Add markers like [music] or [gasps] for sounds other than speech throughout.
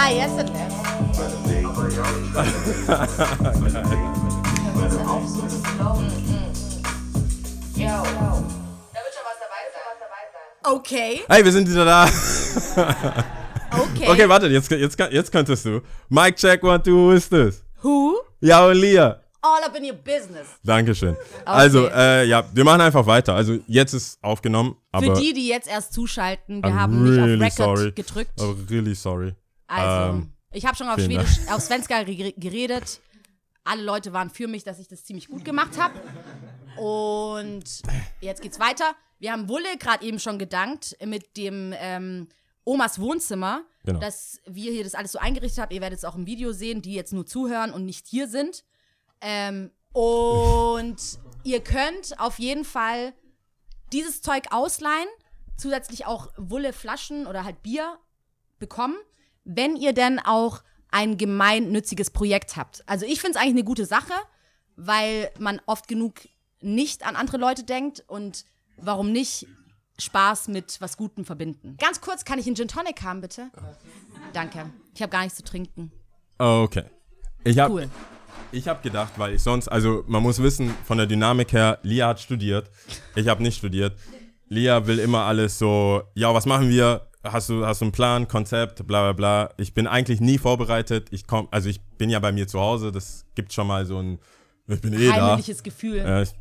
Ah, yes and left. Okay, Hey, wir sind wieder da. okay. Okay, warte, jetzt, jetzt, jetzt könntest du. Mic check, one, two, who ist das? Who? Ja, und Lia. All up in your business. Dankeschön. Also, äh, ja, wir machen einfach weiter. Also, jetzt ist aufgenommen, aber. Für die, die jetzt erst zuschalten, wir I'm haben nicht really auf Record sorry. gedrückt. Oh, really sorry. Also, Ähm, ich habe schon auf Schwedisch, auf Svenska ge- geredet. Alle Leute waren für mich, dass ich das ziemlich gut gemacht habe. Und jetzt geht's weiter. Wir haben Wulle gerade eben schon gedankt mit dem ähm, Omas Wohnzimmer, Genau. dass wir hier das alles so eingerichtet haben. Ihr werdet es auch im Video sehen, die jetzt nur zuhören und nicht hier sind. Ähm, und [laughs] ihr könnt auf jeden Fall dieses Zeug ausleihen, zusätzlich auch Wulle Flaschen oder halt Bier bekommen, wenn ihr denn auch ein gemeinnütziges Projekt habt. Also ich finde es eigentlich eine gute Sache, weil man oft genug nicht an andere Leute denkt und warum nicht Spaß mit was Gutem verbinden. Ganz kurz, kann ich einen Gin Tonic haben, bitte? Danke. Ich habe gar nichts zu trinken. Okay. Ich habe Cool. ich hab gedacht, weil ich sonst, also man muss wissen, von der Dynamik her, Lia hat studiert, ich habe nicht studiert. Lia will immer alles so, ja, was machen wir? Hast du, hast du einen Plan, Konzept, bla bla bla. Ich bin eigentlich nie vorbereitet. Ich komm, also ich bin ja bei mir zu Hause, das gibt schon mal so ein, ich bin eh da. Gefühl. Äh, ich-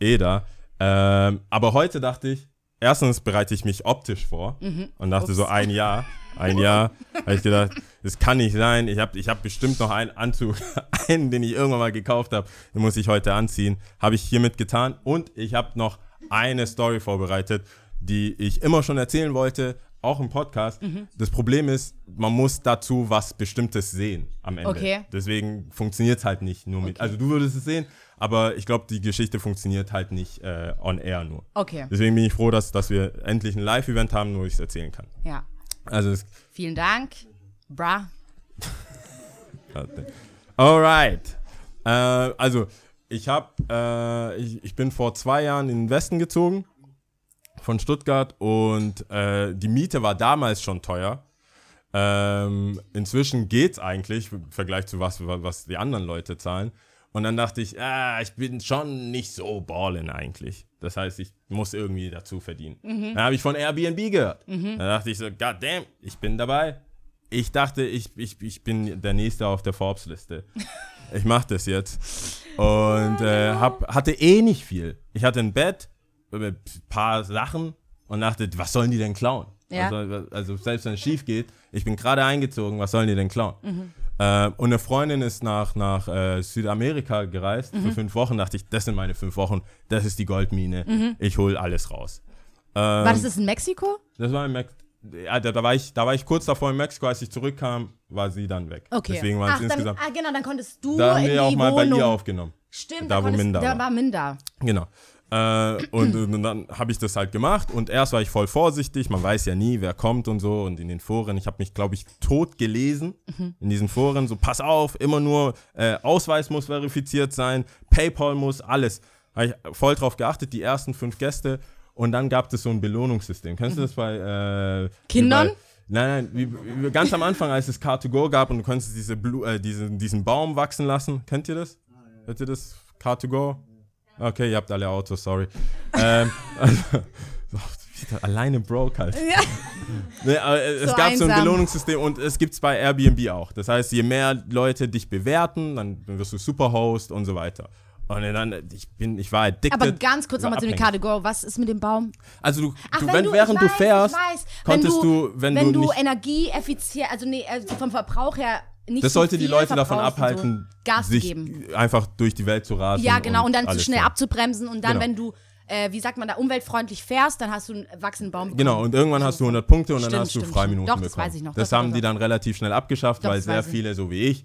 eh da. Ähm, aber heute dachte ich, erstens bereite ich mich optisch vor und dachte so ein Jahr, ein [laughs] Jahr, habe ich gedacht, das kann nicht sein. Ich habe ich hab bestimmt noch einen Anzug, [laughs] einen, den ich irgendwann mal gekauft habe, den muss ich heute anziehen. Habe ich hiermit getan und ich habe noch eine Story vorbereitet, die ich immer schon erzählen wollte, auch im Podcast. Das Problem ist, man muss dazu was Bestimmtes sehen am Ende. Okay. Deswegen funktioniert es halt nicht nur mit. Okay. Also du würdest es sehen, aber ich glaube, die Geschichte funktioniert halt nicht äh, on air nur. Okay. Deswegen bin ich froh, dass, dass wir endlich ein Live-Event haben, wo ich es erzählen kann. Ja. Also es, Vielen Dank. Bra. [laughs] Alright. Äh, also ich habe, äh, ich, ich bin vor zwei Jahren in den Westen gezogen von Stuttgart und äh, die Miete war damals schon teuer. Ähm, inzwischen geht's eigentlich im Vergleich zu was, was die anderen Leute zahlen. Und dann dachte ich, ah, ich bin schon nicht so ballin eigentlich. Das heißt, ich muss irgendwie dazu verdienen. Dann habe ich von Airbnb gehört. Dann dachte ich so, God damn, ich bin dabei. Ich dachte, ich, ich, ich bin der Nächste auf der Forbes-Liste. [laughs] Ich mache das jetzt. Und äh, hab, hatte eh nicht viel. Ich hatte ein Bett, ein paar Sachen und dachte, was sollen die denn klauen? Ja. Also, also selbst wenn es schief geht, ich bin gerade eingezogen, was sollen die denn klauen? Äh, und eine Freundin ist nach, nach äh, Südamerika gereist für fünf Wochen. Dachte ich, das sind meine fünf Wochen, das ist die Goldmine. Ich hole alles raus. Ähm, War das das in Mexiko? das war in Mex ja, da, da, war ich, da war ich kurz davor in Mexiko, als ich zurückkam, war sie dann weg. Okay. Deswegen waren es dann, insgesamt. ah, genau, dann konntest du Da haben in wir auch mal Wohnung. bei ihr aufgenommen. Stimmt, da, da, wo Minda da war. war Minda. Genau. Äh, und, und dann habe ich das halt gemacht und erst war ich voll vorsichtig, man weiß ja nie, wer kommt und so und in den Foren, ich habe mich, glaube ich, tot gelesen in diesen Foren, so pass auf, immer nur äh, Ausweis muss verifiziert sein, Paypal muss, alles. Habe ich voll drauf geachtet, die ersten fünf Gäste und dann gab es so ein Belohnungssystem. Kennst du das bei äh, Kindern? Bei, Nein, nein, wie, wie, ganz am Anfang, als es Car2Go gab und du konntest diese Blu äh, diesen, diesen Baum wachsen lassen. Kennt ihr das? Kennt ihr das? Car2Go? Okay, ihr habt alle Autos, sorry. ähm, also, [laughs] alleine broke halt. Ja. Nee, es So gab so ein einsam. Belohnungssystem und es gibt es bei Airbnb auch. Das heißt, je mehr Leute dich bewerten, dann wirst du Superhost und so weiter. Und dann, ich bin, ich war addicted. Aber ganz kurz nochmal zu den Go. Was ist mit dem Baum? Also du, Ach, du wenn wenn, du, während ich du weiß, fährst, weiß. konntest wenn du, wenn, du nicht energieeffizient, also nee, also vom Verbrauch her nicht Das so sollte die viel Leute davon abhalten, so Gas sich geben. einfach durch die Welt zu rasen. Ja, genau, und dann zu schnell so. abzubremsen und dann, Genau. wenn du, äh, wie sagt man da, umweltfreundlich fährst, dann hast du einen wachsenden Baum bekommen. Genau, und irgendwann hast du 100 Punkte und dann Stimmt, hast du Freiminuten. Doch, das bekommen. weiß ich noch, Das doch, haben die dann relativ schnell abgeschafft, Doch, weil das sehr viele, so wie ich,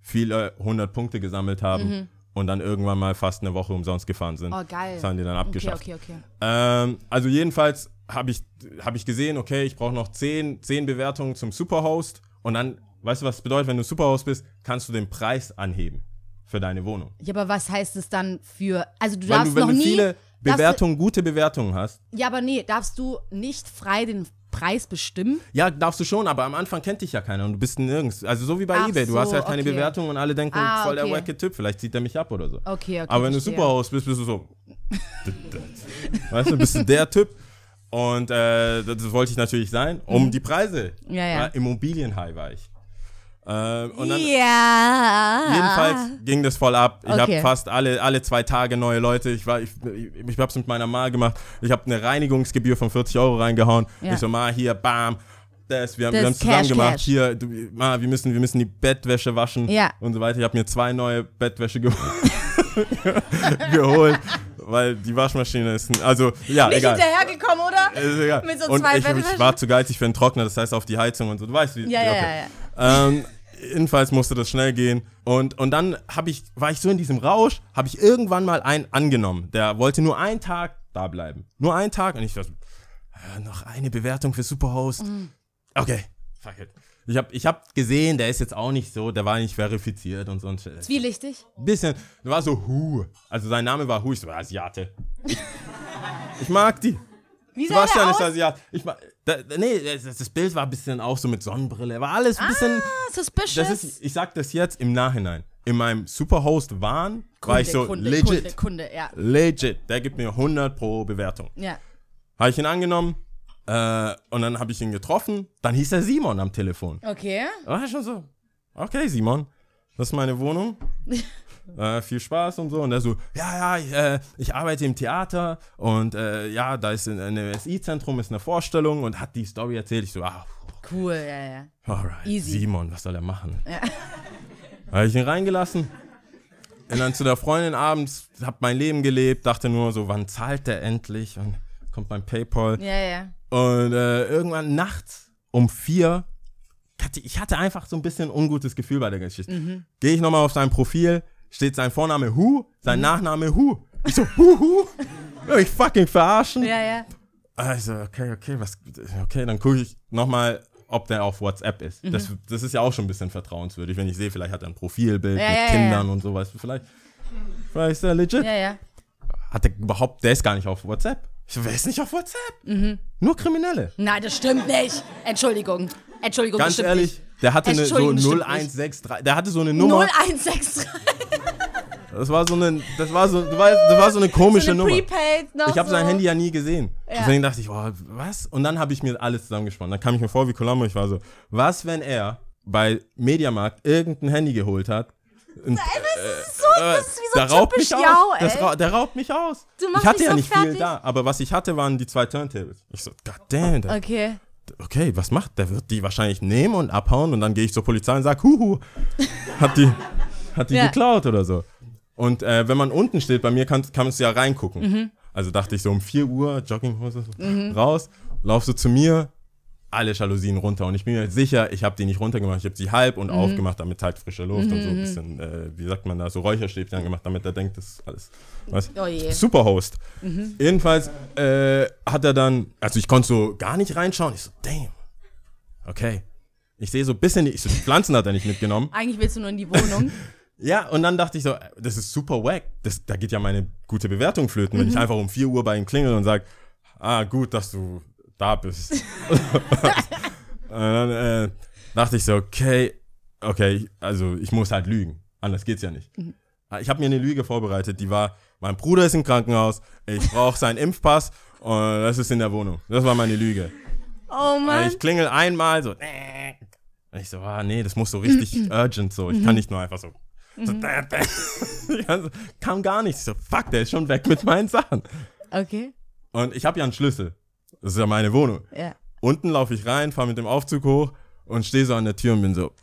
viele 100 Punkte gesammelt haben Mhm. und dann irgendwann mal fast eine Woche umsonst gefahren sind. Oh, geil. Das haben die dann Okay, abgeschafft. okay, okay. Ähm, also jedenfalls habe ich, hab ich gesehen, okay, ich brauche noch 10, 10 Bewertungen zum Superhost und dann, weißt du, was das bedeutet, wenn du Superhost bist, kannst du den Preis anheben für deine Wohnung. Ja, aber was heißt es dann für, also du Wenn darfst du, wenn noch du nie, viele Bewertungen, gute Bewertungen hast, du, ja, aber nee, darfst du nicht frei den Preis bestimmen? Ja, darfst du schon, aber am Anfang kennt dich ja keiner und du bist nirgends. Also so wie bei Ach Ebay, du so, hast halt keine okay. Bewertung und alle denken, Ah, voll der okay. wacke Typ, vielleicht zieht er mich ab oder so. Okay, okay. aber wenn du. Superhost bist, bist du so. weißt du, bist du der Typ. Und äh, das wollte ich natürlich sein, um die Preise. Mhm. Ja, ja. Immobilienhigh war ich. Äh, und dann, ja. Jedenfalls ging das voll ab. Ich Okay. habe fast alle, alle zwei Tage neue Leute. Ich, war, ich, ich, ich habe es mit meiner Ma gemacht. Ich habe eine Reinigungsgebühr von 40 Euro reingehauen. Ja. Ich so, Ma, hier, bam. Das, wir haben, Das wir haben zusammen Cash, gemacht. Cash. Hier, du, Ma, wir müssen, wir müssen die Bettwäsche waschen Ja. und so weiter. Ich habe mir zwei neue Bettwäsche ge [laughs] geholt, weil die Waschmaschine ist, also ja, Nicht egal. hinterhergekommen, oder? Ist egal. Mit so und zwei ich, ich Bettwäschen? war zu geizig für einen Trockner, das heißt auf die Heizung und so. Du weißt, wie. Ja, ja, okay. ja, ja. Ähm, jedenfalls musste das schnell gehen. Und, und dann hab ich, war ich so in diesem Rausch, habe ich irgendwann mal einen angenommen. Der wollte nur einen Tag da bleiben. Nur einen Tag. Und ich dachte, äh, noch eine Bewertung für Superhost. Mhm. Okay, fuck it. Ich habe ich hab gesehen, der ist jetzt auch nicht so, der war nicht verifiziert und so. Shit. Zwielichtig? bisschen, der war so Hu. Also sein Name war Hu, ich so, Asiate. Ich, ich mag die. Wie sah Sebastian ist? Asiat. Ich mag, da, nee, das, das Bild war ein bisschen auch so mit Sonnenbrille. War alles ein bisschen. Ah, suspicious. Das ist, ich sag das jetzt im Nachhinein. In meinem Superhost-Wahn war ich so Kunde, legit. Kunde, Kunde, ja. Legit. Der gibt mir 100 pro Bewertung. Ja. Habe ich ihn angenommen äh, und dann habe ich ihn getroffen. Dann hieß er Simon am Telefon. Okay. Da war ich schon so, okay, Simon, das ist meine Wohnung. [laughs] äh, viel Spaß und so. Und er so, ja, ja, ich, äh, ich arbeite im Theater und äh, ja, da ist ein, ein SI-Zentrum, ist eine Vorstellung und hat die Story erzählt. Ich so, ah, Cool, ja, ja. alright, Easy. Simon, was soll er machen? Ja. [laughs] Habe ich ihn reingelassen. Und dann zu der Freundin abends, hab mein Leben gelebt, dachte nur so, wann zahlt der endlich? Und kommt mein Paypal. Ja, ja. Und äh, irgendwann nachts um vier, hatte, ich hatte einfach so ein bisschen ein ungutes Gefühl bei der Geschichte. Mhm. Gehe ich nochmal auf sein Profil, steht sein Vorname Hu, Mhm. sein Nachname Hu. Ich so, Hu, Hu? [laughs] Will ich fucking verarschen? Ja, ja. Also, okay, okay, was, okay, dann gucke ich nochmal, ob der auf WhatsApp ist. Mhm. Das, das ist ja auch schon ein bisschen vertrauenswürdig, wenn ich sehe, vielleicht hat er ein Profilbild Ja, mit ja, Kindern ja. und so, weißt du, vielleicht, vielleicht ist er legit. Ja, ja. Hat er überhaupt, der ist gar nicht auf WhatsApp. Ich so, wer ist nicht auf WhatsApp? Mhm. Nur Kriminelle. Nein, das stimmt nicht. Entschuldigung. Entschuldigung, Ganz das stimmt ehrlich, der hatte eine, so Entschuldigung, das stimmt 0163, der hatte so eine. Nummer, 0163. das war so eine, das war so, du weißt, das war so eine komische So eine Nummer. Ich habe so. sein Handy ja nie gesehen. Ja. Deswegen dachte ich, oh, was? Und dann habe ich mir alles zusammengesponnen. Dann kam ich mir vor wie Columbo. Ich war so, was, wenn er bei Mediamarkt irgendein Handy geholt hat? Und, So, das ist wie so der raubt mich aus. Jau, Das ey. ra der raubt mich aus. Du machst ich hatte ja so nicht viel fertig. da, aber was ich hatte, waren die zwei Turntables. Ich so, god damn, Okay. Okay, was macht? Der wird die wahrscheinlich nehmen und abhauen und dann gehe ich zur Polizei und sage, huhu, hat die, hat die Ja. geklaut oder so. Und äh, wenn man unten steht, bei mir kann, kannst du ja reingucken. Mhm. Also dachte ich so um 4 Uhr, Jogginghose, so, raus, laufst du zu mir, alle Jalousien runter. Und ich bin mir sicher, ich habe die nicht runtergemacht, ich habe sie halb Mhm. und aufgemacht, damit halt frische Luft und so ein bisschen, äh, wie sagt man da, so Räucherstäbchen gemacht, damit er denkt, das ist alles. Was? Oh je. Superhost. Jedenfalls äh, hat er dann, also ich konnte so gar nicht reinschauen. Ich so, damn. Okay. Ich sehe so ein bisschen, die, ich so, die Pflanzen hat er nicht mitgenommen. Eigentlich willst du nur in die Wohnung. [laughs] Ja, und dann dachte ich so, das ist super wack. Das, da geht ja meine gute Bewertung flöten, wenn ich einfach um 4 Uhr bei ihm klingel und sage, ah, gut, dass du da bist. [laughs] und dann äh, dachte ich so, okay, okay, also ich muss halt lügen. Anders geht's ja nicht. Ah, Ich habe mir eine Lüge vorbereitet, die war, mein Bruder ist im Krankenhaus, ich brauche seinen Impfpass und das ist in der Wohnung. Das war meine Lüge. Oh Mann. Ich klingel einmal so. Und ich so, ah, nee, das muss so richtig urgent so. Ich kann nicht nur einfach so. so [laughs] so- kam gar nicht. Ich so, fuck, der ist schon weg mit meinen Sachen. Okay. Und ich habe ja einen Schlüssel. Das ist ja meine Wohnung. Ja. Unten laufe ich rein, fahre mit dem Aufzug hoch und stehe so an der Tür und bin so. [laughs]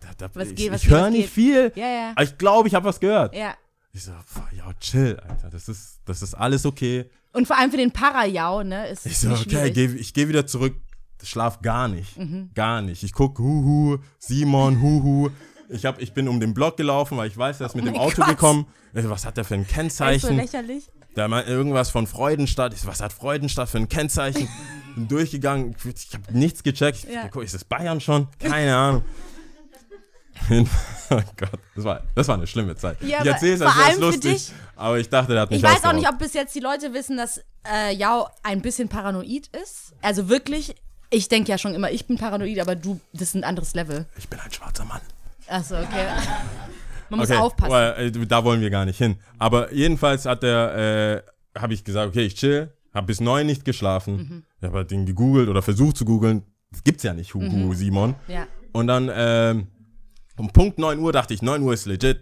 Da, da, Was ich geht, was ich höre nicht geht? viel. Ja, ja. Aber ich glaube, ich habe was gehört. Ja. Ich so, boah, ja, chill, Alter. Das ist, das ist alles okay. Und vor allem für den Parajau, ne, ist Ich so, okay, geh, ich gehe wieder zurück. Schlaf gar nicht. Mhm. Gar nicht. Ich guck, huhu, Simon, huhu. Ich, hab, ich bin um den Block gelaufen, weil ich weiß, er ist mit Oh dem Auto Gott. gekommen. Was hat der für ein ist so Kennzeichen? lächerlich. Da meint irgendwas von Freudenstadt. Ich was hat Freudenstadt für ein Kennzeichen? [laughs] Bin durchgegangen. Ich, habe nichts gecheckt. Ich, Ja. guck, ist das Bayern schon? Keine Ahnung. [laughs] oh Gott, das war, das war eine schlimme Zeit. Ja, ich erzähle es, als wäre es lustig, dich- aber ich dachte, der hat mich Ich weiß auch nicht, ob bis jetzt die Leute wissen, dass äh, Yao ein bisschen paranoid ist. Also wirklich, ich denke ja schon immer, ich bin paranoid, aber du, das ist ein anderes Level. Ich bin ein schwarzer Mann. Achso, okay. [laughs] Man muss Okay, aufpassen. well, äh, da wollen wir gar nicht hin. Aber jedenfalls hat der, äh, habe ich gesagt, okay, ich chill, habe bis neun nicht geschlafen. Mhm. Ich habe halt den gegoogelt oder versucht zu googeln. Das gibt's ja nicht, Huhu Mhm. Simon. Ja. Und dann ähm, um Punkt 9 Uhr dachte ich, 9 Uhr ist legit.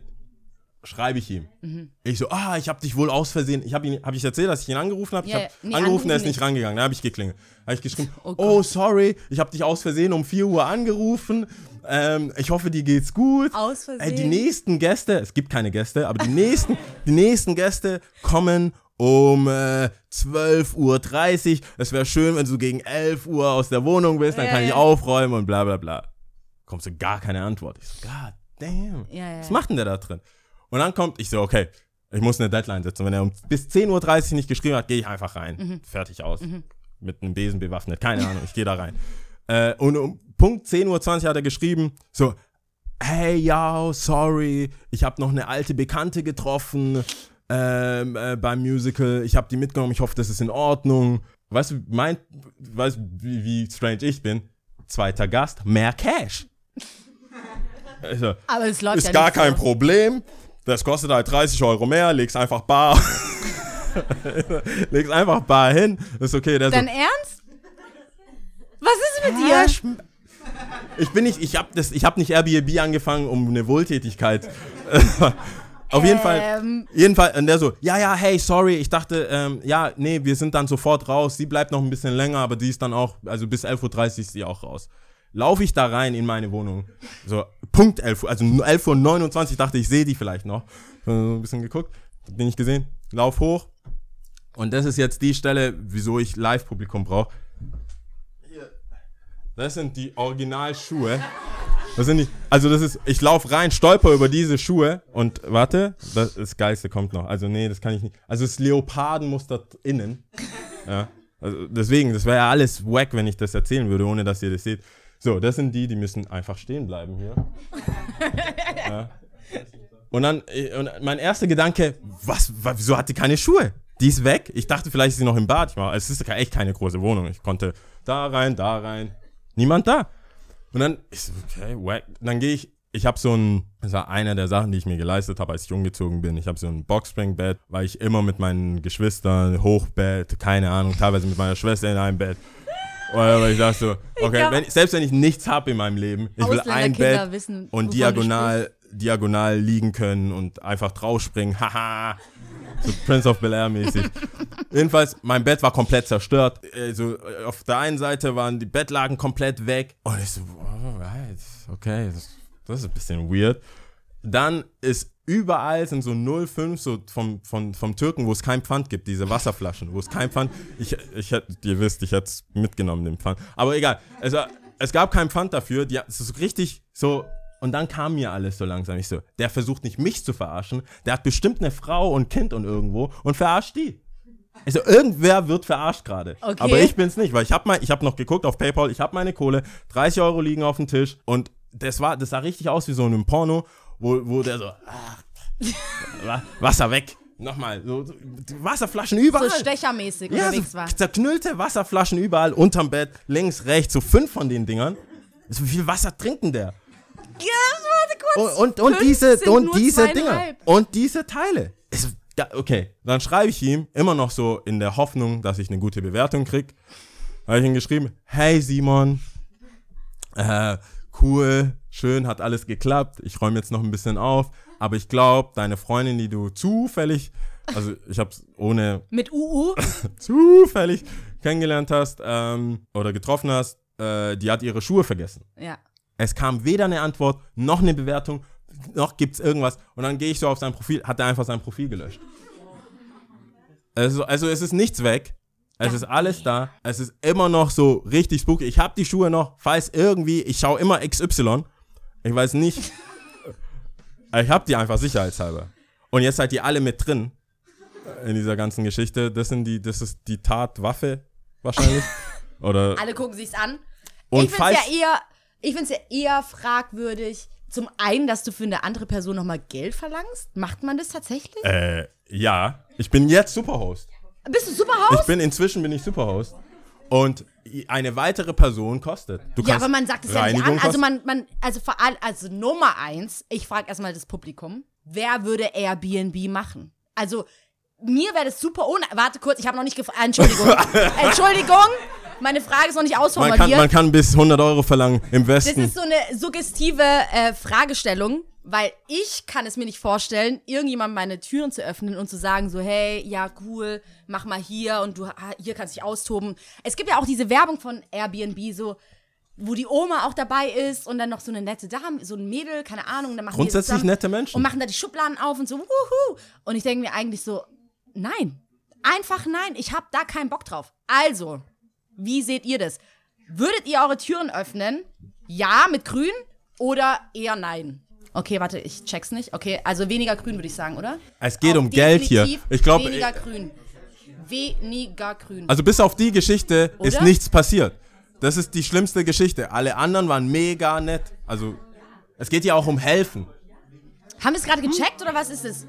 Schreibe ich ihm. Mhm. Ich so, ah, ich habe dich wohl aus Versehen. Ich habe ihn, habe ich erzählt, dass ich ihn angerufen habe. Ja, ich habe nee, angerufen, der ist nicht rangegangen. Da habe ich geklingelt. habe ich geschrieben, [laughs] Oh oh, sorry, ich habe dich aus Versehen um 4 Uhr angerufen. Ähm, ich hoffe, dir geht's gut. Aus Äh, die Versehen? nächsten Gäste, es gibt keine Gäste, aber die nächsten, [laughs] die nächsten Gäste kommen um äh, 12.30 Uhr. Es wäre schön, wenn du gegen 11 Uhr aus der Wohnung bist, dann kann ich ja. aufräumen und bla bla bla. Kommst du gar keine Antwort. Ich so, God damn. Ja, ja, Was macht denn der da drin? Und dann kommt, ich so, okay, ich muss eine Deadline setzen. Wenn er um bis 10.30 Uhr nicht geschrieben hat, gehe ich einfach rein. Mhm. Fertig aus. Mit einem Besen bewaffnet. Keine Ahnung, ich gehe da rein. Äh, und um Punkt 10.20 Uhr hat er geschrieben, so, hey, ja, sorry, ich habe noch eine alte Bekannte getroffen ähm, äh, beim Musical. Ich habe die mitgenommen, ich hoffe, das ist in Ordnung. Weißt du, mein, weißt, du, wie, wie strange ich bin? Zweiter Gast, mehr Cash. [laughs] Also, Aber es läuft ist ja gar kein so. Problem. Das kostet halt 30 Euro mehr, leg's einfach bar. [laughs] leg's einfach bar hin. Ist okay. Der Dein so, Ernst? Was ist mit dir? Ich bin nicht, ich hab das, ich hab nicht Airbnb angefangen, um eine Wohltätigkeit. [laughs] Auf jeden Fall. Ähm. Jedenfalls, und der so, ja, ja, hey, sorry, ich dachte, ähm, ja, nee, wir sind dann sofort raus. Sie bleibt noch ein bisschen länger, aber die ist dann auch, also bis 11.30 Uhr ist sie auch raus. Laufe ich da rein in meine Wohnung. So, Punkt 11 Uhr, also 11.29 Uhr dachte ich, sehe die vielleicht noch. So ein bisschen geguckt, den nicht gesehen. Lauf hoch. Und das ist jetzt die Stelle, wieso ich Live-Publikum brauche. Das sind die Originalschuhe. Das sind die, also das ist, ich laufe rein, stolper über diese Schuhe und warte, das, das Geilste kommt noch. Also nee, das kann ich nicht. Also das Leopardenmuster innen. Ja. Also deswegen, das wäre ja alles wack, wenn ich das erzählen würde, ohne dass ihr das seht. So, das sind die, die müssen einfach stehen bleiben hier. [laughs] Ja. Und dann, äh, und mein erster Gedanke, was, wa- wieso hat die keine Schuhe? Die ist weg. Ich dachte, vielleicht ist sie noch im Bad. Ich war, es ist echt keine große Wohnung. Ich konnte da rein, da rein. Niemand da. Und dann, ich so, okay, wack. Dann gehe ich, ich habe so ein, das war eine der Sachen, die ich mir geleistet habe, als ich umgezogen bin. Ich habe so ein Boxspringbett, weil ich immer mit meinen Geschwistern, Hochbett, keine Ahnung, teilweise mit meiner Schwester in einem Bett. Aber ich dachte so, [laughs] okay, wenn, selbst wenn ich nichts habe in meinem Leben, ich will ein Bett wissen, und diagonal, diagonal liegen können und einfach draufspringen, [laughs] haha. So Prince of Bel Air mäßig. [laughs] Jedenfalls, mein Bett war komplett zerstört. Also, auf der einen Seite waren die Bettlagen komplett weg. Und ich so, alright, okay, das, das ist ein bisschen weird. Dann ist überall sind so 0,5 so vom, vom, vom Türken, wo es kein Pfand gibt, diese Wasserflaschen, wo es kein Pfand. Ich, ich hätte, ihr wisst, ich hätte es mitgenommen, den Pfand. Aber egal. Es, war- es gab kein Pfand dafür. Die, es ist richtig so. Und dann kam mir alles so langsam. Ich so, der versucht nicht mich zu verarschen. Der hat bestimmt eine Frau und Kind und irgendwo und verarscht die. Also irgendwer wird verarscht gerade. Okay. Aber ich bin's nicht, weil ich habe ich hab noch geguckt auf PayPal, ich habe meine Kohle, 30 Euro liegen auf dem Tisch und das war, das sah richtig aus wie so in einem Porno, wo, wo der so, ah, Wa- Wasser weg, nochmal, so, so Wasserflaschen So überall. stechermäßig ja, unterwegs so war. zerknüllte Wasserflaschen überall, unterm Bett, links, rechts, so fünf von den Dingern. So wie viel Wasser trinkt denn der? Ja, warte kurz. Und, und, und diese, und diese Dinger. Und diese Teile. Es, ja, okay, dann schreibe ich ihm immer noch so in der Hoffnung, dass ich eine gute Bewertung krieg. Habe ich ihm geschrieben, hey Simon, äh, cool, schön, hat alles geklappt. Ich räume jetzt noch ein bisschen auf. Aber ich glaube, deine Freundin, die du zufällig, also ich habe es ohne [laughs] Mit UU. [laughs] zufällig kennengelernt hast ähm, oder getroffen hast, äh, die hat ihre Schuhe vergessen. Ja. Es kam weder eine Antwort, noch eine Bewertung, noch gibt es irgendwas. Und dann gehe ich so auf sein Profil, hat er einfach sein Profil gelöscht. Also, also es ist nichts weg. Es ist alles da. Es ist immer noch so richtig spooky. Ich habe die Schuhe noch, falls irgendwie, ich schaue immer XY. Ich weiß nicht. Ich habe die einfach sicherheitshalber. Und jetzt seid ihr alle mit drin in dieser ganzen Geschichte. Das sind die, das ist die Tatwaffe wahrscheinlich. [laughs] Oder Alle gucken sich's an. Und ich finde es ja eher, ich find's ja eher fragwürdig. Zum einen, dass du für eine andere Person nochmal Geld verlangst. Macht man das tatsächlich? Äh, ja. Ich bin jetzt Superhost. Bist du Superhost? Ich bin inzwischen bin ich Superhost. Und eine weitere Person kostet. Du ja, aber man sagt es ja nicht an. Also man, man, also vor allem, also Nummer eins, ich frage erstmal das Publikum, wer würde Airbnb machen? Also mir wäre das super ohne. Warte kurz, ich habe noch nicht gefragt. Entschuldigung. [laughs] Entschuldigung. Meine Frage ist noch nicht man, ausformuliert. kann, man kann bis 100 Euro verlangen im Das Westen. ist so eine suggestive äh, Fragestellung, weil ich kann es mir nicht vorstellen, irgendjemand meine Türen zu öffnen und zu sagen so, hey, ja cool, mach mal hier und du ah, hier kannst dich austoben. Es gibt ja auch diese Werbung von Airbnb so wo die Oma auch dabei ist und dann noch so eine nette Dame, so ein Mädel, keine Ahnung, dann machen Grundsätzlich nette Menschen. und machen da die Schubladen auf und so wuhu. Und ich denke mir eigentlich so, nein, einfach nein, ich habe da keinen Bock drauf. Also, wie seht ihr das? Würdet ihr eure Türen öffnen? Ja, mit grün oder eher nein? Okay, warte, ich check's nicht. Okay, also weniger grün würde ich sagen, oder? Es geht Auch um Geld hier. Ich glaube, Weniger grün. Weniger grün. also bis auf die Geschichte ist Oder? nichts passiert. Das ist die schlimmste Geschichte. Alle anderen waren mega nett. Also es geht ja auch um helfen. Haben wir es gerade gecheckt oder was ist es?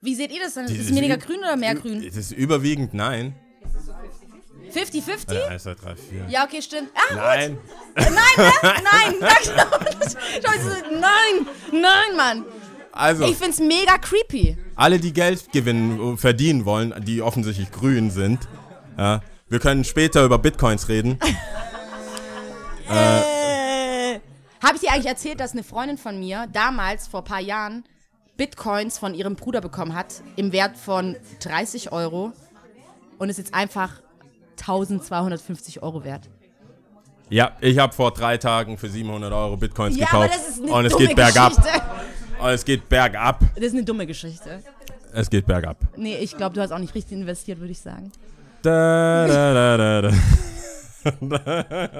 Wie seht ihr das dann? Ist es weniger grün oder mehr grün? Es ist überwiegend nein. 50-50? Äh, eins, zwei, drei, vier. Ja, okay, stimmt. Ah, Nein. Nein, ne? Nein, [laughs] nein, [laughs] nein, nein, Mann. Also, Ich find's mega creepy. alle, die Geld gewinnen, äh, verdienen wollen, die offensichtlich grün sind, ja, wir können später über Bitcoins reden. [laughs] Äh. Habe ich dir eigentlich erzählt, dass eine Freundin von mir damals, vor ein paar Jahren, Bitcoins von ihrem Bruder bekommen hat, im Wert von 30 Euro und ist jetzt einfach 1250 Euro wert. Ja, ich habe vor drei Tagen für 700 Euro Bitcoins Ja, gekauft. aber das ist eine und es dumme geht bergab. Geschichte. Und es geht bergab. Das ist eine dumme Geschichte. Es geht bergab. Nee, ich glaube, du hast auch nicht richtig investiert, würde ich sagen. Da, da, [laughs] da, da,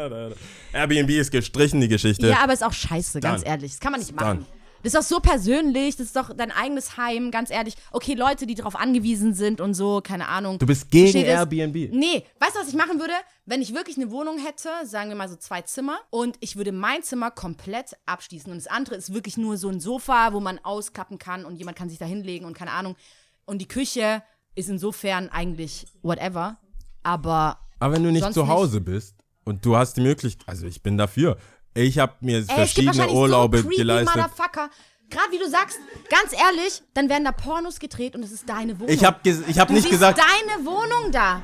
da. Airbnb ist gestrichen, die Geschichte. Ja, aber ist auch scheiße, ganz Done. ehrlich. Das kann man nicht machen. Das ist doch so persönlich, das ist doch dein eigenes Heim, ganz ehrlich. Okay, Leute, die darauf angewiesen sind und so, keine Ahnung. Du bist gegen Versteht es? Airbnb. Nee, weißt du, was ich machen würde? Wenn ich wirklich eine Wohnung hätte, sagen wir mal so zwei Zimmer, und ich würde mein Zimmer komplett abschließen und das andere ist wirklich nur so ein Sofa, wo man ausklappen kann und jemand kann sich da hinlegen und keine Ahnung. Und die Küche ist insofern eigentlich whatever, aber Aber wenn du nicht zu Hause bist und du hast die Möglichkeit, also ich bin dafür. Ich habe mir Ey, verschiedene Urlaube so creepy geleistet. Motherfucker. Gerade wie du sagst, ganz ehrlich, dann werden da Pornos gedreht und es ist deine Wohnung. Ich habe ich hab du nicht gesagt, deine Wohnung da.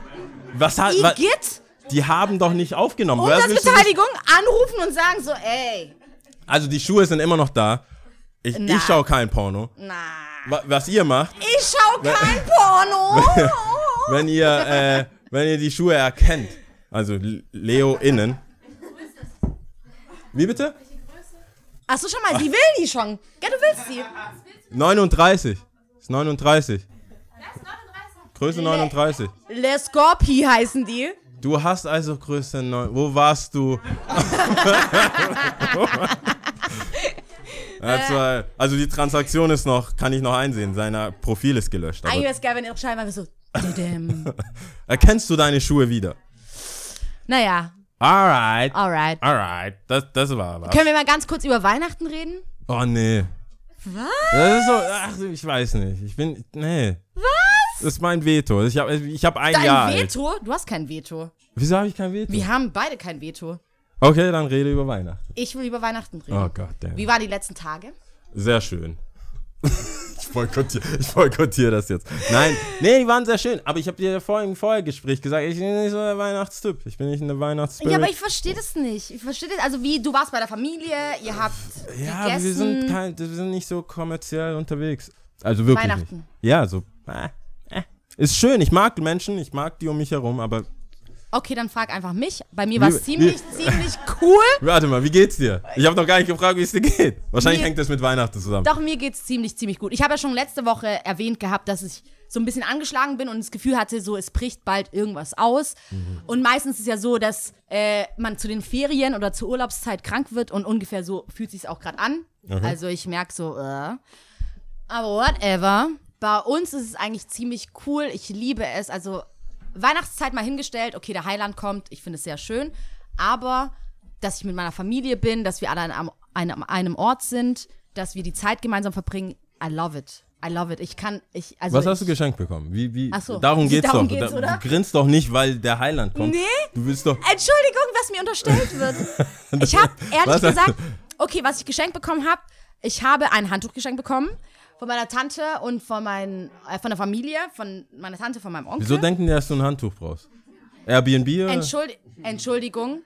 was hat, wa, Igitt, die haben doch nicht aufgenommen. Umsatzbeteiligung, anrufen und sagen so, ey, Also die Schuhe sind immer noch da. Ich, ich schaue kein Porno. na, Wa- Was ihr macht, ich schau kein Porno. [laughs] wenn ihr, äh, wenn ihr die Schuhe erkennt, also Leo innen. Wie bitte? Achso, schon mal, sie will die schon. Ja, du willst sie. 39. Ist 39. Größe 39. Le Scorpi heißen die. Du hast also Größe 9. Wo warst du? [laughs] War, also die Transaktion ist noch, kann ich noch einsehen. Sein Profil ist gelöscht. Eigentlich wäre es geil, wenn ihre Scheinwerfer so. [laughs] erkennst du deine Schuhe wieder? Naja, Alright. alright. Alright. Das, das war was. Können wir mal ganz kurz über Weihnachten reden? Oh nee. Was? Das ist so, ach, ich weiß nicht. Ich bin, nee. Was? Das ist mein Veto. Ich habe ich hab ein Dein Jahr. alt. Veto? Du hast kein Veto. Wieso habe ich kein Veto? Wir haben beide kein Veto. Okay, dann rede über Weihnachten. Ich will über Weihnachten reden. Oh Gott, damn. Wie waren die letzten Tage? Sehr schön. [laughs] ich boykottiere [laughs] ich boykottier das jetzt. Nein, nee, die waren sehr schön. Aber ich habe dir vorhin im Vorgespräch gesagt, ich bin nicht so der Weihnachtstyp. Ich bin nicht eine Weihnachtsspirit. Ja, aber ich verstehe das nicht. Ich verstehe das. Also wie, du warst bei der Familie, ihr habt Ja, gegessen. wir sind, kein, wir sind nicht so kommerziell unterwegs. Also wirklich Weihnachten. nicht. Ja, so. Äh, äh. Ist schön, ich mag die Menschen, ich mag die um mich herum, aber Okay, dann frag einfach mich. Bei mir war es Wie- ziemlich, ziemlich cool. [laughs] warte mal, wie geht's dir? Ich habe noch gar nicht gefragt, wie es dir geht. Wahrscheinlich Mir- hängt das mit Weihnachten zusammen. Doch, mir geht's ziemlich, ziemlich gut. Ich habe ja schon letzte Woche erwähnt gehabt, dass ich so ein bisschen angeschlagen bin und das Gefühl hatte, so es bricht bald irgendwas aus. Und meistens ist es ja so, dass äh, man zu den Ferien oder zur Urlaubszeit krank wird und ungefähr so fühlt sich auch gerade an. Also ich merke so, äh. aber whatever. Bei uns ist es eigentlich ziemlich cool. Ich liebe es. Also Weihnachtszeit mal hingestellt. Okay, der Heiland kommt. Ich finde es sehr schön. Aber dass ich mit meiner Familie bin, dass wir alle an einem, einem, Ort sind, dass wir die Zeit gemeinsam verbringen. I love it. I love it. Ich kann, ich, also. Was hast du ich, geschenkt bekommen? Wie, wie, Ach so. Darum [laughs] geht's Darum doch. geht's, Da- oder? Du grinst doch nicht, weil der Heiland kommt. Nee. Du willst doch. Entschuldigung, was mir unterstellt wird. [laughs] Ich habe ehrlich Was? gesagt, okay, was ich geschenkt bekommen habe, ich habe ein Handtuch geschenkt bekommen von meiner Tante und von, mein, äh, von der Familie, von meiner Tante, von meinem Onkel. Wieso denken die, dass du ein Handtuch brauchst? Airbnb oder? Entschuldi Entschuldigung.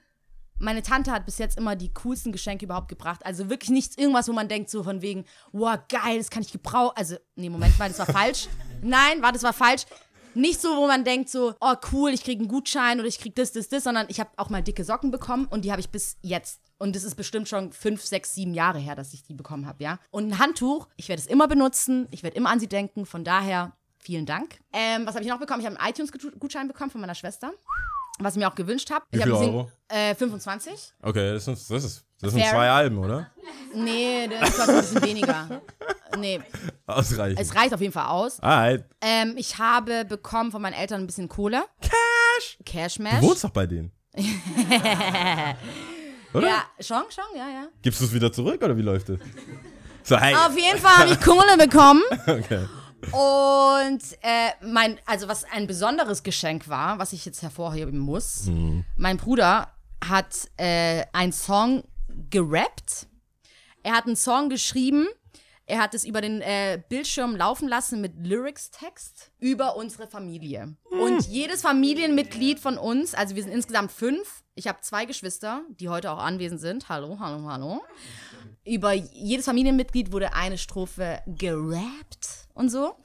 Meine Tante hat bis jetzt immer die coolsten Geschenke überhaupt gebracht. Also wirklich nichts, irgendwas, wo man denkt, so von wegen, wow, geil, das kann ich gebrauchen. Also, nee, Moment mal, das war falsch. Nein, war das war falsch. Nicht so, wo man denkt, so, oh cool, ich kriege einen Gutschein oder ich kriege das, das, das, sondern ich habe auch mal dicke Socken bekommen und die habe ich bis jetzt. Und das ist bestimmt schon fünf, sechs, sieben Jahre her, dass ich die bekommen habe, ja. Und ein Handtuch, ich werde es immer benutzen, ich werde immer an sie denken, von daher vielen Dank. Ähm, was habe ich noch bekommen? Ich habe einen iTunes-Gutschein bekommen von meiner Schwester, was ich mir auch gewünscht habe. Wie Ich viel hab Euro? Äh, 25. Okay, das, ist, das, ist, das sind Fair. zwei Alben, oder? Nee, das kostet ein bisschen weniger. Nee, Ausreichend. es reicht auf jeden Fall aus. Alright. Ähm, ich habe bekommen von meinen Eltern ein bisschen Kohle. Cash! Cash Du wohnst doch bei denen. [laughs] oder? Ja, schon, schon, ja, ja. Gibst du es wieder zurück oder wie läuft das? So, hey. Auf jeden Fall habe ich Kohle bekommen. [laughs] Okay. Und äh, mein, also was ein besonderes Geschenk war, was ich jetzt hervorheben muss, mein Bruder hat äh, einen Song gerappt. Er hat einen Song geschrieben. Er hat es über den äh, Bildschirm laufen lassen mit Lyrics-Text über unsere Familie. Und jedes Familienmitglied von uns, also wir sind insgesamt fünf, ich habe zwei Geschwister, die heute auch anwesend sind. Hallo, hallo, hallo. Über jedes Familienmitglied wurde eine Strophe gerappt und so.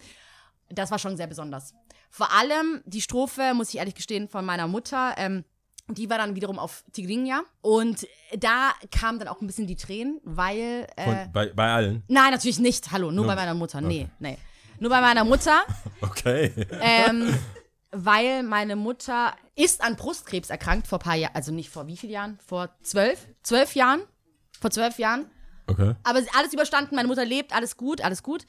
Das war schon sehr besonders. Vor allem die Strophe, muss ich ehrlich gestehen, von meiner Mutter. Ähm, die war dann wiederum auf Tigrinya. Und da kamen dann auch ein bisschen die Tränen, weil. Äh, Von, bei, bei allen? nein, natürlich nicht. Hallo, nur Nur- bei meiner Mutter. Nee, nee. Nur bei meiner Mutter, [laughs] Okay. ähm, weil meine Mutter ist an Brustkrebs erkrankt vor ein paar Jahren. Also nicht vor wie vielen Jahren? Vor zwölf? Zwölf Jahren? Vor zwölf Jahren. Okay. Aber alles überstanden, meine Mutter lebt, alles gut, alles gut.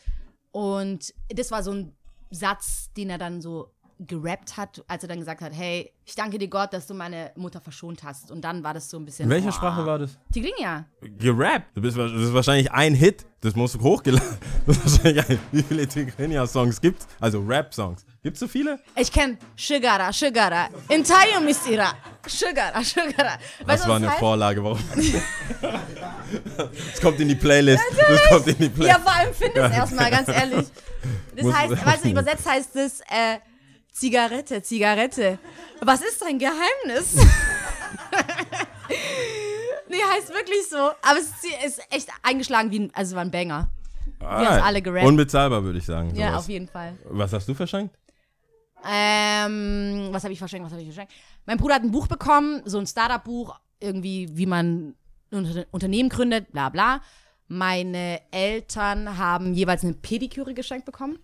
Und das war so ein Satz, den er dann so gerappt hat, als er dann gesagt hat, hey, ich danke dir Gott, dass du meine Mutter verschont hast. Und dann war das so ein bisschen. In welcher boah. Sprache war das? Tigrinya. Gerappt. Du bist, wa- das ist wahrscheinlich ein Hit. Das musst du hochgeladen. [laughs] Das ist wahrscheinlich ein, [laughs] wie viele Tigrinya-Songs gibt's? Also Rap-Songs. Gibt's so viele? Ich kenne Shigara, Shigara, Intayo Misira, Shigara, Shigara. Das Weißt du, war eine heißt? Vorlage, warum? [laughs] Es kommt in die Playlist. Das kommt in die Ja, Playlist. vor allem finde es erstmal, ganz ehrlich. Das heißt, weißt du, übersetzt heißt es äh, Zigarette, Zigarette. Was ist dein Geheimnis? [laughs] nee, heißt wirklich so. Aber es ist echt eingeschlagen wie ein, also es war ein Banger. haben's alle gerappt. Unbezahlbar, würde ich sagen. Ja, sowas. auf jeden Fall. Was hast du verschenkt? Ähm, was habe ich verschenkt? Was habe ich verschenkt? Mein Bruder hat ein Buch bekommen, so ein Startup-Buch, irgendwie, wie man ein Unter Unternehmen gründet, bla bla. Meine Eltern haben jeweils eine Pediküre geschenkt bekommen.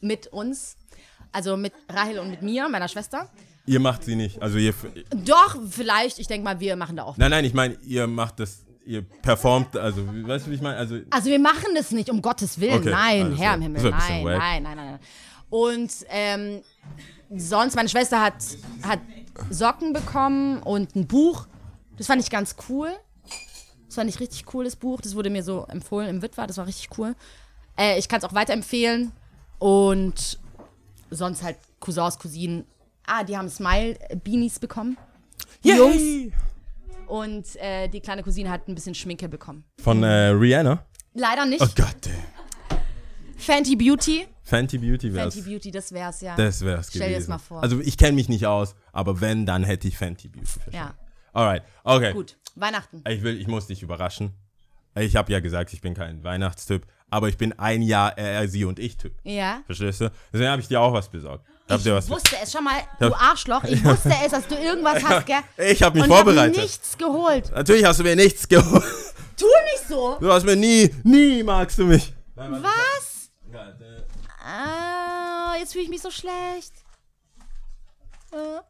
Mit uns. Also mit Rahel und mit mir, meiner Schwester. Ihr macht sie nicht. Also ihr. Doch, vielleicht, ich denke mal, wir machen da auch. Nein, nein, ich meine, ihr macht das. Ihr performt, also, weißt du, wie ich meine? Also, Also wir machen das nicht, um Gottes Willen. Okay, nein, Herr klar. im Himmel. Nein, nein, nein, nein, nein. Und ähm, sonst, meine Schwester hat, hat Socken bekommen und ein Buch. Das fand ich ganz cool. Das fand ich richtig cooles Buch. Das wurde mir so empfohlen im Witwer. Das war richtig cool. Äh, ich kann es auch weiterempfehlen. Und sonst halt Cousins, Cousinen. Ah, die haben Smile-Beanies bekommen. Die Jungs. Und äh, die kleine Cousine hat ein bisschen Schminke bekommen. Von äh, Rihanna? Leider nicht. Oh Gott, ey. Fenty Beauty. Fenty Beauty wär's. Fenty Beauty, das wär's ja. Das wär's Stell dir gewesen. das mal vor. Also ich kenne mich nicht aus, aber wenn, dann hätte ich Fenty Beauty verschenkt. ja, Alright, okay. gut. Weihnachten. Ich will, ich muss dich überraschen. Ich habe ja gesagt, ich bin kein Weihnachtstyp, aber ich bin ein Jahr er, sie und ich Typ. Ja. Verstehst du? Deswegen habe ich dir auch was besorgt. Hab Ich dir was wusste es schon mal, du. Arschloch. Ich [laughs] wusste es, dass du irgendwas hast, gell? [laughs] Ich habe mich Und ich hab vorbereitet. nichts geholt. Natürlich hast du mir nichts geholt. [laughs] Tu nicht so. Du hast mir nie, nie magst du mich. Was? Ah, jetzt fühle ich mich so schlecht.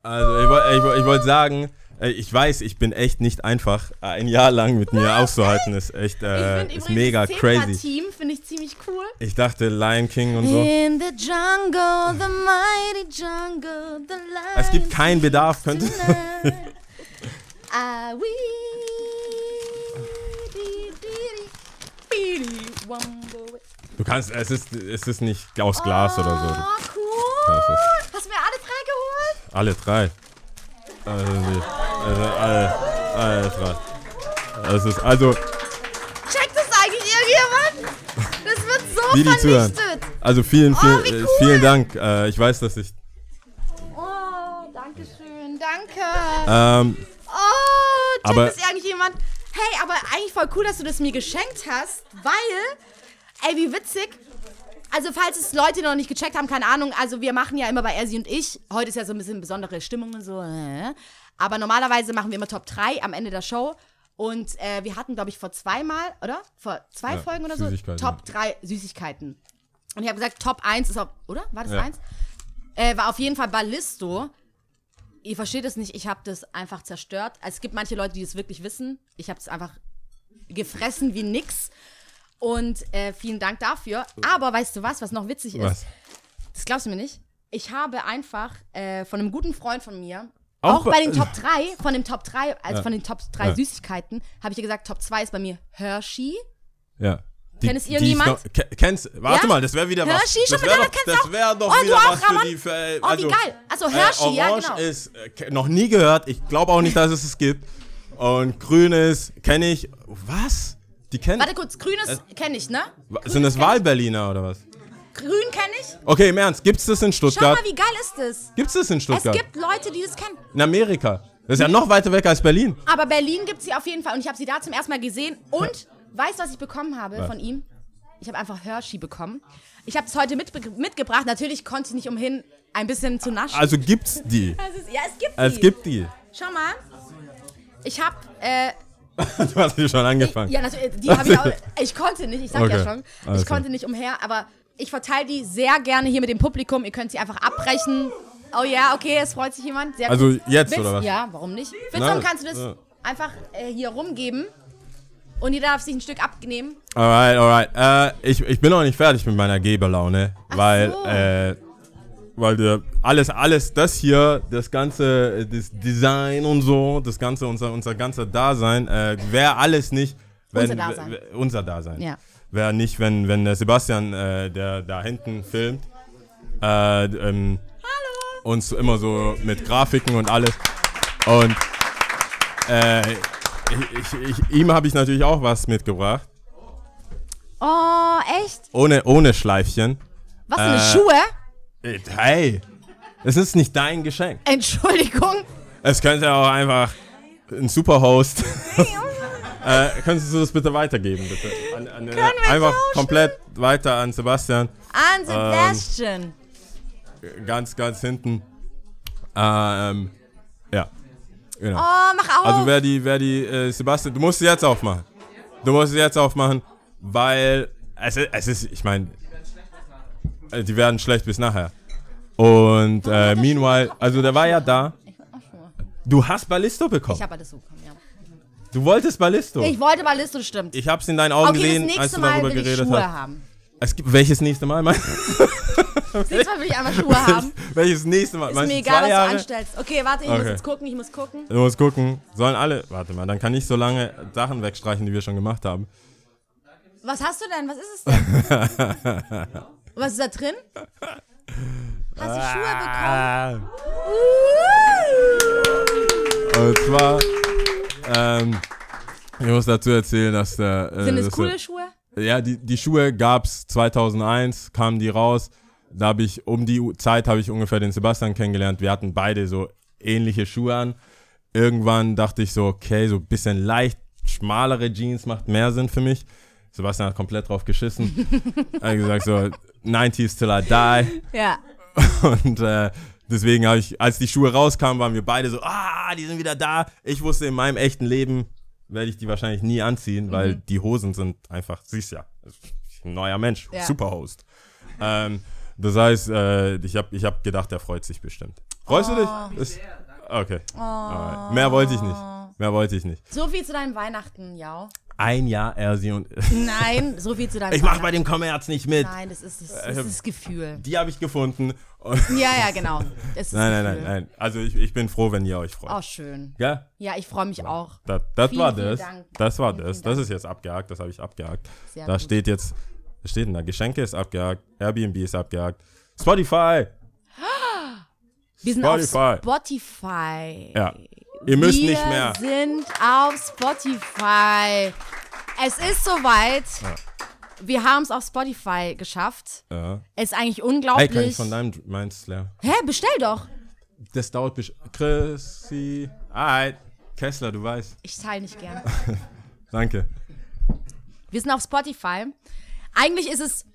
Also ich, ich, ich wollte sagen, äh, ich weiß, ich bin echt nicht einfach. Ein Jahr lang mit mir auszuhalten ist echt, Ich äh, finde ist mega das crazy. Team finde ich ziemlich cool. Ich dachte Lion King und so. In the jungle, the mighty jungle, the lion. Es gibt keinen Bedarf, könnte. Ah. Du kannst, es ist, es ist nicht aus Glas oder so. Oh, cool. Hast du mir alle drei geholt? alle drei. Also, also drei. Das ist also, Checkt das eigentlich irgendjemand? Das wird so wie die zuhören. vernichtet. Also vielen, vielen, Oh, wie äh, cool. vielen Dank. Äh, ich weiß, dass ich. Oh, danke schön. Danke. Ähm, Oh, checkt Aber- das irgendjemand? Hey, aber eigentlich voll cool, dass du das mir geschenkt hast, weil, ey, wie witzig. Also, falls es Leute noch nicht gecheckt haben, keine Ahnung, also wir machen ja immer bei Ersi und ich, heute ist ja so ein bisschen besondere Stimmung und so, äh, aber normalerweise machen wir immer Top 3 am Ende der Show. Und äh, wir hatten, glaube ich, vor zweimal, oder? Vor zwei Ja, Folgen oder so, Top 3 Süßigkeiten. Und ich habe gesagt, Top 1 ist auf, oder? War das Ja. 1? Äh, war auf jeden Fall Ballisto. Ihr versteht es nicht, ich habe das einfach zerstört. Es gibt manche Leute, die es wirklich wissen. Ich habe es einfach gefressen wie nix. Und äh, vielen Dank dafür. Aber weißt du was, was noch witzig ist? was? Das glaubst du mir nicht? Ich habe einfach äh, von einem guten Freund von mir, Auch auch, bei- bei den Top 3, von dem Top 3, also Ja. von den Top 3 Ja. Süßigkeiten, habe ich dir gesagt, Top 2 ist bei mir Hershey. Ja. Die, Kennt es irgendjemand? Noch, ke- kennst, warte Ja? mal, das wäre wieder was. Hershey, schon wäre kennst das auch? wär doch Oh, wieder auch, was für Ramon? die. Für, äh, Oh, wie also, geil. Also Hershey, äh, ja, genau. ist äh, noch nie gehört. Ich glaube auch nicht, dass es es gibt. Und grün ist, kenne ich. Was? Die kennen. Warte kurz, grünes kenne ich, ne? Sind das Wahlberliner oder was? Grün kenne ich. Okay, im Ernst, gibt's das in Schau Stuttgart? mal, wie geil ist das? Gibt's das in Es Stuttgart? gibt Leute, die das kennen. in Amerika. Das ist ja noch weiter weg als Berlin. Aber Berlin gibt sie auf jeden Fall. Und ich habe sie da zum ersten Mal gesehen. Und [laughs] weißt du, was ich bekommen habe Was? von ihm? Ich habe einfach Hershey bekommen. Ich habe es heute mitbe mitgebracht. Natürlich konnte ich nicht umhin, ein bisschen zu naschen. Also gibt's die. Es ja, es gibt Es die. gibt die. Schau mal. Ich habe, äh, [laughs] Du hast die schon angefangen. ja, natürlich, die habe ich auch, [laughs] ich konnte nicht, ich sag Okay, ja schon, alles ich konnte nicht umher, aber ich verteile die sehr gerne hier mit dem Publikum. Ihr könnt sie einfach abbrechen. Oh ja, okay, es freut sich jemand. Sehr Also gut. jetzt, Willst- oder was? Ja, warum nicht? Du, kannst du das ja. einfach äh, hier rumgeben und jeder darf sich ein Stück abnehmen. Alright, alright. Äh, ich, ich bin noch nicht fertig mit meiner Geberlaune, weil, so. äh, weil der, alles, alles, das hier, das ganze, äh, das Design und so, das ganze, unser, unser ganzer Dasein, äh, wäre alles nicht, wenn, Unser Dasein. unser Dasein. Ja. Wäre nicht, wenn, wenn der Sebastian, äh, der da hinten filmt, äh, ähm, uns immer so mit Grafiken und alles. Und äh, ich, ich, ihm habe ich natürlich auch was mitgebracht. Oh, echt? Ohne, ohne Schleifchen. Was für eine Äh, Schuhe? Äh, Hey, es ist nicht dein Geschenk. Entschuldigung. Es könnte auch einfach ein Superhost. [laughs] äh, könntest du das bitte weitergeben, bitte? An, an, äh, wir einfach tauschen? komplett weiter an Sebastian. An Sebastian. Ganz, ganz hinten. Ähm, ja. Genau. oh, mach auf. Also wer die, wer die, äh, Sebastian, du musst sie jetzt aufmachen. Du musst sie jetzt aufmachen, weil es, ist- es ist, ich meine, die werden schlecht bis nachher. Und äh, meanwhile, also der war ja da. Du hast Ballisto bekommen. ich habe alles so bekommen, ja. Du wolltest Ballisto. Ich Ich, wollte Ballisto, stimmt. hab's in deinen Augen okay, gesehen, als du Mal darüber will ich geredet Schuhe hast. haben. Es gibt welches nächste Mal? Mein, [laughs] Das nächste Mal will ich einmal Schuhe haben. welches nächste Mal? Ist Meinst mir egal, was Jahre? du anstellst. Okay, warte, ich muss Okay. jetzt gucken, ich muss gucken. Du musst gucken. Sollen alle. Warte mal, dann kann ich so lange Sachen wegstreichen, die wir schon gemacht haben. Was hast du denn? Was ist es denn? [laughs] was ist da drin? Hast du Schuhe bekommen? Ah. Und zwar, ähm, ich muss dazu erzählen, dass der. Äh, Sind es coole der, Schuhe? Ja, die, die Schuhe gab's 2001, kamen die raus. Da habe ich, um die Zeit habe ich ungefähr den Sebastian kennengelernt. Wir hatten beide so ähnliche Schuhe an. Irgendwann dachte ich so, okay, so ein bisschen leicht schmalere Jeans macht mehr Sinn für mich. Sebastian hat komplett drauf geschissen. [laughs] er hat gesagt so, 90s till I die. [laughs] Ja. [laughs] Und äh, deswegen habe ich, als die Schuhe rauskamen, waren wir beide so, ah, die sind wieder da. Ich wusste, in meinem echten Leben werde ich die wahrscheinlich nie anziehen, weil Mhm. die Hosen sind einfach, siehst ja, ein neuer Mensch, Ja. super Host. Ähm, das heißt, äh, ich habe ich hab gedacht, der freut sich bestimmt. Freust Oh. du dich? Das, okay. Alright. Mehr wollte ich nicht. Mehr wollte ich nicht. So viel zu deinem Weihnachten, ja. Ein Jahr Ersi und Nein, so viel zu [laughs] deinem ich mache bei dem Kommerz nicht mit. Nein, das ist das, Äh, das, ist das Gefühl. Die habe ich gefunden. Und [laughs] Ja, ja, genau. Nein, nein, nein, nein. Also ich, ich bin froh, wenn ihr euch freut. Oh, schön. Ja? Ja, ich freue mich auch. Das, das Vielen, war das. Dank. Das war Vielen, das. vielen Das ist jetzt abgehakt, das habe ich abgehakt. Sehr da gut. steht jetzt Was steht denn da? Geschenke ist abgehakt, Airbnb ist abgehakt, Spotify. [gasps] Wir sind Spotify. auf Spotify. Ja. Ihr müsst wir nicht mehr. sind auf Spotify. Es ist soweit. Wir haben es auf Spotify geschafft. Ja. Es ist eigentlich Hey, unglaublich. kann ich von deinem meins leer? Hä, bestell doch. Das dauert bis. Chrissy. Alright. Kessler, du weißt. Ich teile nicht gern. [laughs] Danke. Wir sind auf Spotify. Eigentlich ist es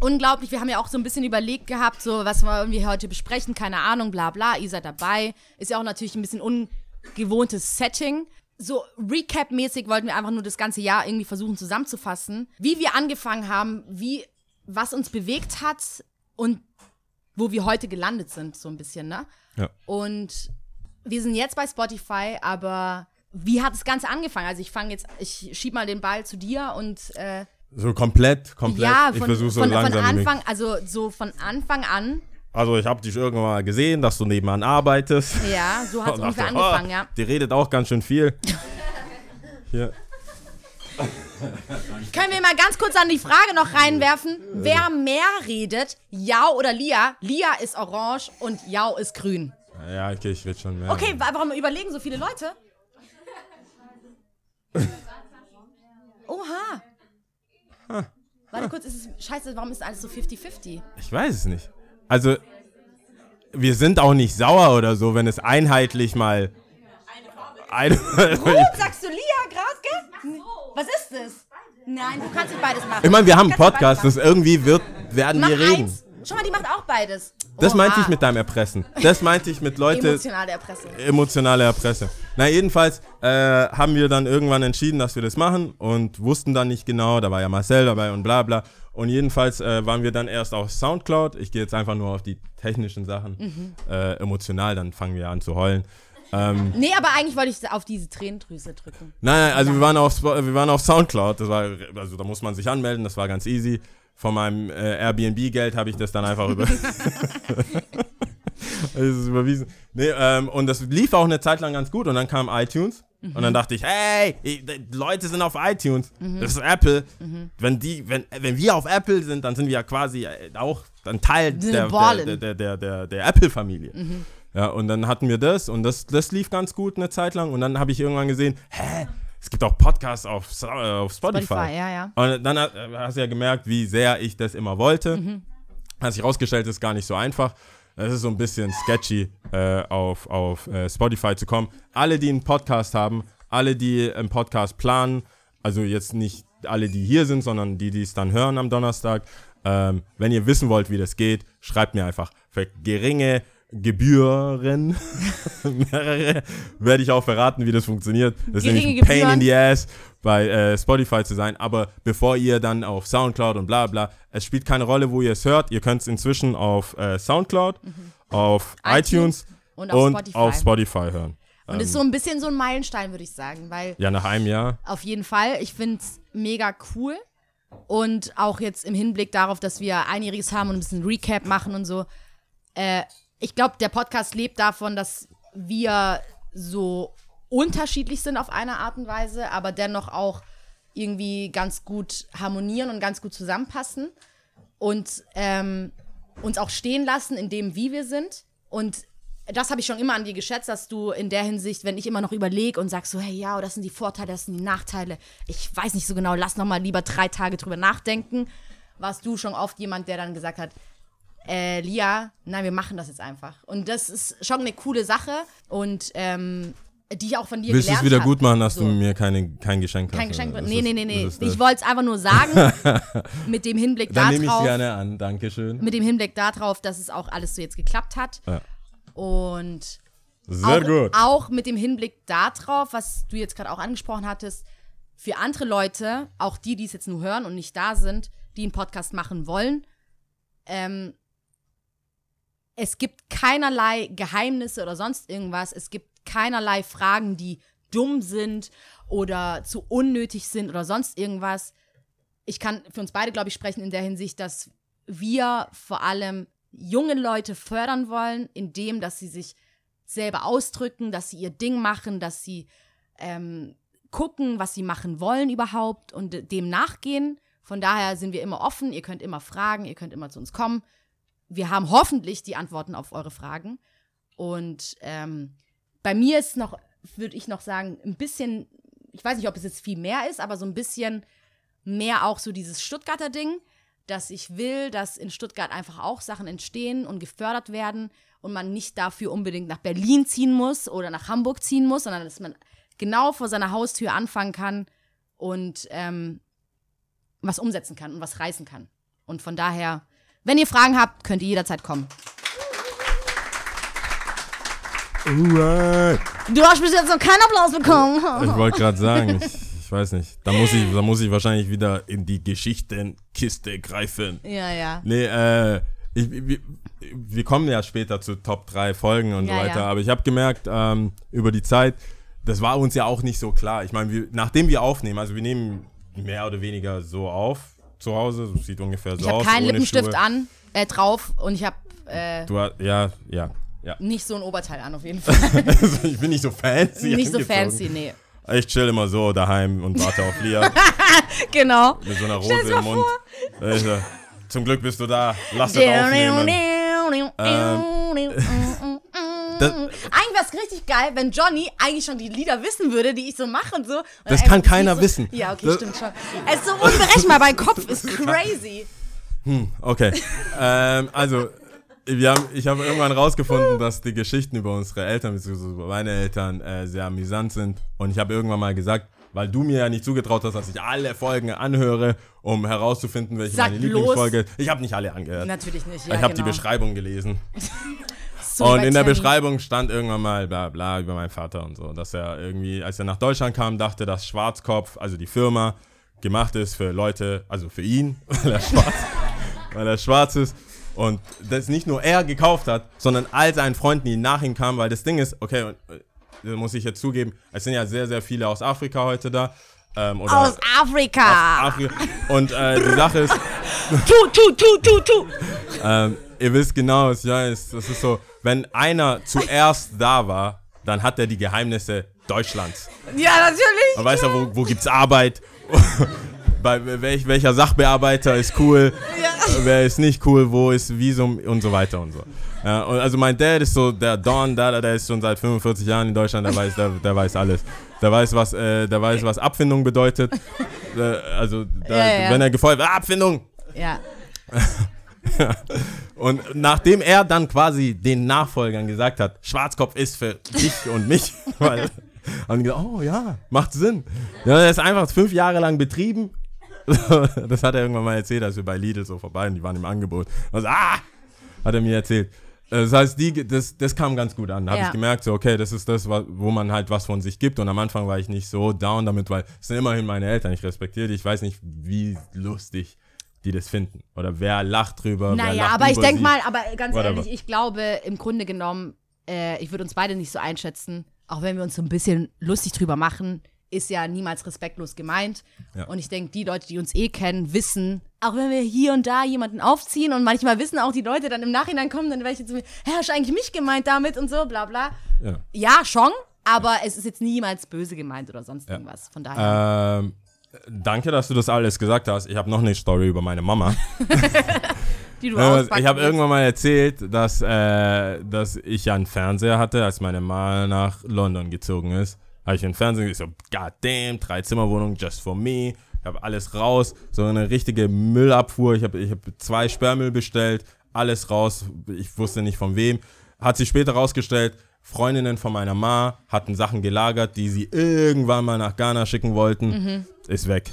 unglaublich. Wir haben ja auch so ein bisschen überlegt gehabt, so was wir irgendwie heute besprechen. Keine Ahnung, bla bla. Ihr seid dabei. Ist ja auch natürlich ein bisschen ungewohntes Setting. So Recap-mäßig wollten wir einfach nur das ganze Jahr irgendwie versuchen zusammenzufassen, wie wir angefangen haben, wie was uns bewegt hat und wo wir heute gelandet sind, so ein bisschen, ne? Ja. Und wir sind jetzt bei Spotify, aber wie hat das Ganze angefangen? Also ich fange jetzt, ich schieb mal den Ball zu dir und äh, So komplett, komplett. ja, ich von, versuche so von, von langsam. möglich. Anfang, also so von Anfang an, Also ich habe dich irgendwann mal gesehen, dass du nebenan arbeitest. ja, so hat es [laughs] ungefähr dachte, angefangen, oh, ja. Die redet auch ganz schön viel. [laughs] Hier. Können wir mal ganz kurz an die Frage noch reinwerfen, wer mehr redet, Yao oder Lia? Lia ist orange und Yao ist grün. Ja, okay, ich will schon mehr. Okay, wa- warum überlegen so viele Leute? [laughs] Oha. Warte kurz, ist es, scheiße, warum ist alles so 50-50? Ich weiß es nicht. Also, wir sind auch nicht sauer oder so, wenn es einheitlich mal. Eine Gut, sagst du Lia, Graske? Was ist das? Nein, du kannst nicht beides machen. ich meine, wir haben einen Podcast, das irgendwie wird, werden machen. wir Mach reden. eins. Schau mal, die macht auch beides. Das Oha. meinte ich mit deinem Erpressen. Das meinte ich mit Leute. Emotionale Erpressung. emotionale Erpresse. Na, jedenfalls äh, haben wir dann irgendwann entschieden, dass wir das machen und wussten dann nicht genau, da war ja Marcel dabei und bla bla. Und jedenfalls äh, waren wir dann erst auf Soundcloud. Ich gehe jetzt einfach nur auf die technischen Sachen. Mhm. Äh, emotional, dann fangen wir an zu heulen. Ähm, Nee, aber eigentlich wollte ich auf diese Tränendrüse drücken. nein, nein, also wir waren auf, wir waren auf Soundcloud. Das war, also da muss man sich anmelden, das war ganz easy. Von meinem äh, Airbnb-Geld habe ich das dann einfach über. [laughs] Überwiesen. Nee, ähm, und das lief auch eine Zeit lang ganz gut und dann kam iTunes und dann dachte ich, hey, ich, die Leute sind auf iTunes, das ist Apple. Wenn die, wenn, wenn wir auf Apple sind, dann sind wir ja quasi äh, auch ein Teil der, der, der, der, der, der Apple-Familie. Ja, und dann hatten wir das und das, das lief ganz gut eine Zeit lang und dann habe ich irgendwann gesehen, hä, es gibt auch Podcasts auf, äh, auf Spotify. Spotify, ja, ja. Und dann hast du ja gemerkt, wie sehr ich das immer wollte. Mhm. Hat sich rausgestellt, ist gar nicht so einfach. Es ist so ein bisschen sketchy, äh, auf, auf äh, Spotify zu kommen. Alle, die einen Podcast haben, alle, die einen Podcast planen, also jetzt nicht alle, die hier sind, sondern die, die es dann hören am Donnerstag, ähm, wenn ihr wissen wollt, wie das geht, schreibt mir einfach. Für geringe Gebühren, [laughs] mehrere, werde ich auch verraten, wie das funktioniert. Das ist nämlich ein Pain in the ass, bei äh, Spotify zu sein. Aber bevor ihr dann auf Soundcloud und bla bla, es spielt keine Rolle, wo ihr es hört. Ihr könnt es inzwischen auf äh, Soundcloud, auf iTunes, Mhm. Und auf und Spotify. auf Spotify hören. Und ist so ein bisschen so ein Meilenstein, würde ich sagen, weil Ja, nach einem Jahr. auf jeden Fall, ich finde es mega cool. Und auch jetzt im Hinblick darauf, dass wir Einjähriges haben und ein bisschen Recap machen und so. Äh, ich glaube, der Podcast lebt davon, dass wir so unterschiedlich sind auf eine Art und Weise, aber dennoch auch irgendwie ganz gut harmonieren und ganz gut zusammenpassen und ähm, uns auch stehen lassen in dem, wie wir sind. Und das habe ich schon immer an dir geschätzt, dass du in der Hinsicht, wenn ich immer noch überlege und sagst so, hey, ja, das sind die Vorteile, das sind die Nachteile, ich weiß nicht so genau, lass noch mal lieber drei Tage drüber nachdenken, warst du schon oft jemand, der dann gesagt hat, äh, Lia, nein, wir machen das jetzt einfach. Und das ist schon eine coole Sache und ähm, die ich auch von dir Willst du gelernt es wieder hab. gut machen, dass So. du mir keine, kein Geschenk hast? Kein Geschenk. Nee, nee, nee, nee. Ich wollte es einfach nur sagen, [laughs] mit dem Hinblick Dann nehme ich es darauf, gerne an, Dankeschön. mit dem Hinblick darauf, dass es auch alles so jetzt geklappt hat. Ja. Und Sehr auch, gut. auch mit dem Hinblick darauf, was du jetzt gerade auch angesprochen hattest, für andere Leute, auch die, die es jetzt nur hören und nicht da sind, die einen Podcast machen wollen, ähm, es gibt keinerlei Geheimnisse oder sonst irgendwas. Es gibt keinerlei Fragen, die dumm sind oder zu unnötig sind oder sonst irgendwas. Ich kann für uns beide, glaube ich, sprechen in der Hinsicht, dass wir vor allem junge Leute fördern wollen, indem, dass sie sich selber ausdrücken, dass sie ihr Ding machen, dass sie ähm, gucken, was sie machen wollen überhaupt und dem nachgehen, Von daher sind wir immer offen, ihr könnt immer fragen, ihr könnt immer zu uns kommen. Wir haben hoffentlich die Antworten auf eure Fragen. Und ähm, bei mir ist noch, würde ich noch sagen, ein bisschen, ich weiß nicht, ob es jetzt viel mehr ist, aber so ein bisschen mehr auch so dieses Stuttgarter Ding, dass ich will, dass in Stuttgart einfach auch Sachen entstehen und gefördert werden und man nicht dafür unbedingt nach Berlin ziehen muss oder nach Hamburg ziehen muss, sondern dass man genau vor seiner Haustür anfangen kann und ähm, was umsetzen kann und was reißen kann. Und von daher, wenn ihr Fragen habt, könnt ihr jederzeit kommen. Alright. Du hast bis jetzt noch keinen Applaus bekommen. Ich wollte gerade sagen, ich, ich weiß nicht. Da muss, ich, da muss ich wahrscheinlich wieder in die Geschichtenkiste greifen. Ja, ja. Nee, äh, ich, wir, wir kommen ja später zu Top 3 Folgen und Ja, so weiter, ja. aber ich habe gemerkt, ähm, über die Zeit, das war uns ja auch nicht so klar. Ich meine, nachdem wir aufnehmen, also wir nehmen mehr oder weniger so auf zu Hause, so sieht ungefähr so Ich habe aus. keinen ohne Lippenstift Schuhe. an, äh, drauf und ich habe äh, Du hast, ja, ja, ja. nicht so ein Oberteil an, auf jeden Fall. [laughs] Also ich bin nicht so fancy. nicht so fancy, nee. Ich chill immer so daheim und warte auf Lia [laughs] Genau. mit so einer Rose im Mund. Ich so, Zum Glück bist du da. Lass es aufnehmen. das- eigentlich wäre es richtig geil, wenn Johnny eigentlich schon die Lieder wissen würde, die ich so mache und so. Und Das kann keiner so, wissen. Ja, okay, Das- stimmt schon. Es ist so unberechenbar, mein Kopf ist crazy. Okay. ähm, also, wir haben, ich habe irgendwann rausgefunden, dass die Geschichten über unsere Eltern, beziehungsweise über meine Eltern, äh, sehr amüsant sind. Und ich habe irgendwann mal gesagt, weil du mir ja nicht zugetraut hast, dass ich alle Folgen anhöre, um herauszufinden, welche Sag meine. Lieblingsfolge ist. Ich habe nicht alle angehört. Natürlich nicht, ja, ich habe genau. die Beschreibung gelesen. [laughs] So und in der. Beschreibung stand irgendwann mal bla bla über meinen Vater und so, dass er irgendwie, als er nach Deutschland kam, dachte, dass Schwarzkopf, also die Firma, gemacht ist für Leute, also für ihn, [laughs] weil er schwarz, [laughs] weil er schwarz ist. Und das nicht nur er gekauft hat, sondern all seinen Freunden, die nach ihm kamen, weil das Ding ist, okay, äh, das muss ich jetzt zugeben, es sind ja sehr, sehr viele aus Afrika heute da. Ähm, Aus Afrika. Afrika. Und äh, die Sache ist, Tu, tu, tu, tu, tu. ähm, ihr wisst genau, was ich weiß. Das ist so, wenn einer zuerst da war, dann hat er die Geheimnisse Deutschlands. Ja, natürlich. Man weiß ja, wo, wo gibt's Arbeit, [laughs] bei welch, welcher Sachbearbeiter ist cool, Ja. wer ist nicht cool, wo ist Visum und so weiter und so. Ja, und also mein Dad ist so der Don, der, der ist schon seit 45 Jahren in Deutschland, der weiß, der, der weiß alles. Der weiß, was, äh, der weiß, was Abfindung bedeutet. äh, also, da, Ja, wenn er gefeuert wird, Abfindung! Ja. [laughs] [laughs] Und nachdem er dann quasi den Nachfolgern gesagt hat, Schwarzkopf ist für dich und mich, [laughs] weil, haben die gesagt, oh ja, macht Sinn. Ja, er ist einfach fünf Jahre lang betrieben. [laughs] Das hat er irgendwann mal erzählt, als wir bei Lidl so vorbei und die waren im Angebot. Also, ah, hat er mir erzählt. Äh, Das heißt, die, das, das kam ganz gut an. Da habe Ja. ich gemerkt, so, okay, das ist das, wo man halt was von sich gibt. Und am Anfang war ich nicht so down damit, weil es sind immerhin meine Eltern. Ich respektiere die. Ich weiß nicht, wie lustig die das finden. Oder wer lacht drüber. Naja, lacht aber ich denke mal, aber ganz Whatever. ehrlich, ich glaube, im Grunde genommen, äh, ich würde uns beide nicht so einschätzen, auch wenn wir uns so ein bisschen lustig drüber machen, ist ja niemals respektlos gemeint. Ja. Und ich denke, die Leute, die uns eh kennen, wissen, auch wenn wir hier und da jemanden aufziehen und manchmal wissen auch die Leute dann im Nachhinein kommen, dann welche zu mir, hä, hast du eigentlich mich gemeint damit und so, bla bla. Ja. Ja, schon, aber es ist jetzt niemals böse gemeint oder sonst irgendwas. Von daher. Ähm, danke, dass du das alles gesagt hast. Ich habe noch eine Story über meine Mama. [laughs] die du Äh, ich habe irgendwann mal erzählt, dass, äh, dass ich ja einen Fernseher hatte, als meine Mama nach London gezogen ist. Habe ich einen Fernseher, ich so, god damn, drei Zimmerwohnung, just for me. Ich habe alles raus, so eine richtige Müllabfuhr. Ich habe ich hab zwei Sperrmüll bestellt, alles raus. Ich wusste nicht von wem. Hat sich später rausgestellt, Freundinnen von meiner Ma hatten Sachen gelagert, die sie irgendwann mal nach Ghana schicken wollten. Ist weg.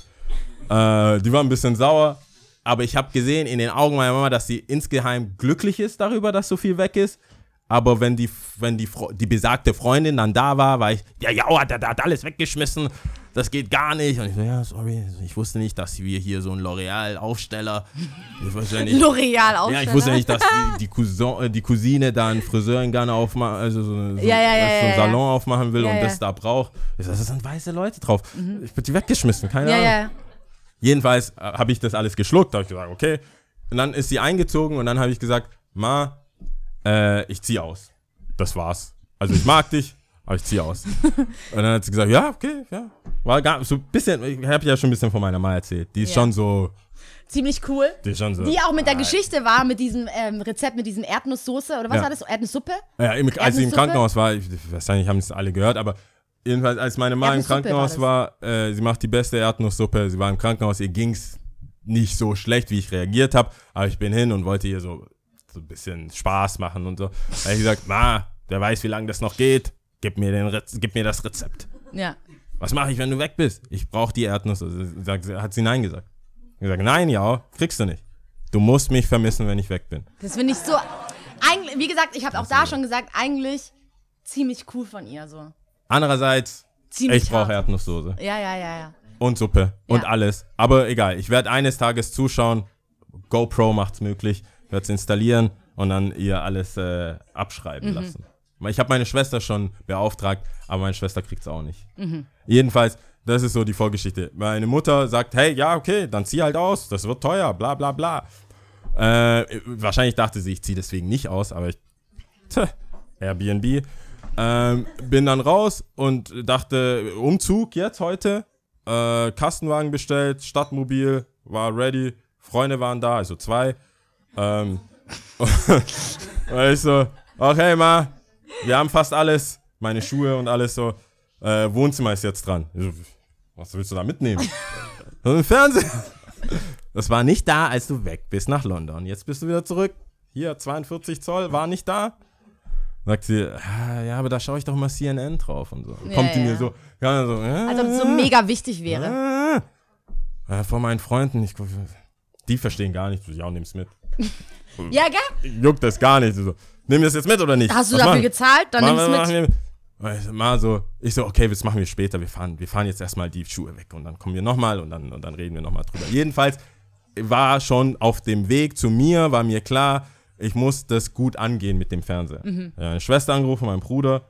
Äh, die waren ein bisschen sauer, aber ich habe gesehen in den Augen meiner Mama, dass sie insgeheim glücklich ist darüber, dass so viel weg ist. Aber wenn die, wenn die, die besagte Freundin dann da war, war ich, ja, ja, hat, der hat alles weggeschmissen, das geht gar nicht. Und ich so, ja, sorry, ich wusste nicht, dass wir hier so einen L'Oreal-Aufsteller, wusste ja ich wusste ja nicht, dass die, die, Cousin, äh, die Cousine da einen Friseur in Ghana aufmachen, also so, so, Ja, ja, ja, so einen Salon aufmachen will und das da braucht. Ich so, das sind weiße Leute drauf. Ich bin die weggeschmissen, keine Ahnung. Jedenfalls äh, habe ich das alles geschluckt. Da habe ich gesagt, okay. Und dann ist sie eingezogen und dann habe ich gesagt, Ma, äh, ich ziehe aus. Das war's. Also ich mag dich, Aber ich ziehe aus. und dann hat sie gesagt, ja, okay, ja. War gar so ein bisschen, ich habe ja schon ein bisschen von meiner Mama erzählt. Die ist Ja. schon so, Ziemlich cool. die ist schon so. Die auch mit der Geschichte war, mit diesem ähm, Rezept, mit diesem Erdnusssoße oder was Ja. war das? Erdnusssuppe? Ja, im, als sie im? Krankenhaus war, ich, wahrscheinlich haben es alle gehört, aber jedenfalls, als meine Mama im Krankenhaus war, äh, sie macht die beste Erdnusssuppe, sie war im Krankenhaus, ihr ging's nicht so schlecht, wie ich reagiert habe, aber ich bin hin und wollte ihr so, so ein bisschen Spaß machen und so. Da habe ich gesagt, Ma, wer weiß, wie lange das noch geht, gib mir, den Rez gib mir das Rezept. Ja. Was mache ich, wenn du weg bist? Ich brauche die Erdnüsse. Sie Sagt, hat sie Nein gesagt. Ich gesagt, nein, ja, kriegst du nicht. Du musst mich vermissen, wenn ich weg bin. Das finde ich so. Eigentlich, wie gesagt, ich habe auch da schon gesagt, eigentlich ziemlich cool von ihr so. Andererseits, Ziemlich ich brauche. Erdnusssoße. Ja, ja, ja, ja. Und Suppe und Ja. alles. Aber egal, ich werde eines Tages zuschauen. GoPro macht's möglich. Ich werde es installieren und dann ihr alles äh, abschreiben Mhm. lassen. Ich habe meine Schwester schon beauftragt, aber meine Schwester kriegt's auch nicht. Mhm. Jedenfalls, das ist so die Vorgeschichte. Meine Mutter sagt, hey, ja, okay, dann zieh halt aus, das wird teuer, bla bla bla. Äh, wahrscheinlich dachte sie, ich ziehe deswegen nicht aus, aber ich, tja, Airbnb. Ähm, bin dann raus und dachte, Umzug jetzt heute. Äh, Kastenwagen bestellt, Stadtmobil, war ready, Freunde waren da, also zwei. Ähm, [laughs] und ich so, okay, Ma, wir haben fast alles, meine Schuhe und alles so. Äh, Wohnzimmer ist jetzt dran. Was willst du da mitnehmen? [laughs] so ein Fernseher. Das war nicht da, als du weg bist nach London. Jetzt bist du wieder zurück. Hier, 42 Zoll, war nicht da. Sagt sie, ah, ja, aber da schaue ich doch mal CNN drauf und so. Ja, Kommt die ja. mir so, ja, so, ja, Als ob es so mega wichtig wäre. ah. Ja, vor meinen Freunden, ich, die verstehen gar nicht. Ja, nimm's mit. [laughs] Ja, gell? Juckt das gar nicht. So, nimm das jetzt mit oder nicht? Hast du Was dafür machen? gezahlt? Dann nimm's wir- mit. wir- Ich so, Mal so, ich so, okay, das machen wir später. Wir fahren, wir fahren jetzt erstmal die Schuhe weg und dann kommen wir nochmal und dann, und dann reden wir nochmal drüber. Jedenfalls war schon auf dem Weg zu mir, war mir klar, ich muss das gut angehen mit dem Fernseher. Mhm. Ja, meine Schwester angerufen, mein Bruder.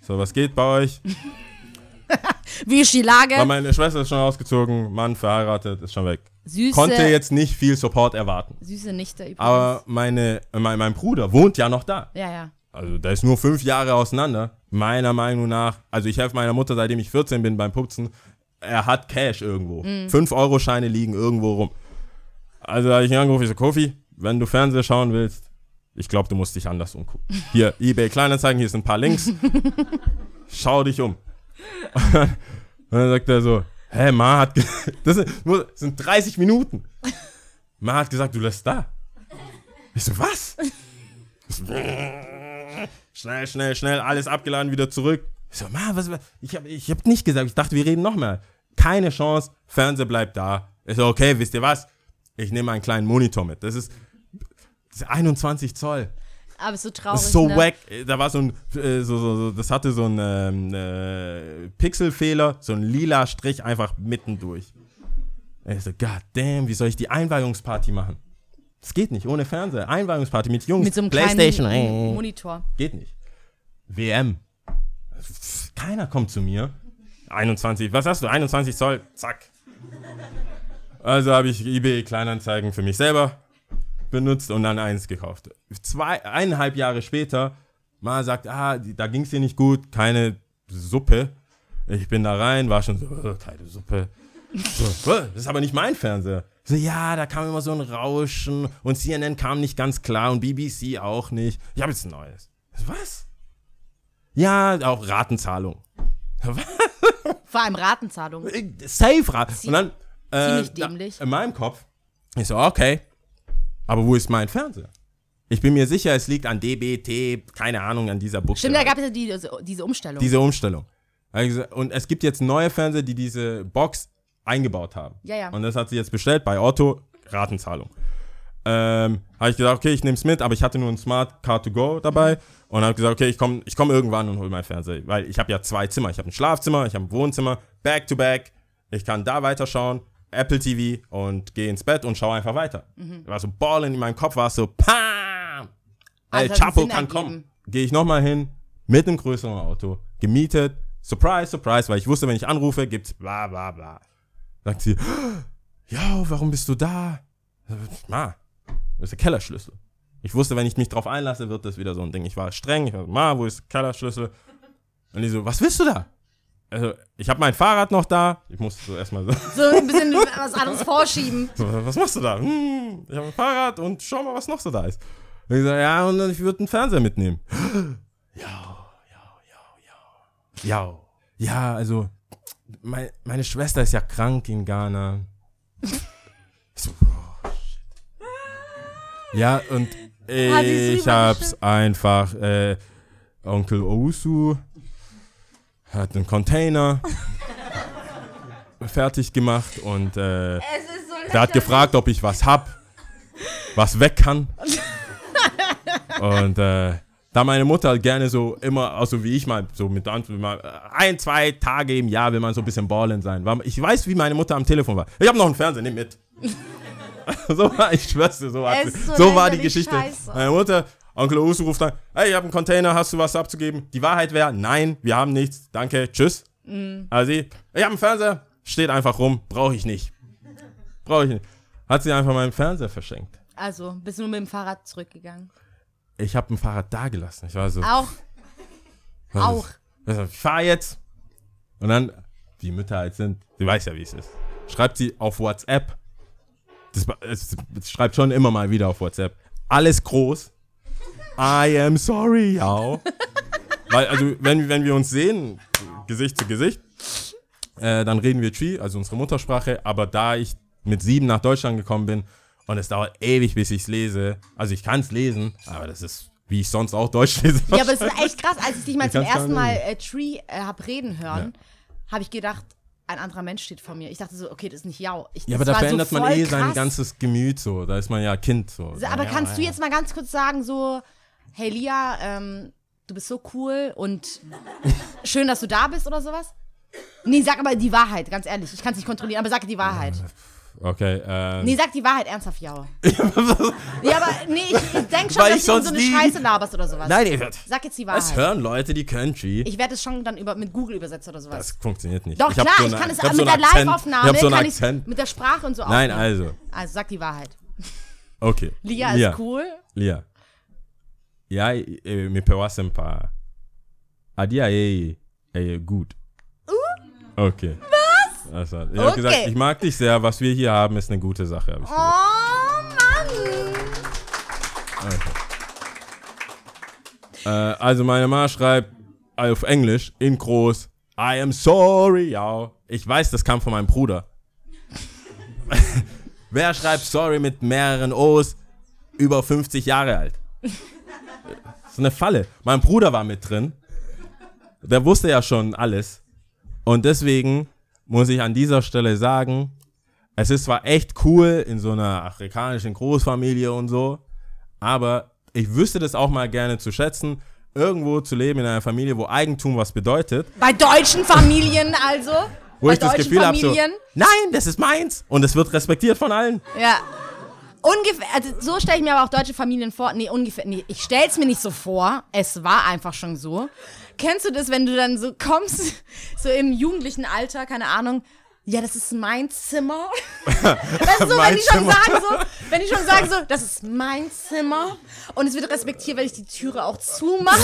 So, was geht bei euch? [laughs] Wie ist die Lage? Weil meine Schwester ist schon ausgezogen, Mann verheiratet, ist schon weg. Süße, Konnte jetzt nicht viel Support erwarten. süße Nichte übrigens. Aber meine, mein, mein Bruder wohnt ja noch da. ja, ja. Also da ist nur fünf Jahre auseinander. Meiner Meinung nach, also ich helfe meiner Mutter, seitdem ich 14 bin beim Putzen. Er hat Cash irgendwo. Mhm. 5-Euro-Scheine liegen irgendwo rum. Also da habe ich ihn angerufen, ich so, Kofi, wenn du Fernseher schauen willst, ich glaube, du musst dich anders umgucken. [laughs] Hier, eBay Kleinanzeigen, hier sind ein paar Links. [laughs] Schau dich um. [laughs] Und dann sagt er so, hä, Ma hat, [laughs] das sind, nur, das sind 30 Minuten. Ma hat gesagt, du lässt da. Ich so, was? [laughs] Schnell, schnell, schnell, alles abgeladen, wieder zurück. Ich so, Ma, was, ich habe ich hab nicht gesagt, ich dachte, wir reden nochmal. Keine Chance, Fernseher bleibt da. Ich so, okay, wisst ihr was? Ich nehme einen kleinen Monitor mit. Das ist, das ist 21 Zoll. Aber ist so traurig. So ne? wack. Da war so ein, äh, so, so, so, das hatte so einen ähm, äh, Pixelfehler, so ein lila Strich einfach mittendurch. Ich so, god damn, wie soll ich die Einweihungsparty machen? Das geht nicht, ohne Fernseher. Einweihungsparty mit Jungs. Mit so einem Playstation, kleinen Monitor. geht nicht. WM. Keiner kommt zu mir. 21, was hast du? 21 Zoll, zack. Also habe ich eBay Kleinanzeigen für mich selber benutzt und dann eins gekauft. Zwei, eineinhalb Jahre später, mal sagt, ah, da ging es dir nicht gut, keine Suppe. Ich bin da rein, war schon so, äh, keine Suppe. So, äh, [laughs] das ist aber nicht mein Fernseher. So, ja, da kam immer so ein Rauschen und CNN kam nicht ganz klar und BBC auch nicht. Ich habe jetzt ein neues. Was? Ja, auch Ratenzahlung. [laughs] Vor allem Ratenzahlung. Safe Rat. Und dann äh, ziemlich dämlich. in meinem Kopf, ich so, okay, aber wo ist mein Fernseher? Ich bin mir sicher, es liegt an DBT, keine Ahnung, an dieser Buchse. Stimmt, da gab es ja die, diese Umstellung. diese Umstellung. Gesagt, Und es gibt jetzt neue Fernseher, die diese Box eingebaut haben. Ja, ja. Und das hat sie jetzt bestellt bei Otto, Ratenzahlung. Ähm, habe ich gesagt, okay, ich nehme es mit, aber ich hatte nur ein Smart Car to Go dabei und habe gesagt, okay, ich komme ich komm irgendwann und hole meinen Fernseher, weil ich habe ja zwei Zimmer. Ich habe ein Schlafzimmer, ich habe ein Wohnzimmer, back to back. Ich kann da weiterschauen, Apple TV und gehe ins Bett und schaue einfach weiter. War so Ballen in meinem Kopf, war es so, PAM! El Also Chapo kann ergeben. kommen. Gehe ich nochmal hin, mit einem größeren Auto, gemietet, surprise, surprise, weil ich wusste, wenn ich anrufe, gibt's bla bla bla. Sagt sie, [gasps] ja, warum bist du da? Ma, das ist der Kellerschlüssel. Ich wusste, wenn ich mich drauf einlasse, wird das wieder so ein Ding. Ich war streng. Ich war, Ma, wo ist der Kellerschlüssel? Und die so, was willst du da? Also, ich habe mein Fahrrad noch da. Ich muss so erstmal so, So ein bisschen was anderes [laughs] vorschieben. so, was machst du da? Hm, ich habe ein Fahrrad und schau mal, was noch so da ist. Und ich so, ja, und ich würde einen Fernseher mitnehmen. [gasps] Ja, ja, ja, ja. Ja, ja, also, mein, meine Schwester ist ja krank in Ghana. Ich [laughs] so, oh, shit. Ja, und sie ich hab's einfach, äh, Onkel Ousu hat einen Container [laughs] fertig gemacht und äh, so der hat gefragt, ob ich was hab, was weg kann. [laughs] Und äh, da meine Mutter gerne so immer, also wie ich mal, so mit ein, zwei Tage im Jahr will man so ein bisschen ballen sein. War- Ich weiß, wie meine Mutter am Telefon war. Ich habe noch einen Fernseher, nimm mit. [laughs] so war, ich schwör's dir, so, so so war die Geschichte. scheiße. Meine Mutter, Onkel Usu ruft an, hey, ich habe einen Container, hast du was abzugeben? Die Wahrheit wäre, nein, wir haben nichts, danke, tschüss. Mhm. Also ich habe einen Fernseher, steht einfach rum, brauche ich nicht. Brauche ich nicht. Hat sie einfach meinen Fernseher verschenkt. Also, bist du nur mit dem Fahrrad zurückgegangen? Ich habe ein Fahrrad da gelassen. Ich war so, Auch. was auch. ist- Ich fahre jetzt. Und dann, wie Mütter halt sind, sie weiß ja, wie es ist. Schreibt sie auf WhatsApp. Das, es, es schreibt schon immer mal wieder auf WhatsApp. Alles groß. I am sorry, ja. Weil, also, wenn, wenn wir uns sehen, Gesicht zu Gesicht, äh, dann reden wir Tree, also unsere Muttersprache. Aber da ich mit sieben nach Deutschland gekommen bin und es dauert ewig, bis ich es lese. Also, ich kann es lesen, aber das ist, wie ich sonst auch Deutsch lese. Ja, aber das ist echt krass. Als ich dich mal Ich zum ersten Mal äh, Tree äh, hab reden hören, habe ich gedacht, ein anderer Mensch steht vor mir. Ich dachte so, okay, das ist nicht Yao. Ich, Ja, aber da verändert so man eh sein krass. ganzes Gemüt so. Da ist man ja Kind so. So, Aber ja, kannst du ja. jetzt mal ganz kurz sagen, so, hey Lia, ähm, du bist so cool und schön, dass du da bist oder sowas? Nee, sag aber die Wahrheit, ganz ehrlich. Ich kann es nicht kontrollieren, aber sag die Wahrheit. Okay, äh. Nee, sag die Wahrheit ernsthaft, Yao. [laughs] ja, aber nee, ich, ich denk schon, Weil dass ich du so sonst eine nie- Scheiße laberst oder sowas. Nein, ihr- Sag jetzt die es Wahrheit. hören Leute, die Tree. Ich werde es schon dann über, mit Google übersetzen oder sowas. Das funktioniert nicht. Doch, hab klar, so ich eine- kann es hab mit so der einen Akzent. Live-Aufnahme, Ich hab so einen kann ich Akzent. mit der Sprache und so Nein, aufnehmen. also. Also sag die Wahrheit. Okay. Lia ist cool. Lia. Ja, eh, mi pewasse ein paar. Adia, ey, ey, gut. Okay. Was? Also, ich hab Okay. gesagt, ich mag dich sehr. Was wir hier haben, ist eine gute Sache. Oh. Mann. Äh, also meine Mama schreibt auf Englisch in groß I am sorry, ja. Ich weiß, das kam von meinem Bruder. [laughs] Wer schreibt sorry mit mehreren O's über 50 Jahre alt? Ist eine Falle. Mein Bruder war mit drin. Der wusste ja schon alles. Und deswegen muss ich an dieser Stelle sagen, es ist zwar echt cool in so einer afrikanischen Großfamilie und so, aber ich wüsste das auch mal gerne zu schätzen, irgendwo zu leben in einer Familie, wo Eigentum was bedeutet, Bei deutschen Familien also. wo Bei ich das Gefühl habe, so, Familien. nein, das ist meins und es wird respektiert von allen. Ja. Ungefähr, also so stelle ich mir aber auch deutsche Familien vor. Nee, ungefähr, nee, ich stelle es mir nicht so vor. Es war einfach schon so. Kennst du das, wenn du dann so kommst, [laughs] so im jugendlichen Alter, keine Ahnung, ja, das ist mein Zimmer. [laughs] Das ist so, Mein wenn die schon Zimmer. sagen so, wenn die schon sagen so, das ist mein Zimmer und es wird respektiert, wenn ich die Türe auch zumache,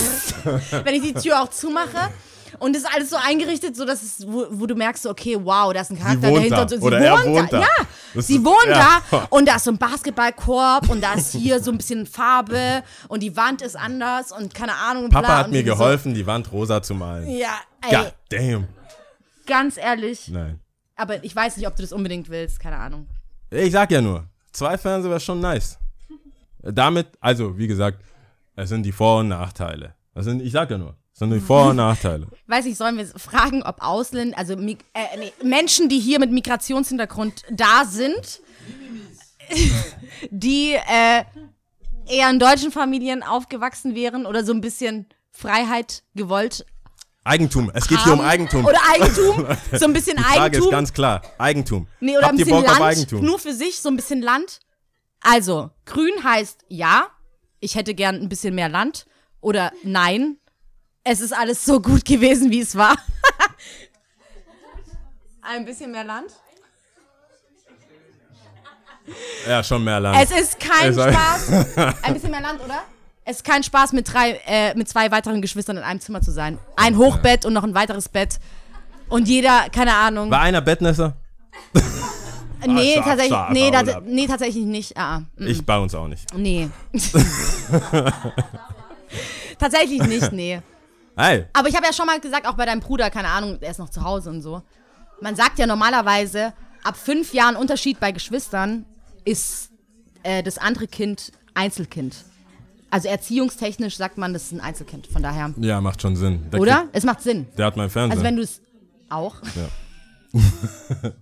[laughs] wenn ich die Tür auch zumache. Und es ist alles so eingerichtet, so dass es, wo, wo du merkst, so, okay, wow, da ist ein Charakter wohnt dahinter. da. Und so, sie Oder er wohnt, wohnt da. Ja, Das sie ist- wohnt ja. da [laughs] und da ist so ein Basketballkorb und da ist hier so ein bisschen Farbe und die Wand ist anders und keine Ahnung. Papa bla, hat mir geholfen, die Wand rosa zu malen. So. Ja, ey, God damn. ganz ehrlich. Nein. Aber ich weiß nicht, ob du das unbedingt willst, keine Ahnung. Ich sag ja nur, zwei Fernseher wäre schon nice. Damit, also wie gesagt, es sind die Vor- und Nachteile. Das sind, ich sag ja nur, sind die Vor- und Nachteile. [laughs] Weiß nicht, sollen wir fragen, ob Ausländer, also äh, nee, Menschen, die hier mit Migrationshintergrund da sind, [laughs] die äh, eher in deutschen Familien aufgewachsen wären oder so ein bisschen Freiheit gewollt Eigentum, es geht hier um. Eigentum. Oder Eigentum, [laughs] so ein bisschen Die Frage Eigentum. ist ganz klar, Eigentum. Nee, oder Habt ein bisschen Bock auf Land, Eigentum? nur für sich, so ein bisschen Land. Also, grün heißt ja, ich hätte gern ein bisschen mehr Land. Oder nein, es ist alles so gut gewesen, wie es war. [laughs] ein bisschen mehr Land? Ja, schon mehr Land. Es ist kein Es- Spaß. [laughs] Ein bisschen mehr Land, oder? Es ist kein Spaß, mit drei, äh, mit zwei weiteren Geschwistern in einem Zimmer zu sein. Ein Hochbett und noch ein weiteres Bett. Und jeder, keine Ahnung. War einer Bettnässer? [laughs] nee, scharf, tatsächlich, scharf, nee, tats- nee, tatsächlich nicht. Ah, ah. Mm, Ich bei uns auch nicht. nee. tatsächlich nicht, nee. Hey, Aber ich habe ja schon mal gesagt, auch bei deinem Bruder, keine Ahnung, der ist noch zu Hause und so. Man sagt ja normalerweise, ab fünf Jahren Unterschied bei Geschwistern ist äh, das andere Kind Einzelkind. Also erziehungstechnisch sagt man, das ist ein Einzelkind. Von daher. ja, macht schon Sinn. Der Oder? Krieg, Es macht Sinn. der hat mein Fernseher. Also wenn du es auch. Ja. [laughs]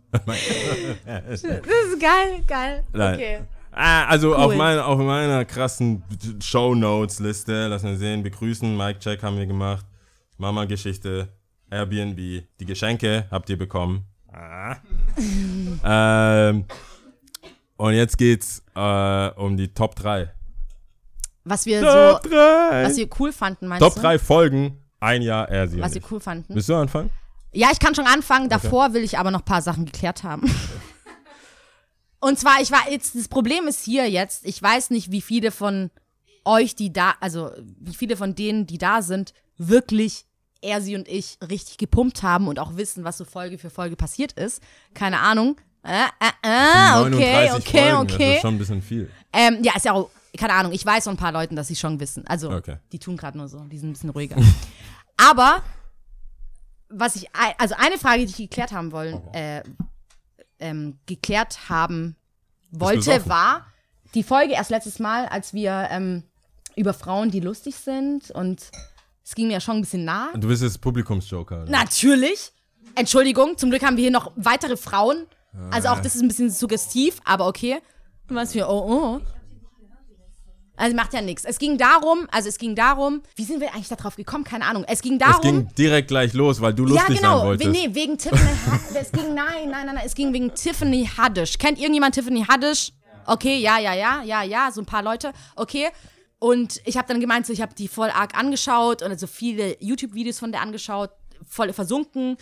das ist geil, geil. Nein. Okay. Ah, also auf, Cool. mein, auf meiner krassen Show-Notes-Liste, lass mal sehen, begrüßen, Mic-Check haben wir gemacht, Mama-Geschichte, Airbnb, die Geschenke habt ihr bekommen. Ah. ähm, und jetzt geht's äh, um die Top 3. Was wir Top so, 3! was wir cool fanden, meinst Top du? 3 Folgen, ein Jahr Ersi Was wir cool fanden. Willst du anfangen? Ja, ich kann schon anfangen. Davor will ich aber noch ein paar Sachen geklärt haben. Und zwar, ich war jetzt, das Problem ist hier jetzt, ich weiß nicht, wie viele von euch, die da, also wie viele von denen, die da sind, wirklich er, sie und ich richtig gepumpt haben und auch wissen, was so Folge für Folge passiert ist. Keine Ahnung. Äh, äh, äh, okay, 39 okay, Folgen, Das okay. ist schon ein bisschen viel. Ähm, ja, ist ja auch, keine Ahnung, ich weiß von ein paar Leuten, dass sie schon wissen. Also, Okay. die tun gerade nur so, die sind ein bisschen ruhiger. [laughs] Aber, was ich, also eine Frage, die ich geklärt haben wollen, äh, ähm, geklärt haben wollte, war die Folge erst letztes Mal, als wir ähm, über Frauen, die lustig sind und es ging mir ja schon ein bisschen nah. Du bist jetzt Publikumsjoker. oder? Natürlich. Entschuldigung, zum Glück haben wir hier noch weitere Frauen. Also Ah. auch das ist ein bisschen suggestiv, aber okay. Was für, oh, oh. Also macht ja nichts. Es ging darum, also es ging darum, wie sind wir eigentlich darauf gekommen? Keine Ahnung. Es ging darum. Es ging direkt gleich los, weil du ja, lustig genau. sein wolltest. Nee, wegen Tiffany Haddish. [laughs] Es ging, nein, nein, nein, nein. Es ging wegen Tiffany Haddish. Kennt irgendjemand Tiffany Haddish? Okay, ja, ja, ja, ja, ja, so ein paar Leute. Okay. Und ich habe dann gemeint, so, ich habe die voll arg angeschaut und so viele YouTube-Videos von der angeschaut, voll versunken.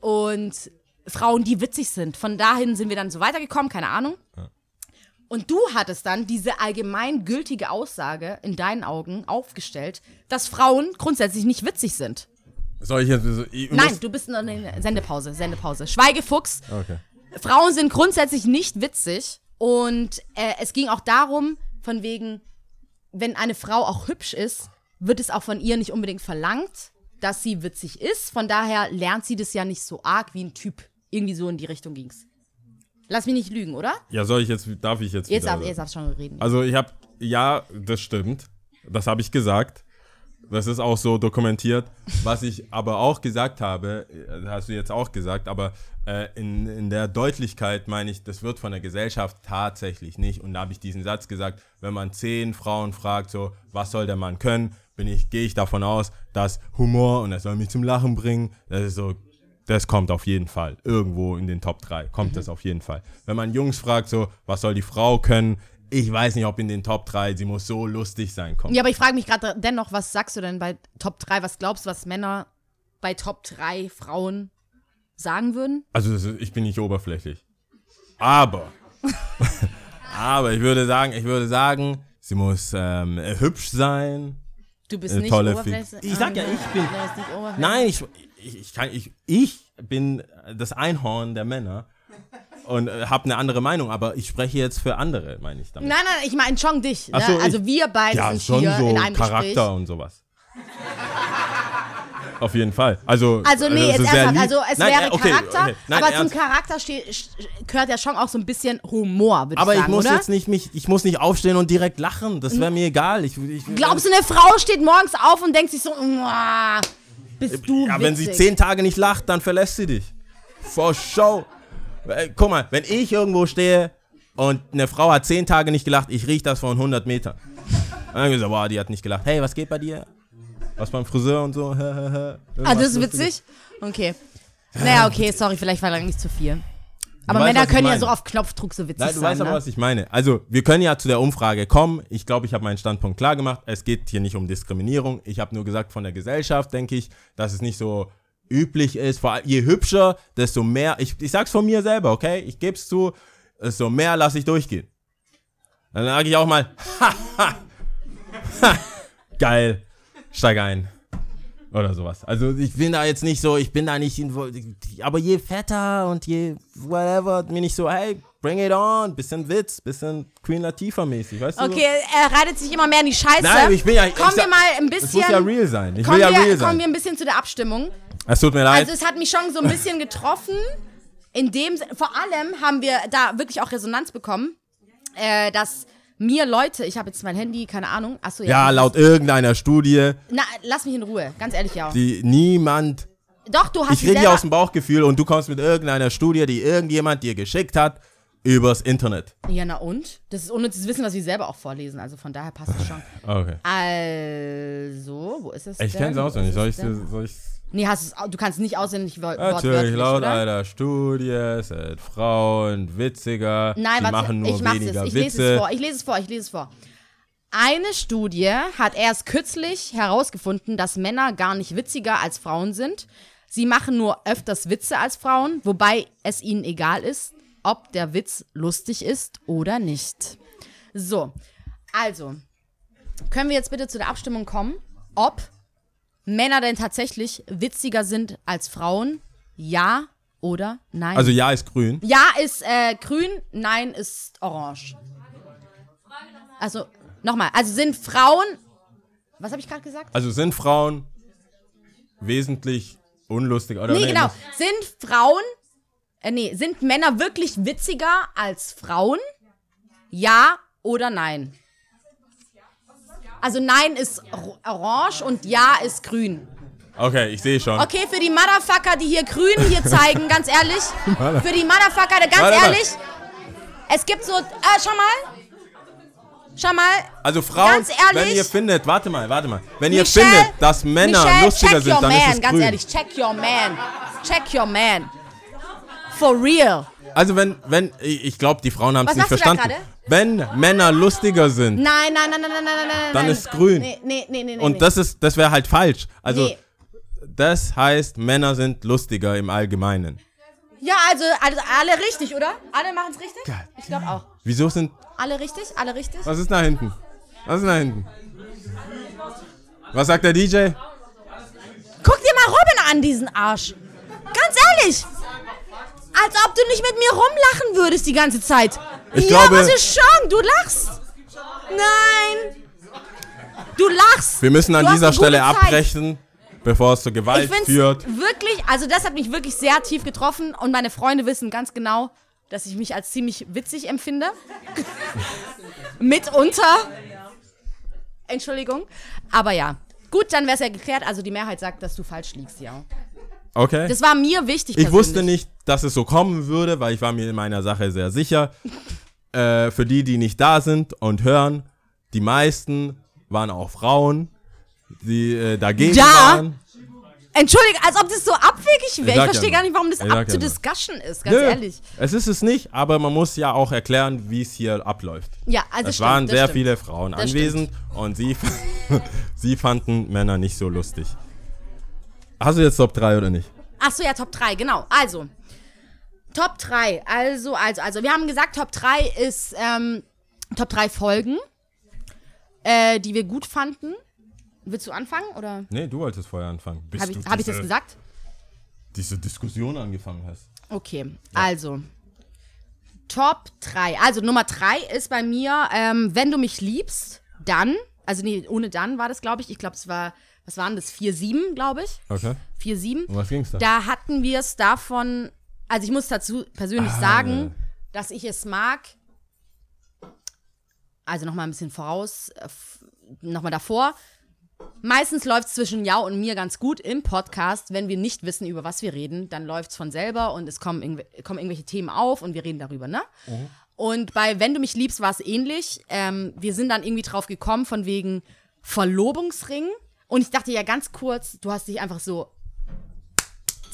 Und Frauen, die witzig sind. Von dahin sind wir dann so weitergekommen, keine Ahnung. Und du hattest dann diese allgemeingültige Aussage in deinen Augen aufgestellt, dass Frauen grundsätzlich nicht witzig sind. Soll ich jetzt. so- Ich Nein, du bist in der Sendepause, Sendepause. Schweigefuchs. Okay. Frauen sind grundsätzlich nicht witzig. Und äh, es ging auch darum, von wegen, wenn eine Frau auch hübsch ist, wird es auch von ihr nicht unbedingt verlangt, dass sie witzig ist. Von daher lernt sie das ja nicht so arg wie ein Typ. Irgendwie so in die Richtung ging's. Lass mich nicht lügen, oder? Ja, soll ich jetzt, darf ich jetzt Jetzt, darf, jetzt darfst du schon reden. Also ich habe, ja, das stimmt. Das habe ich gesagt. Das ist auch so dokumentiert. Was ich aber auch gesagt habe, äh, hast du jetzt auch gesagt, aber äh, in, in der Deutlichkeit meine ich, das wird von der Gesellschaft tatsächlich nicht. Und da habe ich diesen Satz gesagt, wenn man zehn Frauen fragt, so, was soll der Mann können, bin ich, gehe ich davon aus, dass Humor und er soll mich zum Lachen bringen, das ist so, das kommt auf jeden Fall. Irgendwo in den Top 3 kommt das auf jeden Fall. Wenn man Jungs fragt, so, was soll die Frau können, ich weiß nicht, ob in den Top 3, sie muss so lustig sein, kommt. Ja, aber ich frage mich gerade dennoch, was sagst du denn bei Top 3? Was glaubst du, was Männer bei Top 3 Frauen sagen würden? Also ist, ich bin nicht oberflächlich. Aber, [laughs] aber ich würde sagen, ich würde sagen, sie muss ähm, hübsch sein. Du bist nicht tolle oberflächlich. Ich sag ja, ich bin- nicht oberflächlich. Nein, ich, ich, ich, kann, ich, ich bin das Einhorn der Männer und äh, habe eine andere Meinung, aber ich spreche jetzt für andere, meine ich damit. Nein, nein, ich meine schon dich. Ne? So, also ich- wir beide ja, sind schon hier so in einem Charakter Gespräch. und sowas. Auf jeden Fall. Also, Also nee, es jetzt ernsthaft. Also es Nein, wäre äh, okay, Charakter, okay. Nein, aber ernst. zum Charakter steht, st- gehört ja schon auch so ein bisschen Humor, würde Aber ich ich sagen, muss oder? jetzt nicht mich, ich muss nicht aufstehen und direkt lachen. Das wäre mir egal. Ich, ich, Glaubst du, eine Frau steht morgens auf und denkt sich so, "Mua, bist du Ja, wenn sie witzig." zehn Tage nicht lacht, dann verlässt sie dich. For show. Äh, Guck mal, wenn ich irgendwo stehe und eine Frau hat zehn Tage nicht gelacht, ich riech das von 100 Metern. Dann ich gesagt, boah, die hat nicht gelacht. Hey, was geht bei dir? Was beim Friseur und so? [laughs] Ah, das ist witzig? Okay. Naja, okay, sorry, vielleicht war nicht zu viel. Aber weißt, Männer können ja so auf Knopfdruck so witzig Nein, du sein. weißt aber, ne? was ich meine. Also, wir können ja zu der Umfrage kommen. Ich glaube, ich habe meinen Standpunkt klar gemacht. Es geht hier nicht um Diskriminierung. Ich habe nur gesagt, von der Gesellschaft denke ich, dass es nicht so üblich ist. Vor allem, je hübscher, desto mehr. Ich, ich sag's von mir selber, okay? Ich gebe es zu, desto mehr lasse ich durchgehen. Dann sage ich auch mal, ha, ha, ha. geil, steig ein. Oder sowas. Also ich bin da jetzt nicht so, ich bin da nicht, invo- aber je fetter und je whatever, bin ich so, hey, bring it on, bisschen Witz, bisschen Queen Latifah mäßig, weißt du? Okay, er reitet sich immer mehr in die Scheiße. Nein, ich bin ja, ich Kommen wir sag- mal ein Es bisschen. muss ja real sein. Ich kommen, will ja wir, real kommen sein. wir ein bisschen zu der Abstimmung. Es tut mir leid. Also es hat mich schon so ein bisschen getroffen. In dem vor allem haben wir da wirklich auch Resonanz bekommen, äh, dass mir Leute, ich habe jetzt mein Handy, keine Ahnung, achso, ja, laut irgendeiner Studie, Na, lass mich in Ruhe, ganz ehrlich, ja. die niemand Doch, du hast Ich rede hier aus dem Bauchgefühl und du kommst mit irgendeiner Studie, die irgendjemand dir geschickt hat, übers Internet. Ja, na und? Das ist unnützes Wissen, was wir selber auch vorlesen, also von daher passt es schon. [laughs] Okay. Also, wo ist es Ich kenn's Wo auswendig. Soll es ich soll ich Nee, hast du kannst nicht auswendig wor- Natürlich, laut oder? einer Studie sind Frauen witziger. Nein, warte, machen nur ich mach's weniger jetzt. Ich lese Witze. es vor, ich lese es vor, ich lese es vor. Eine Studie hat erst kürzlich herausgefunden, dass Männer gar nicht witziger als Frauen sind. Sie machen nur öfters Witze als Frauen, wobei es ihnen egal ist, ob der Witz lustig ist oder nicht. So, also, können wir jetzt bitte zu der Abstimmung kommen, ob Männer denn tatsächlich witziger sind als Frauen? Ja oder nein? Also ja ist grün. Ja ist äh, grün, nein ist orange. Also, nochmal. Also sind Frauen. Was habe ich gerade gesagt? Also sind Frauen wesentlich unlustiger oder Nee, genau. Sind Frauen. Äh, nee, sind Männer wirklich witziger als Frauen? Ja oder nein? Also nein ist or- orange und ja ist grün. Okay, ich sehe schon. Okay, für die Motherfucker, die hier grün hier zeigen, [laughs] ganz ehrlich. Für die Motherfucker, ganz Warte ehrlich. Es gibt so. Äh, schau mal. Schau mal. Also Frauen, Ganz ehrlich? wenn ihr findet, warte mal, warte mal. Wenn ihr Michelle, findet, dass Männer Michelle, lustiger check sind, your dann man, ist es ganz grün. ehrlich, check your man. Check your man. For real. Also wenn, wenn, ich glaube, die Frauen haben es nicht verstanden. Wenn Männer lustiger sind, Nein, nein, nein, nein, nein, nein, nein, nein. Dann nein. ist grün. Nee, nee, nee, nee. und nee. das ist, das wäre halt falsch. Also Nee. das heißt, Männer sind lustiger im Allgemeinen. Ja, also, also alle richtig, oder? Alle machen es richtig? Geil. Ich glaube auch. Wieso sind, Alle richtig? Alle richtig? was ist da hinten? Was ist da hinten? Was sagt der DJ? Guck dir mal Robin an, diesen Arsch. Ganz ehrlich. Als ob du nicht mit mir rumlachen würdest die ganze Zeit. Ich ja, glaube- was ist schon? Du lachst. Nein. Du lachst. Wir müssen an Du dieser Stelle abbrechen, bevor es zur Gewalt Ich führt. wirklich, also das hat mich wirklich sehr tief getroffen und meine Freunde wissen ganz genau, dass ich mich als ziemlich witzig empfinde. [laughs] Mitunter. Entschuldigung. Aber ja. Gut, dann wäre es ja geklärt. Also die Mehrheit sagt, dass du falsch liegst, ja. Okay. Das war mir wichtig. Ich wusste persönlich. nicht, dass es so kommen würde, weil ich war mir in meiner Sache sehr sicher. äh, für die, die nicht da sind und hören, die meisten waren auch Frauen, die äh, dagegen Da? waren. Entschuldigung, als ob das so abwegig wäre. Ich, ja verstehe nur. gar nicht, warum das Ich up to ja discussion ist, ganz Nö, ehrlich. Es ist es nicht, aber man muss ja auch erklären, wie es hier abläuft. Ja, also Es stimmt, waren sehr stimmt. viele Frauen Das anwesend und sie, [laughs] sie fanden Männer nicht so lustig. Hast du jetzt Top 3 oder nicht? Achso, ja, Top 3, genau. Also, Top 3. Also, also, also. Wir haben gesagt, Top 3 ist ähm, Top 3 Folgen, äh, die wir gut fanden. Willst du anfangen? Oder Nee, du wolltest vorher anfangen. Habe ich, hab ich das gesagt? Diese Diskussion angefangen hast. Okay, also. Top 3. Also, Nummer 3 ist bei mir, ähm, wenn du mich liebst, dann. Also, nee, ohne dann war das, glaube ich. Ich glaube, es war, was waren das? 4-7, glaube ich. Okay. 4-7. Um was ging's da? Da hatten wir es davon, also ich muss dazu persönlich Ah. sagen, dass ich es mag, also nochmal ein bisschen voraus, äh, nochmal davor. Meistens läuft es zwischen Ja und mir ganz gut im Podcast. Wenn wir nicht wissen, über was wir reden, dann läuft es von selber und es kommen, irgendw kommen irgendwelche Themen auf und wir reden darüber, ne? Und bei Wenn du mich liebst war es ähnlich. Ähm, wir sind dann irgendwie drauf gekommen von wegen Verlobungsring. Und ich dachte ja ganz kurz, du hast dich einfach so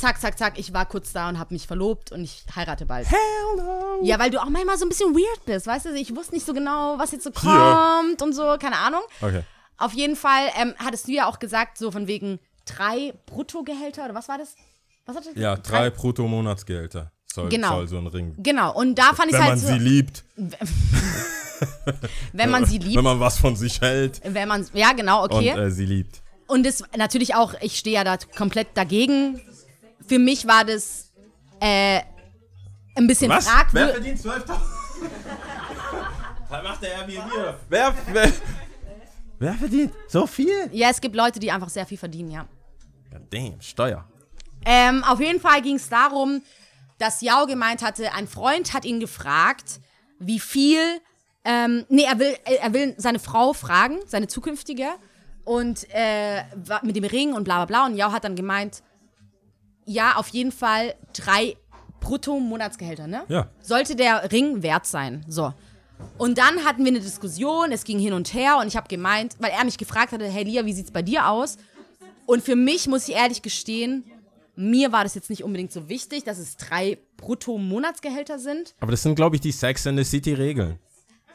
zack, zack, zack, ich war kurz da und habe mich verlobt und ich heirate bald. Hell no. Ja, weil du auch manchmal so ein bisschen weird bist, weißt du? Ich wusste nicht so genau, was jetzt so kommt Hier. und so, keine Ahnung. Okay. Auf jeden Fall ähm, hattest du ja auch gesagt, so von wegen drei Bruttogehälter oder was war das? Was hat das? Ja, drei Brutto-Monatsgehälter soll, Genau. soll so ein Ring. Genau, und da fand ich Wenn halt man so. sie liebt. [laughs] wenn man sie liebt. Wenn man was von sich hält Wenn man, ja, genau, okay. und äh, sie liebt. Und es natürlich auch, ich stehe ja da komplett dagegen. Für mich war das äh, ein bisschen Was? Wer fragwürdig. verdient 12.000? Was macht der Airbnb? Wer, wer, wer verdient so viel? Ja, es gibt Leute, die einfach sehr viel verdienen, ja. Ja, damn, Steuer. Ähm, auf jeden Fall ging es darum, dass Yao gemeint hatte, ein Freund hat ihn gefragt, wie viel. Ähm, nee, er will, er will seine Frau fragen, seine zukünftige, und äh, mit dem Ring und bla bla bla. Und Yao hat dann gemeint, ja, auf jeden Fall drei Brutto-Monatsgehälter, ne? Ja. Sollte der Ring wert sein. So. Und dann hatten wir eine Diskussion, es ging hin und her und ich habe gemeint, weil er mich gefragt hatte, hey Lia, wie sieht's bei dir aus? Und für mich muss ich ehrlich gestehen, mir war das jetzt nicht unbedingt so wichtig, dass es drei Brutto-Monatsgehälter sind. Aber das sind, glaube ich, die Sex and the City Regeln.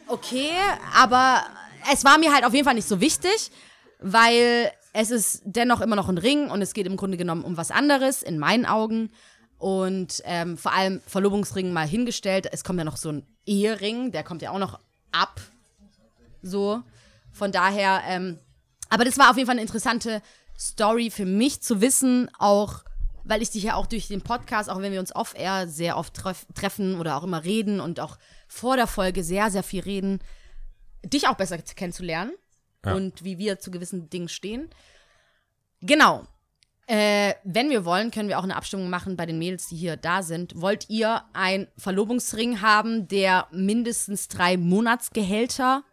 Okay, aber es war mir halt auf jeden Fall nicht so wichtig, weil es ist dennoch immer noch ein Ring und es geht im Grunde genommen um was anderes, in meinen Augen. Und ähm, vor allem Verlobungsring mal hingestellt. Es kommt ja noch so ein Ehering, der kommt ja auch noch ab. So. Von daher, ähm, aber das war auf jeden Fall eine interessante Story für mich zu wissen, auch weil ich dich ja auch durch den Podcast, auch wenn wir uns off-air sehr oft treff treffen oder auch immer reden und auch vor der Folge sehr, sehr viel reden, dich auch besser kennenzulernen Ja. und wie wir zu gewissen Dingen stehen. Genau. Äh, wenn wir wollen, können wir auch eine Abstimmung machen bei den Mädels, die hier da sind. Wollt ihr einen Verlobungsring haben, der mindestens drei Monatsgehälter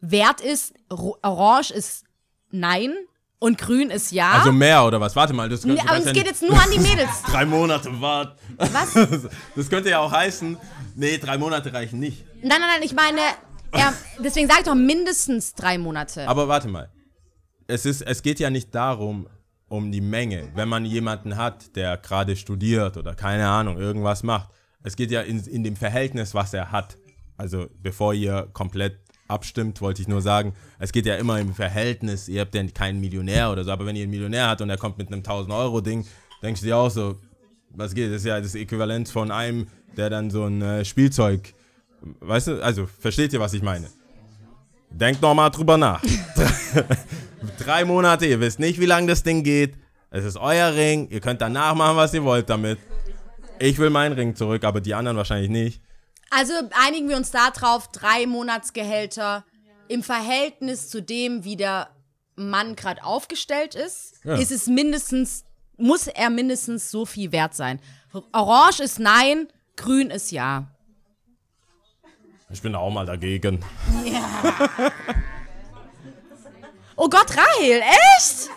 wert ist? Ro- Orange ist nein und grün ist ja. Also mehr oder was? Warte mal, das könnte, Nee, aber es geht jetzt nur an die Mädels. [laughs] drei Monate warten. Was? [laughs] Das könnte ja auch heißen, nee, drei Monate reichen nicht. Nein, nein, nein, ich meine, ja, deswegen sage ich doch mindestens drei Monate. Aber warte mal. Es, ist, es geht ja nicht darum, um die Menge. Wenn man jemanden hat, der gerade studiert oder keine Ahnung, irgendwas macht. Es geht ja in, in dem Verhältnis, was er hat. Also bevor ihr komplett abstimmt, wollte ich nur sagen, es geht ja immer im Verhältnis. Ihr habt ja keinen Millionär oder so, aber wenn ihr einen Millionär habt und er kommt mit einem 1000-Euro-Ding, denkst du dir auch so, was geht? Das ist ja das Äquivalent von einem, der dann so ein äh, Spielzeug, weißt du, also versteht ihr, was ich meine? Denkt noch mal drüber nach. [laughs] Drei Monate, ihr wisst nicht, wie lange das Ding geht. Es ist euer Ring, ihr könnt danach machen, was ihr wollt damit. Ich will meinen Ring zurück, aber die anderen wahrscheinlich nicht. Also einigen wir uns darauf, drei Monatsgehälter im Verhältnis zu dem, wie der Mann gerade aufgestellt ist, Ja. ist es mindestens, muss er mindestens so viel wert sein. Orange ist nein, grün ist ja. Ich bin auch mal dagegen. Oh Gott, Rahel, echt?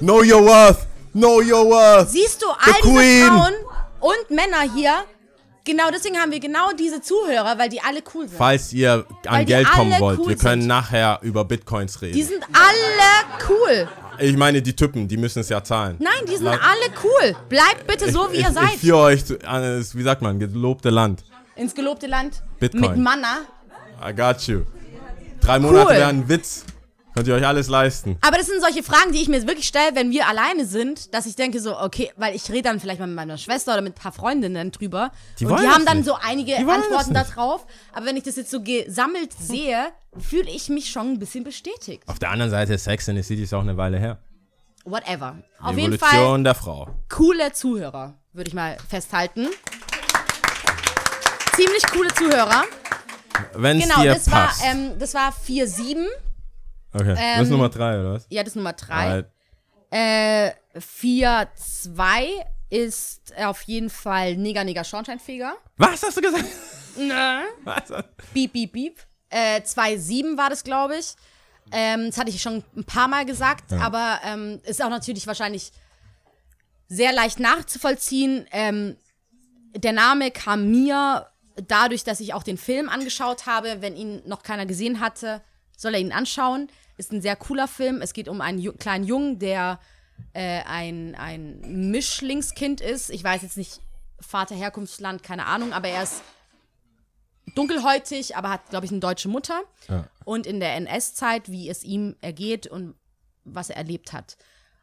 Know your worth! Know your worth! Siehst du, all diese Queen. Frauen und Männer hier, genau deswegen haben wir genau diese Zuhörer, weil die alle cool sind. Falls ihr Weil an die Geld kommen wollt, cool wir können sind. nachher über Bitcoins Die reden. sind alle cool. Ich meine, die Typen, die müssen es ja zahlen. Nein, die sind La- alle cool. Bleibt bitte so, wie ich, ihr Ich seid. führe euch zu- an das, wie sagt man, gelobte Land. Ins gelobte Land. Bitcoin. Mit Manna. I got you. Drei Monate Cool. wären ein Witz. Könnt ihr euch alles leisten. Aber das sind solche Fragen, die ich mir wirklich stelle, wenn wir alleine sind, dass ich denke so, okay, weil ich rede dann vielleicht mal mit meiner Schwester oder mit ein paar Freundinnen drüber. Die und wollen die haben dann nicht. so einige Antworten darauf. Aber wenn ich das jetzt so gesammelt sehe, fühle ich mich schon ein bisschen bestätigt. Auf der anderen Seite, Sex in the City ist auch eine Weile her. Whatever. Auf jeden Evolution Fall der Frau. coole Zuhörer, würde ich mal festhalten. Ziemlich coole Zuhörer. Wenn Genau, dir das war, passt. ähm, das war 4-7. okay, das ähm, ist Nummer drei, oder was? Ja, das ist Nummer 3. Alright. Äh, 4-2 ist auf jeden Fall Neger, Neger, Schornsteinfeger. Was hast du gesagt? Nö. [laughs] Was? Beep, beep, beep. Äh, 2-7 war das, glaube ich. Ähm, das hatte ich schon ein paar Mal gesagt, aber ähm, ist auch natürlich wahrscheinlich sehr leicht nachzuvollziehen. Ähm, der Name kam mir dadurch, dass ich auch den Film angeschaut habe. Wenn ihn noch keiner gesehen hatte, soll er ihn anschauen. Ist ein sehr cooler Film. Es geht um einen Ju kleinen Jungen, der äh, ein, ein Mischlingskind ist. Ich weiß jetzt nicht, Vater, Herkunftsland, keine Ahnung, aber er ist dunkelhäutig, aber hat, glaube ich, eine deutsche Mutter. Ja. Und in der NS-Zeit, wie es ihm ergeht und was er erlebt hat.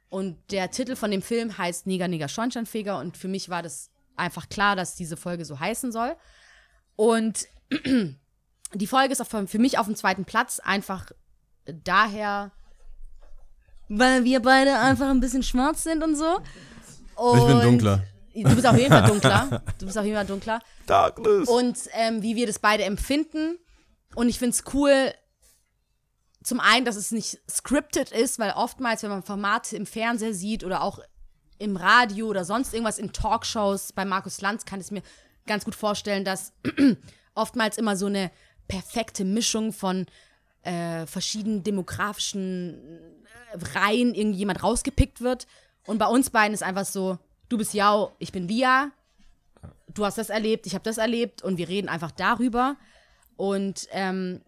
Und der Titel von dem Film heißt Neger, Neger, Schornsteinfeger. Und für mich war das einfach klar, dass diese Folge so heißen soll. Und [clears throat] die Folge ist auch für mich auf dem zweiten Platz, einfach daher, weil wir beide einfach ein bisschen schwarz sind und so. Und ich bin dunkler. Du bist auf jeden Fall dunkler. [laughs] Du bist auf jeden Fall dunkler. Darkness. Und ähm, wie wir das beide empfinden. Und ich finde es cool, zum einen, dass es nicht scripted ist, weil oftmals, wenn man Formate im Fernseher sieht oder auch im Radio oder sonst irgendwas in Talkshows bei Markus Lanz, kann ich mir ganz gut vorstellen, dass [clears throat] oftmals immer so eine perfekte Mischung von äh, verschiedenen demografischen äh, Reihen irgendjemand rausgepickt wird. Und bei uns beiden ist einfach so, du bist Yao, ich bin Lia, du hast das erlebt, ich habe das erlebt und wir reden einfach darüber. Und ähm,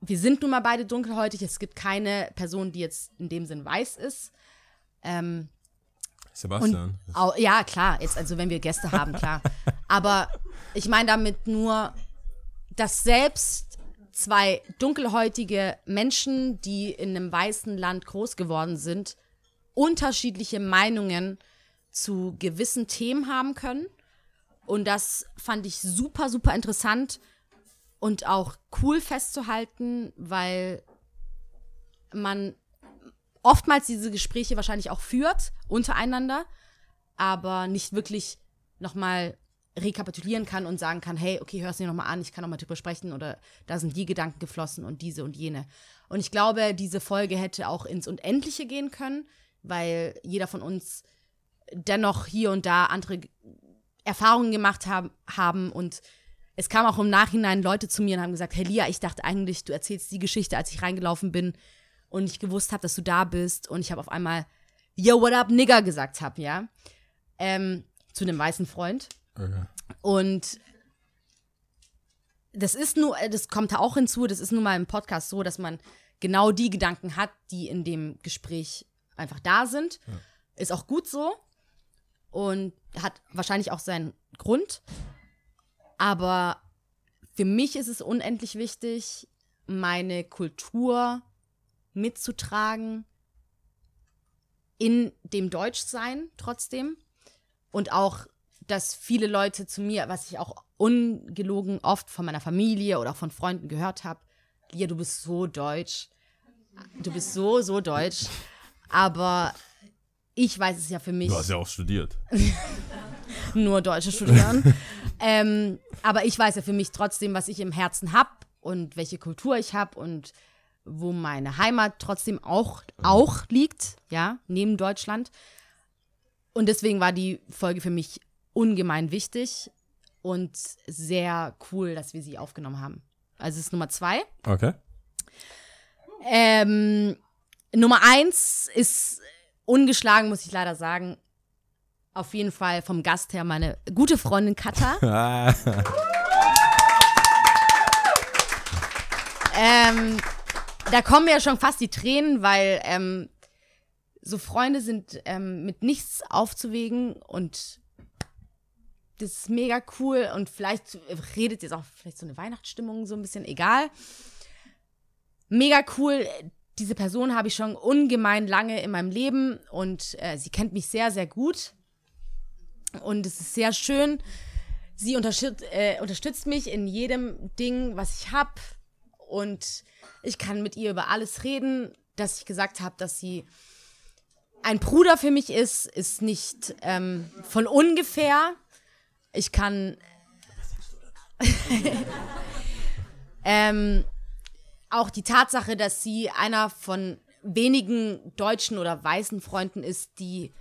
wir sind nun mal beide dunkelhäutig. Es gibt keine Person, die jetzt in dem Sinn weiß ist. Ähm, Sebastian. und, au, ja, klar, jetzt, also wenn wir Gäste haben, klar. [laughs] Aber ich meine damit nur, dass selbst zwei dunkelhäutige Menschen, die in einem weißen Land groß geworden sind, unterschiedliche Meinungen zu gewissen Themen haben können. Und das fand ich super, super interessant und auch cool festzuhalten, weil man oftmals diese Gespräche wahrscheinlich auch führt untereinander, aber nicht wirklich nochmal rekapitulieren kann und sagen kann, hey, okay, hör es dir nochmal an, ich kann nochmal drüber sprechen oder da sind die Gedanken geflossen und diese und jene. Und ich glaube, diese Folge hätte auch ins Unendliche gehen können, weil jeder von uns dennoch hier und da andere Erfahrungen gemacht haben, haben und es kamen auch im Nachhinein Leute zu mir und haben gesagt, hey Lia, ich dachte eigentlich, du erzählst die Geschichte, als ich reingelaufen bin und ich gewusst habe, dass du da bist und ich habe auf einmal Yo, what up, Nigger gesagt habe, ja. Ähm, zu einem weißen Freund. Okay. Und das ist nur, das kommt da auch hinzu, das ist nun mal im Podcast so, dass man genau die Gedanken hat, die in dem Gespräch einfach da sind. Ja. Ist auch gut so und hat wahrscheinlich auch seinen Grund. Aber für mich ist es unendlich wichtig, meine Kultur mitzutragen in dem Deutschsein trotzdem. Und auch, dass viele Leute zu mir, was ich auch ungelogen oft von meiner Familie oder auch von Freunden gehört habe, Lia, du bist so deutsch. Du bist so, so deutsch. Aber ich weiß es ja für mich. Du hast ja auch studiert. [laughs] nur Deutsche studieren. [laughs] ähm, aber ich weiß ja für mich trotzdem, was ich im Herzen habe und welche Kultur ich habe und wo meine Heimat trotzdem auch, auch liegt, ja, neben Deutschland. Und deswegen war die Folge für mich ungemein wichtig und sehr cool, dass wir sie aufgenommen haben. Also es ist Nummer zwei. Okay. Ähm, Nummer eins ist ungeschlagen, muss ich leider sagen. Auf jeden Fall vom Gast her meine gute Freundin Katha. [laughs] ähm, da kommen ja schon fast die Tränen, weil ähm, so Freunde sind ähm, mit nichts aufzuwägen und das ist mega cool und vielleicht redet jetzt auch vielleicht so eine Weihnachtsstimmung so ein bisschen egal. Mega cool. Diese Person habe ich schon ungemein lange in meinem Leben und äh, sie kennt mich sehr, sehr gut. Und es ist sehr schön. Sie unterstützt, äh, unterstützt mich in jedem Ding, was ich habe. Und ich kann mit ihr über alles reden. Dass ich gesagt habe, dass sie ein Bruder für mich ist, ist nicht ähm, von ungefähr. Ich kann [laughs] ähm, auch die Tatsache, dass sie einer von wenigen deutschen oder weißen Freunden ist, die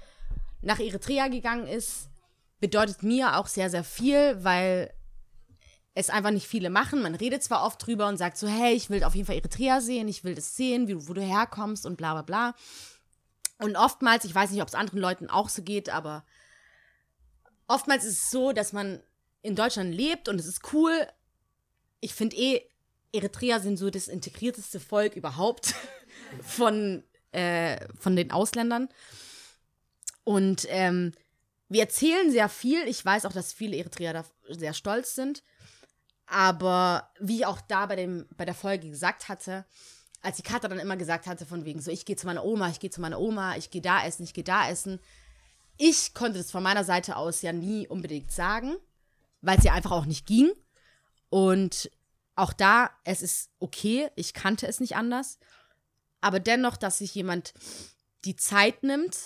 nach Eritrea gegangen ist, bedeutet mir auch sehr, sehr viel, weil es einfach nicht viele machen. Man redet zwar oft drüber und sagt so, hey, ich will auf jeden Fall Eritrea sehen, ich will das sehen, wie, wo du herkommst und bla bla bla. Und oftmals, ich weiß nicht, ob es anderen Leuten auch so geht, aber oftmals ist es so, dass man in Deutschland lebt und es ist cool. Ich finde eh, Eritrea sind so das integrierteste Volk überhaupt [laughs] von, äh, von den Ausländern. Und ähm, wir erzählen sehr viel. Ich weiß auch, dass viele Eritreer da sehr stolz sind. Aber wie ich auch da bei, dem, bei der Folge gesagt hatte, als die Katha dann immer gesagt hatte, von wegen so, ich gehe zu meiner Oma, ich gehe zu meiner Oma, ich gehe da essen, ich gehe da essen. Ich konnte das von meiner Seite aus ja nie unbedingt sagen, weil es ja einfach auch nicht ging. Und auch da, es ist okay, ich kannte es nicht anders. Aber dennoch, dass sich jemand die Zeit nimmt,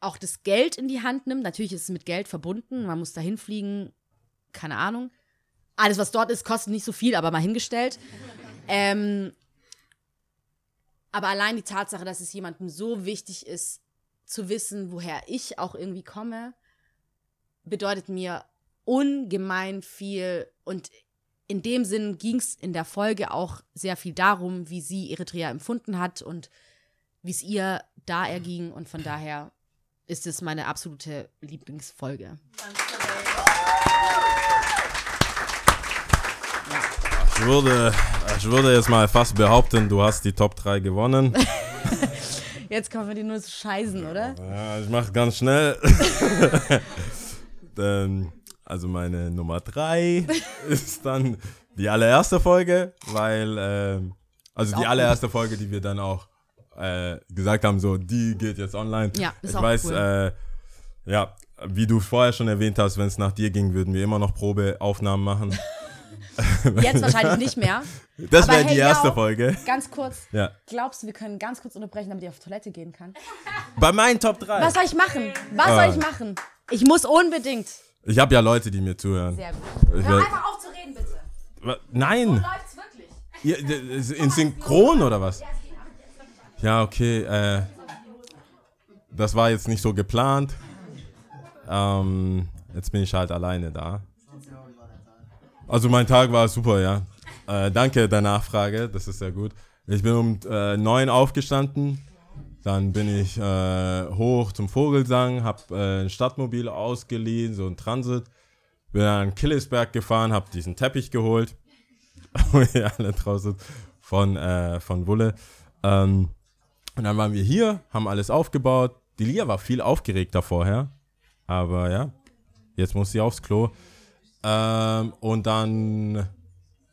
auch das Geld in die Hand nimmt. Natürlich ist es mit Geld verbunden, man muss da hinfliegen, keine Ahnung. Alles, was dort ist, kostet nicht so viel, aber mal hingestellt. Ähm, aber allein die Tatsache, dass es jemandem so wichtig ist, zu wissen, woher ich auch irgendwie komme, bedeutet mir ungemein viel. Und in dem Sinn ging es in der Folge auch sehr viel darum, wie sie Eritrea empfunden hat und wie es ihr da erging. Und von daher ist es meine absolute Lieblingsfolge. Ich würde, ich würde jetzt mal fast behaupten, du hast die Top 3 gewonnen. [laughs] Jetzt kommen wir dir nur zu scheißen, oder? Ja, ich mach's ganz schnell. [laughs] ähm, also meine Nummer 3 ist dann die allererste Folge, weil, ähm, also die allererste Folge, die wir dann auch äh, gesagt haben, so, die geht jetzt online. Ja, ist ich auch weiß, cool. äh, ja, wie du vorher schon erwähnt hast, wenn es nach dir ging, würden wir immer noch Probeaufnahmen machen. [laughs] [laughs] Jetzt wahrscheinlich nicht mehr. Das wäre die hey, erste yo. Folge. Ganz kurz. Ja. Glaubst du, wir können ganz kurz unterbrechen, damit ich auf Toilette gehen kann? Bei meinen Top 3. Was soll ich machen? Was Ah. soll ich machen? Ich muss unbedingt. Ich habe ja Leute, die mir zuhören. Sehr gut. Ich Hör einfach auf zu reden, bitte. Nein! Läuft's wirklich? Ja, in Synchron oder was? Ja, okay. Äh, das war jetzt nicht so geplant. Ähm, jetzt bin ich halt alleine da. Also mein Tag war super, ja. Äh, danke der Nachfrage, das ist sehr gut. Ich bin um äh, neun aufgestanden, dann bin ich äh, hoch zum Vogelsang, hab äh, ein Stadtmobil ausgeliehen, so ein Transit, bin an Killesberg gefahren, hab diesen Teppich geholt, [laughs] wo ihr alle draußen von, äh, von Wulle. Ähm, und dann waren wir hier, haben alles aufgebaut. Die Lia war viel aufgeregter vorher, aber ja, jetzt muss sie aufs Klo. Ähm, und dann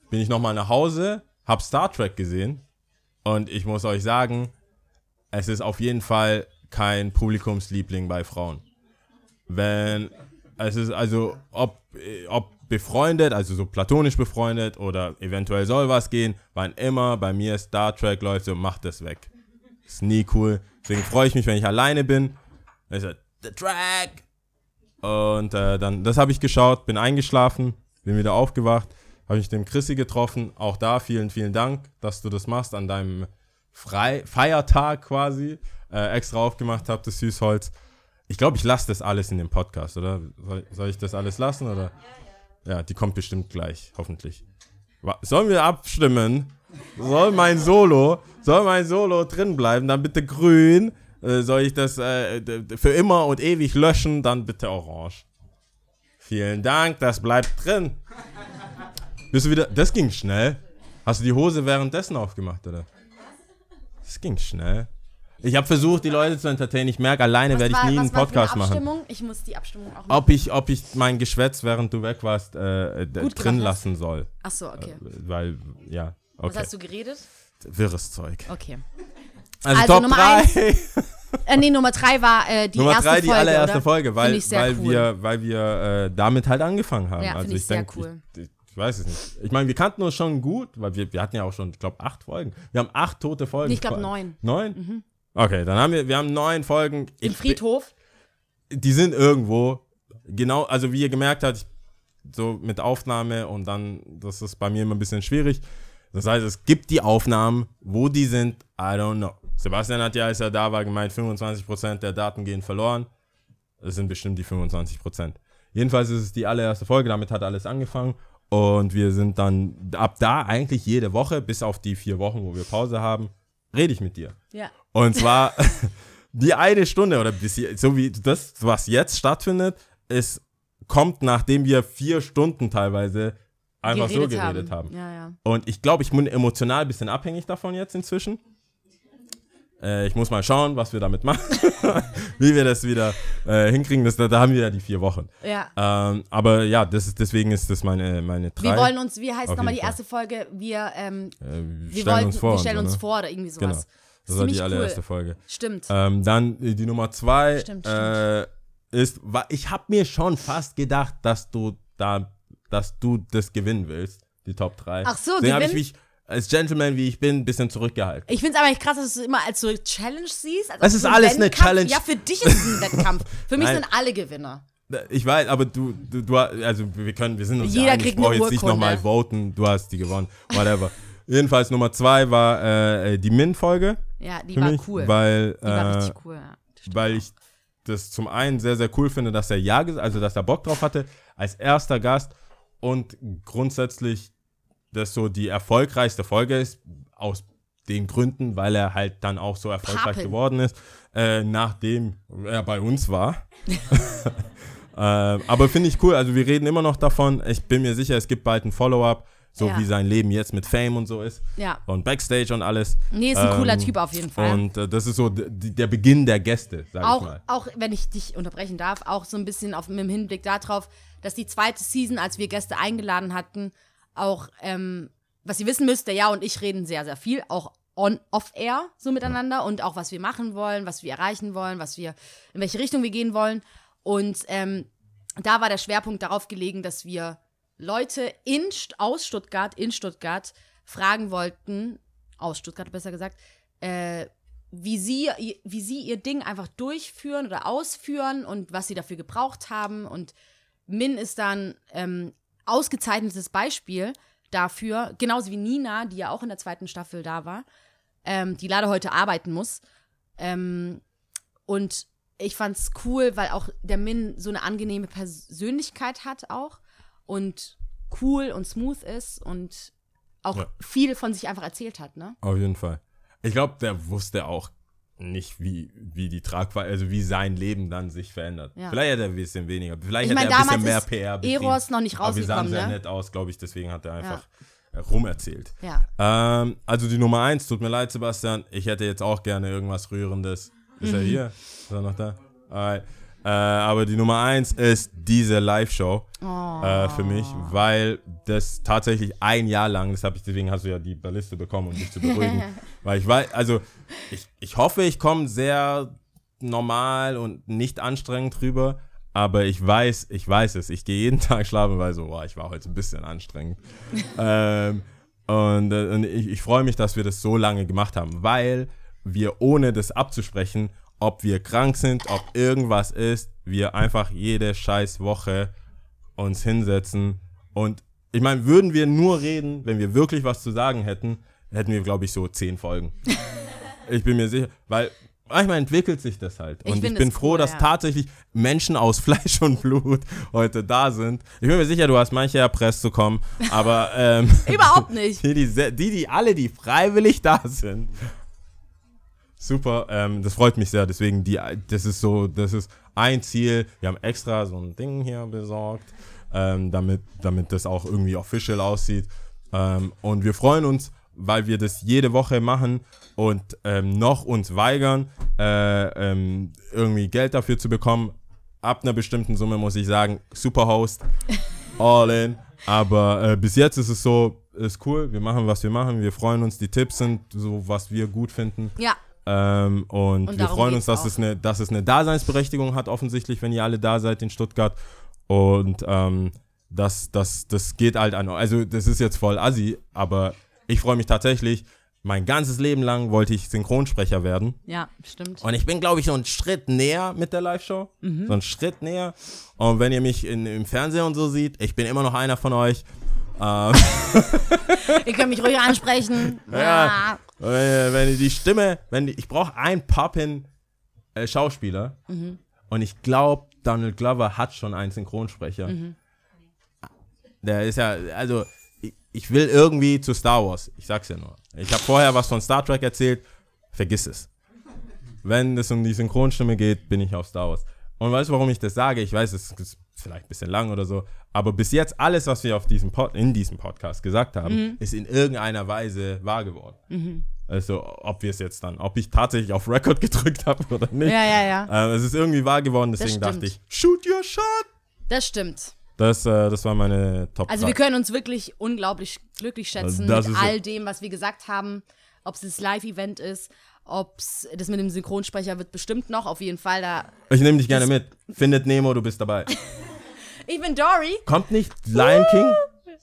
bin ich nochmal nach Hause, hab Star Trek gesehen und ich muss euch sagen, es ist auf jeden Fall kein Publikumsliebling bei Frauen. Wenn es ist also, ob, ob befreundet, also so platonisch befreundet oder eventuell soll was gehen, wann immer bei mir Star Trek läuft, so macht das weg. Ist nie cool. Deswegen freue ich mich, wenn ich alleine bin. Dann ist er, The Track! Und äh, dann, das habe ich geschaut, bin eingeschlafen, bin wieder aufgewacht, habe ich dem Chrissy getroffen. Auch da vielen, vielen Dank, dass du das machst an deinem Frei Feiertag quasi. Äh, extra aufgemacht habt, das Süßholz. Ich glaube, ich lasse das alles in dem Podcast, oder? Soll, soll ich das alles lassen, oder? Ja, die kommt bestimmt gleich, hoffentlich. Sollen wir abstimmen? Soll mein Solo, soll mein Solo drin bleiben? Dann bitte grün. Äh, soll ich das äh, für immer und ewig löschen? Dann bitte orange. Vielen Dank, das bleibt drin. Bist du wieder. Das ging schnell. Hast du die Hose währenddessen aufgemacht, oder? Das ging schnell. Ich habe versucht, die Leute zu entertainen. Ich merke, alleine Was werde ich nie was einen Podcast machen. Ich muss die Abstimmung auch Ob ich, ob ich mein Geschwätz, während du weg warst, äh, Gut drin lassen soll. Ach so, okay. Weil, ja, Was okay. hast du geredet? Wirres Zeug. Okay. Also, Also Top Nummer 3. [laughs] Äh, nee, Nummer drei war äh, die Nummer erste 3, die Folge, allererste oder? Folge, weil, weil cool. wir, weil wir äh, damit halt angefangen haben. Ja, also ich ich sehr denk, cool. Ich, ich weiß es nicht. Ich meine, wir kannten uns schon gut, weil wir, wir hatten ja auch schon, ich glaube, acht Folgen. Wir haben acht tote Folgen. Nee, ich glaube neun. Mhm. Neun? Okay, dann haben wir, wir haben neun Folgen. Im Friedhof. die sind irgendwo. Genau, also wie ihr gemerkt habt, so mit Aufnahme und dann, das ist bei mir immer ein bisschen schwierig. Das heißt, es gibt die Aufnahmen, wo die sind, I don't know. Sebastian hat ja, als er da war, gemeint, 25% der Daten gehen verloren. Das sind bestimmt die 25%. Jedenfalls ist es die allererste Folge, damit hat alles angefangen. Und wir sind dann ab da eigentlich jede Woche, bis auf die vier Wochen, wo wir Pause haben, rede ich mit dir. Ja. Und zwar [laughs] die eine Stunde oder bis hier, so wie das, was jetzt stattfindet, es kommt, nachdem wir vier Stunden teilweise einfach so geredet haben. Ja, ja. Und ich glaube, ich bin emotional ein bisschen abhängig davon jetzt inzwischen. Äh, ich muss mal schauen, was wir damit machen, [laughs] wie wir das wieder äh, hinkriegen. Das, da, da haben wir ja die vier Wochen. ja. Ähm, aber ja, das ist, deswegen ist das meine, meine drei. Wir wollen uns, wie heißt nochmal die erste Folge? Wir, ähm, äh, wir, stellen wollten, uns vor. wir stellen uns ne? vor oder irgendwie Genau. sowas. Das war die allererste cool. Folge. Stimmt. Ähm, dann äh, die Nummer zwei Stimmt, äh, ist, ich habe mir schon fast gedacht, dass du da dass du das gewinnen willst, die Top 3. Ach so, Deswegen habe ich mich als Gentleman, wie ich bin, ein bisschen zurückgehalten. Ich finde es aber echt krass, dass du es immer als so Challenge siehst. Als Es ist alles eine Wettkampf- Challenge. Ja, für dich ist es ein [laughs] Wettkampf. Für mich Nein. sind alle Gewinner. Ich weiß, aber du, du, du also wir können, wir sind uns Jeder ja einig, kriegt ich brauche eine jetzt nicht nochmal voten, du hast die gewonnen, whatever. [laughs] Jedenfalls Nummer zwei war äh, die Min-Folge Ja, die war mich, cool. weil, die war äh, richtig cool, ja. Weil ich das zum einen sehr, sehr cool finde, dass er ja, also dass er Bock drauf hatte, als erster Gast und grundsätzlich das so die erfolgreichste Folge ist, aus den Gründen, weil er halt dann auch so erfolgreich Papen. geworden ist, äh, nachdem er bei uns war. [laughs] äh, aber finde ich cool, also wir reden immer noch davon, ich bin mir sicher, es gibt bald ein Follow-up, so Ja. wie sein Leben jetzt mit Fame und so ist Ja. und Backstage und alles. Nee, ist ein cooler Ähm, Typ auf jeden Fall. Und äh, das ist so der Beginn der Gäste, sag ich auch, mal. auch wenn ich dich unterbrechen darf, auch so ein bisschen auf, mit dem Hinblick darauf, dass die zweite Season, als wir Gäste eingeladen hatten, auch, ähm, was ihr wissen müsst, der Ja und ich reden sehr, sehr viel, auch on, off-air so miteinander und auch, was wir machen wollen, was wir erreichen wollen, was wir, in welche Richtung wir gehen wollen. Und ähm, da war der Schwerpunkt darauf gelegen, dass wir Leute in, aus Stuttgart, in Stuttgart, fragen wollten, aus Stuttgart besser gesagt, äh, wie sie, wie sie ihr Ding einfach durchführen oder ausführen und was sie dafür gebraucht haben. Und Min ist dann ähm, ausgezeichnetes Beispiel dafür, genauso wie Nina, die ja auch in der zweiten Staffel da war, ähm, die leider heute arbeiten muss. Ähm, und ich fand's cool, weil auch der Min so eine angenehme Persönlichkeit hat auch und cool und smooth ist und auch Ja. viel von sich einfach erzählt hat, ne? Auf jeden Fall. Ich glaube, der wusste auch nicht, wie, wie die Tragweite, also wie sein Leben dann sich verändert. Ja. Vielleicht hat er ein bisschen weniger, vielleicht Ich hat mein, er ein bisschen mehr PR betrieben. Eros noch nicht Aber wir sahen rausgekommen, sehr ne? nett aus, glaube ich, deswegen hat er einfach äh, rumerzählt. Ja. Ähm, also die Nummer eins, tut mir leid, Sebastian, ich hätte jetzt auch gerne irgendwas Rührendes. Ist Mhm. er hier? Ist er noch da? Alright. Äh, aber die Nummer eins ist diese Live-Show Oh. äh, für mich, weil das tatsächlich ein Jahr lang, das habe ich, deswegen hast du ja die Balliste bekommen, um dich zu beruhigen. [laughs] weil ich weiß, also ich, ich hoffe, ich komme sehr normal und nicht anstrengend rüber, aber ich weiß, ich weiß es. Ich gehe jeden [laughs] Tag schlafen, weil so, boah, ich war heute ein bisschen anstrengend. [laughs] ähm, und, äh, und ich, ich freue mich, dass wir das so lange gemacht haben, weil wir ohne das abzusprechen, ob wir krank sind, ob irgendwas ist, wir einfach jede scheiß Woche uns hinsetzen und ich meine, würden wir nur reden, wenn wir wirklich was zu sagen hätten, hätten wir, glaube ich, so zehn Folgen. [laughs] ich bin mir sicher, weil manchmal entwickelt sich das halt. Ich Und ich, bin froh, cool, dass ja. tatsächlich Menschen aus [laughs] Fleisch und Blut heute da sind. Ich bin mir sicher, du hast manche erpresst zu kommen, aber [laughs] ähm, Überhaupt nicht. die, die, die alle, die freiwillig da sind. Super, ähm, das freut mich sehr. Deswegen, die, das ist so, das ist ein Ziel. Wir haben extra so ein Ding hier besorgt, ähm, damit, damit das auch irgendwie official aussieht. Ähm, und wir freuen uns, weil wir das jede Woche machen und ähm, noch uns weigern, äh, ähm, irgendwie Geld dafür zu bekommen. Ab einer bestimmten Summe muss ich sagen, Superhost, [laughs] all in. Aber äh, bis jetzt ist es so, ist cool, wir machen, was wir machen, wir freuen uns, die Tipps sind so, was wir gut finden. Ja, Ähm, und, Und wir freuen uns, dass es, eine, dass es eine Daseinsberechtigung hat, offensichtlich, wenn ihr alle da seid in Stuttgart. Und ähm, das, das, das geht halt an. Also, das ist jetzt voll assi, aber ich freue mich tatsächlich. Mein ganzes Leben lang wollte ich Synchronsprecher werden. ja, stimmt. Und ich bin, glaube ich, so einen Schritt näher mit der Live-Show. Mhm. So einen Schritt näher. Und wenn ihr mich in, im Fernsehen und so seht, ich bin immer noch einer von euch. Ähm, [laughs] Ihr könnt mich ruhig ansprechen. Ja. Wenn, wenn die Stimme, wenn die, ich brauche einen Poppin äh, Schauspieler und ich glaube, Donald Glover hat schon einen Synchronsprecher. Der ist ja, also ich, ich will irgendwie zu Star Wars. Ich sag's ja nur. Ich habe vorher was von Star Trek erzählt. Vergiss es. Wenn es um die Synchronstimme geht, bin ich auf Star Wars. Und weißt du, warum ich das sage? Ich weiß, es ist vielleicht ein bisschen lang oder so, aber bis jetzt alles, was wir auf diesem Pod, in diesem Podcast gesagt haben, ist in irgendeiner Weise wahr geworden. Also, ob wir es jetzt dann, ob ich tatsächlich auf Record [laughs] gedrückt habe oder nicht. Ja, ja, ja. Äh, es ist irgendwie wahr geworden, deswegen dachte ich, shoot your shot. Das stimmt. Das, äh, das war meine Top Also 3. wir können uns wirklich unglaublich glücklich schätzen Das mit all dem, was wir gesagt haben. Ob es das Live-Event ist, ob es das mit dem Synchronsprecher wird bestimmt noch, auf jeden Fall. Da Ich nehme dich gerne mit. Findet Nemo, du bist dabei. [laughs] Ich bin Dory. Kommt nicht Lion King?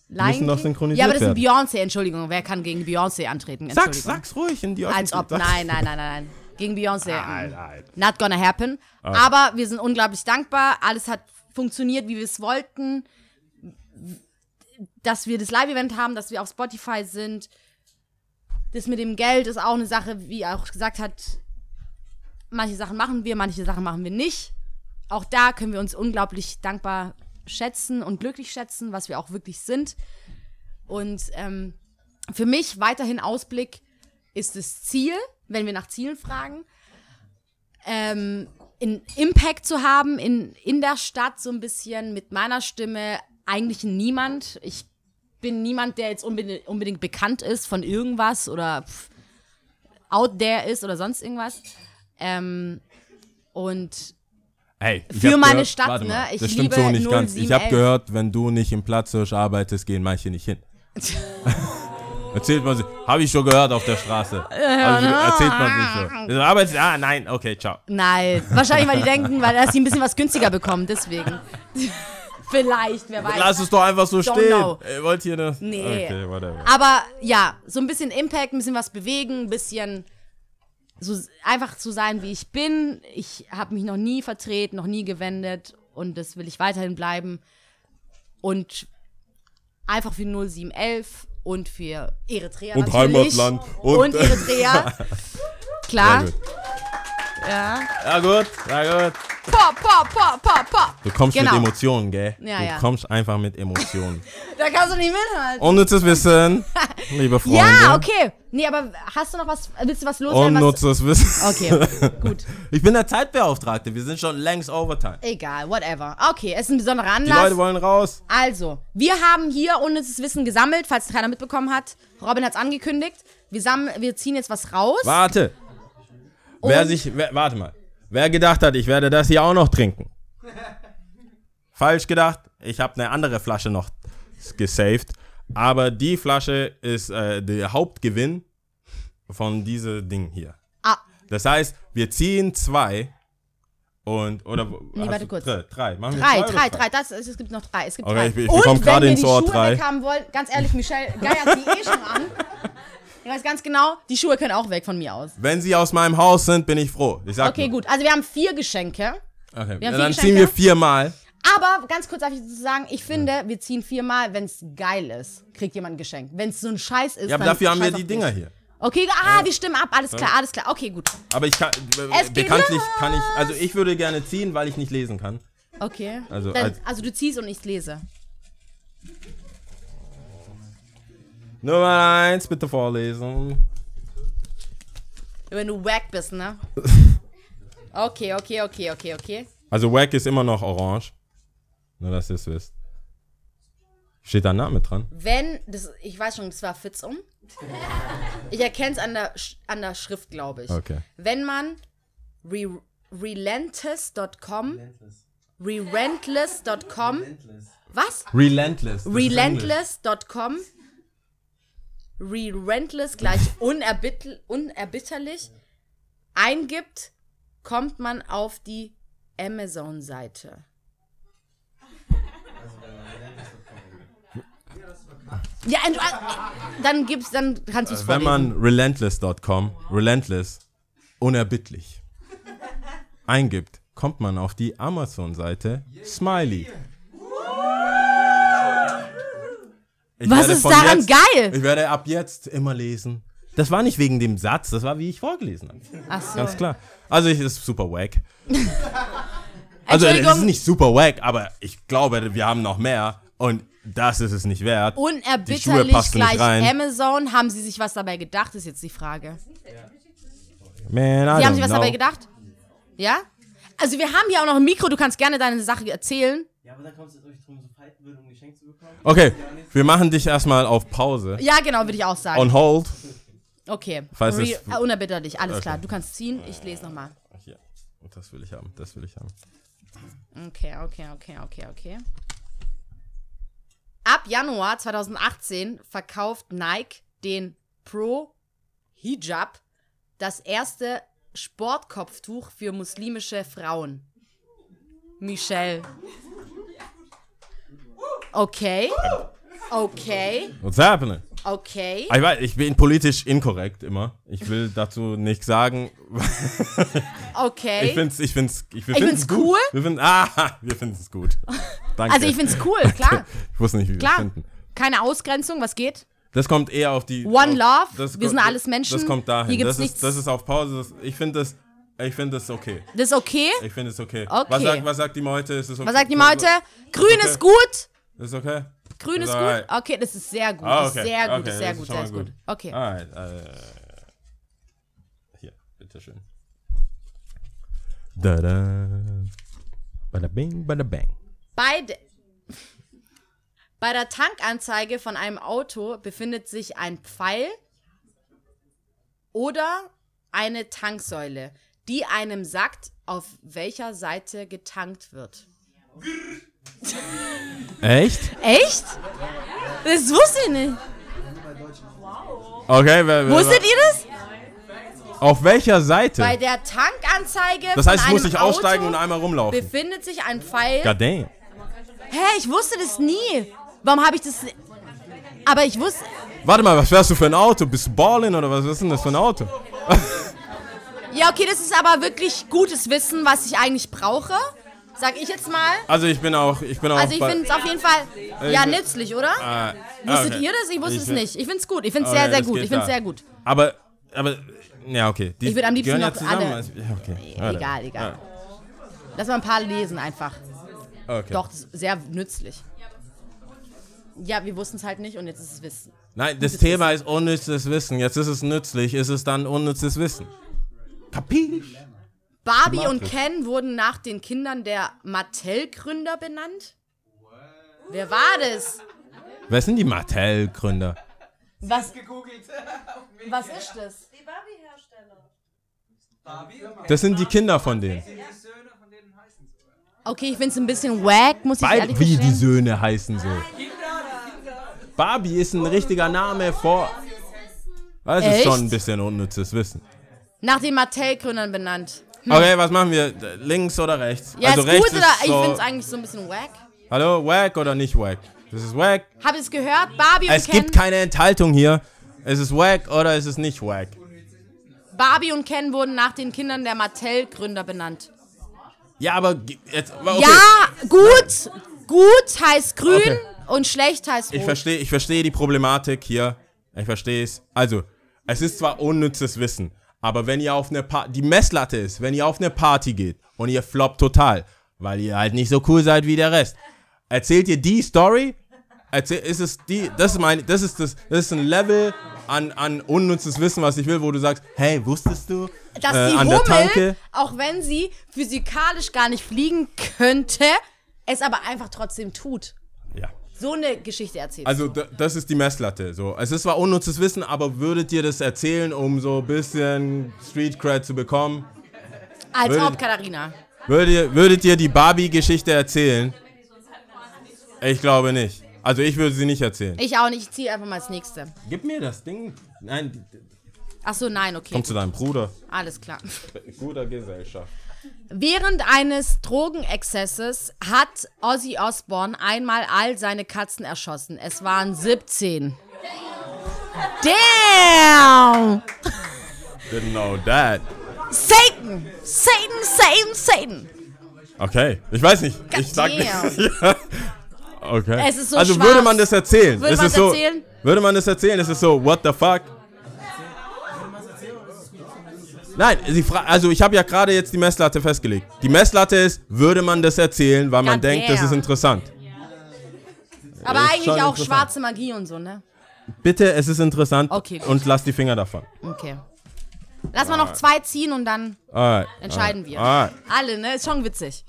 Lion müssen King. synchronisiert Ja, aber das ist ein. Beyoncé, Entschuldigung. Wer kann gegen Beyoncé antreten? Sag's, sag's ruhig in die Als ob. Nein, nein, nein, nein. Gegen Beyoncé. Nein, mm. nein. Not gonna happen. Aber wir sind unglaublich dankbar. Alles hat funktioniert, wie wir es wollten. Dass wir das Live-Event haben, dass wir auf Spotify sind. Das mit dem Geld ist auch eine Sache, wie er auch gesagt hat. Manche Sachen machen wir, manche Sachen machen wir nicht. Auch da können wir uns unglaublich dankbar schätzen und glücklich schätzen, was wir auch wirklich sind. Und ähm, für mich weiterhin Ausblick ist das Ziel, wenn wir nach Zielen fragen, ähm, in Impact zu haben in, in der Stadt so ein bisschen mit meiner Stimme. Eigentlich niemand. Ich bin niemand, der jetzt unbedingt, unbedingt bekannt ist von irgendwas oder pff, out there ist oder sonst irgendwas. Ähm, und Ey, Für meine gehört, Stadt, ne? mal, Ich das stimmt so nicht ganz. Ich habe 0711. gehört, wenn du nicht im Platzhirsch arbeitest, gehen manche nicht hin. [laughs] Erzählt man sich. Habe ich schon gehört auf der Straße. [laughs] Also, erzählt man sich so. Du arbeitest, ah, nein, okay, ciao. nein, wahrscheinlich, weil die [laughs] denken, weil dass sie ein bisschen was günstiger bekommen, deswegen. Vielleicht, wer weiß. Lass es doch einfach so Don't stehen. know. Ihr wollt hier eine. Nee. Okay, whatever. Aber ja, so ein bisschen Impact, ein bisschen was bewegen, ein bisschen so einfach zu sein, wie ich bin. Ich habe mich noch nie vertreten, noch nie gewendet und das will ich weiterhin bleiben. Und einfach für 0711 und für Eritrea Und natürlich. Heimatland. Und, Und- Eritrea. [laughs] Klar. Ja. Ja, gut, ja, gut. Pa, pa, pa, pa, pa. Du kommst Genau. mit Emotionen, gell? Ja, du ja. kommst einfach mit Emotionen. [laughs] Da kannst du nicht mithalten. Unnützes Wissen, liebe [laughs] Freunde. Ja, okay. Nee, aber hast du noch was, willst du was loswerden? Unnützes Wissen. okay, [laughs] gut. Ich bin der Zeitbeauftragte. Wir sind schon längst Overtime. Egal, whatever. Okay, es ist ein besonderer Die Anlass. Leute wollen raus. Also, wir haben hier unnützes Wissen gesammelt, falls keiner mitbekommen hat. Robin hat es angekündigt. Wir, sammeln, wir ziehen jetzt was raus. Warte. Wer sich, wer, warte mal. Wer gedacht hat, ich werde das hier auch noch trinken? [laughs] Falsch gedacht. Ich habe eine andere Flasche noch gesaved. Aber die Flasche ist äh, der Hauptgewinn von diesem Ding hier. Ah, Das heißt, wir ziehen zwei und oder Nee, warte kurz. Drei, drei. Machen wir drei, oder drei, drei. Das, ist- es gibt noch drei. Es gibt Okay, drei. ich- ich Und bekomm wenn gerade wir ins die Schuhe drei. weg haben wollen, ganz ehrlich, Michelle geiert die eh schon an. [laughs] Ich weiß ganz genau, die Schuhe können auch weg von mir aus. Wenn sie aus meinem Haus sind, bin ich froh. Ich sag Okay, nur. gut. Also wir haben vier Geschenke. Okay. Ja, dann vier ziehen Geschenke. wir viermal. Aber ganz kurz darf ich dazu sagen, ich finde, wir ziehen viermal, wenn es geil ist, kriegt jemand ein Geschenk. Wenn es so ein Scheiß ist, Ja, aber dann dafür haben wir die Dinger hier. Okay, ah, wir stimmen ab, alles klar, alles klar. Okay, gut. Aber ich kann, Es geht bekanntlich kann ich, also ich würde gerne ziehen, weil ich nicht lesen kann. Okay. Also, Dann, als- also du ziehst und ich lese. Nummer eins, bitte vorlesen. Wenn du wack bist, ne? [laughs] Okay, okay, okay, okay, okay. Also Wack ist immer noch orange. Nur, dass ihr es wisst. Steht da ein Name dran? Wenn, das, ich weiß schon, das war Fitzum. [laughs] Ich erkenne es an der, an der Schrift, glaube ich. Okay. Wenn man re, relentless.com relentless.com Was? Relentless. Relentless.com Relentless gleich unerbittl unerbitterlich eingibt, kommt man auf die Amazon-Seite. Ja, und, äh, dann gibt's, dann kannst du es Wenn vorlesen. man relentless.com, relentless, unerbittlich, eingibt, kommt man auf die Amazon-Seite Smiley. Ich Was ist daran jetzt, geil? Ich werde ab jetzt immer lesen. Das war nicht wegen dem Satz, das war, wie ich vorgelesen habe. Ach so. Ganz klar. Also, ich ist super wack. [laughs] Also, es ist nicht super wack, aber ich glaube, wir haben noch mehr und das ist es nicht wert. Die Schuhe Unerbitterlich passen nicht gleich rein. Amazon. Haben sie sich was dabei gedacht, ist jetzt die Frage. Man, I Sie haben sich was know. dabei gedacht? Ja? Also wir haben hier auch noch ein Mikro, du kannst gerne deine Sache erzählen. Ja, aber da kommt es jetzt euch drum, so fighten würde, um ein Geschenk zu bekommen. Okay, wir machen dich erstmal auf Pause. Ja, genau, würde ich auch sagen. On hold. okay. Falls Re es- äh, unerbitterlich, alles Okay. klar. Du kannst ziehen, ich lese nochmal. Hier. Das will ich haben, das will ich haben. Okay, okay, okay, okay, okay. Ab Januar 2018 verkauft Nike den Pro Hijab, das erste Sportkopftuch für muslimische Frauen. Michelle. Okay. Okay. What's happening? Okay. Ich, weiß, ich bin politisch inkorrekt immer. Ich will dazu nichts sagen. Okay. Ich find's, ich find's, ich, wir Ich finden's find's gut. cool. Wir finden, ah, wir finden es gut. Danke. also ich find's cool, klar. Ich wusste nicht, wie wir Klar. es finden. Keine Ausgrenzung, was geht? Das kommt eher auf die. One auf, Love, das wir sind alles Menschen, Das kommt dahin. hier gibt's das, nichts- ist, das ist auf Pause. Das, ich finde das, ich finde das okay. Das ist okay. Ich finde es okay. Okay. Was sagt, was sagt die Meute? Ist okay? Was sagt die Meute? Grün okay. ist gut. Ist okay? Grün ist Ist gut. Okay, das ist sehr gut. Ah, Das okay. sehr gut, okay. das sehr das gut, sehr mal gut. Okay. Alright, äh, hier, bitteschön. Da da. Bada bing, bada bang. Bei, de bei der Tankanzeige von einem Auto befindet sich ein Pfeil oder eine Tanksäule, die einem sagt, auf welcher Seite getankt wird. Echt? Echt? Das wusste ich nicht. Okay, wer, wer, Wusstet ihr das? Auf welcher Seite? Bei der Tankanzeige das heißt, ich muss nicht aussteigen Auto und einmal rumlaufen. befindet sich ein Pfeil. God damn. Hä, ich wusste das nie. Warum habe ich das... Aber ich wusste... Warte mal, was fährst du für ein Auto? Bist du Ballin oder was ist denn das für ein Auto? Ja, okay, das ist aber wirklich gutes Wissen, was ich eigentlich brauche. Sag ich jetzt mal. Also ich bin auch, ich bin auch Also ich finde es auf jeden Fall ja ich- nützlich, oder? Ah, Wusstet okay. ihr das? Ich wusste Ich es nicht. Ich finde es gut. Ich finde es Okay, sehr, sehr das gut. Ich finde es sehr gut. Aber, aber, ja, okay. Die Ich würd am liebsten noch ja alle- Also, ja, okay. Warte. Egal, egal. Ja. Lass mal ein paar lesen einfach. Okay. Doch, das ist sehr nützlich. Ja, wir wussten es halt nicht und jetzt ist es Wissen. Nein, das Gutes Thema ist unnützes Wissen. Jetzt ist es nützlich, ist es dann unnützes Wissen. Kapisch? Barbie und. Ken wurden nach den Kindern der Mattel-Gründer benannt. Wer war das? Wer sind die Mattel-Gründer? Was, was ist das? Die Barbie-Hersteller. Das sind die Kinder von denen. Okay, ich finde es ein bisschen wack, muss ich Beid, ehrlich wie die. Söhne heißen so. Barbie ist ein richtiger Name vor. Das ist Echt? schon ein bisschen unnützes Wissen. Nach den Mattel-Gründern benannt. Okay, was machen wir? Links oder rechts? Hm. Ja, also ist rechts gut oder? Ich so, finde es eigentlich so ein bisschen wack. Hallo, wack oder nicht wack? Das ist wack. Habt ihr es gehört? Barbie und Es Ken. gibt keine Enthaltung hier. Ist es wack oder ist es nicht wack? Barbie und Ken wurden nach den Kindern der Mattel-Gründer benannt. Ja, aber jetzt. Okay. Ja, gut. Gut heißt grün Okay. und schlecht heißt rot. Ich verstehe ich versteh die Problematik hier. Ich verstehe es. Also, es ist zwar unnützes Wissen, aber wenn ihr auf eine Party, die Messlatte ist, wenn ihr auf eine Party geht und ihr floppt total, weil ihr halt nicht so cool seid wie der Rest, erzählt ihr die Story? Erzähl, ist es die, das ist mein, das ist das, das ist ein Level an, an unnützes Wissen, was ich will, wo du sagst, hey, wusstest du, Dass äh, die an der Hummel, Tanke, auch wenn sie physikalisch gar nicht fliegen könnte, es aber einfach trotzdem tut. ja. So eine Geschichte erzählt. Also d- das ist die Messlatte. So, es ist zwar unnützes Wissen, aber würdet ihr das erzählen, um so ein bisschen Street Cred zu bekommen? Als würde- ob Katharina. Würdet ihr, würdet ihr die Barbie-Geschichte erzählen? Ich glaube nicht. Also ich würde sie nicht erzählen. Ich auch nicht. Ich ziehe einfach mal das nächste. Gib mir das Ding. Nein, Ach so, nein, okay. komm zu deinem Bruder. Alles klar. Guter Gesellschaft. Während eines Drogenexzesses hat Ozzy Osbourne einmal all seine Katzen erschossen. Es waren 17. Damn! Didn't know that. Satan! Satan, Satan, Satan! Okay, ich weiß nicht. Ich sag nicht. Ja. [laughs] Okay. Es ist so also schwarz. würde man das erzählen? Würde man so, erzählen? Würde man das erzählen? Es ist so, what the fuck? Nein, also ich habe ja gerade jetzt die Messlatte festgelegt. Die Messlatte ist, würde man das erzählen, weil man God denkt, das damn. ist interessant. Aber Ist eigentlich auch schwarze Magie und so, ne? Bitte, es ist interessant Okay, und lass die Finger davon. Okay. Lass mal noch zwei ziehen und dann Alright, entscheiden wir. alright. Alle, ne? Ist schon witzig.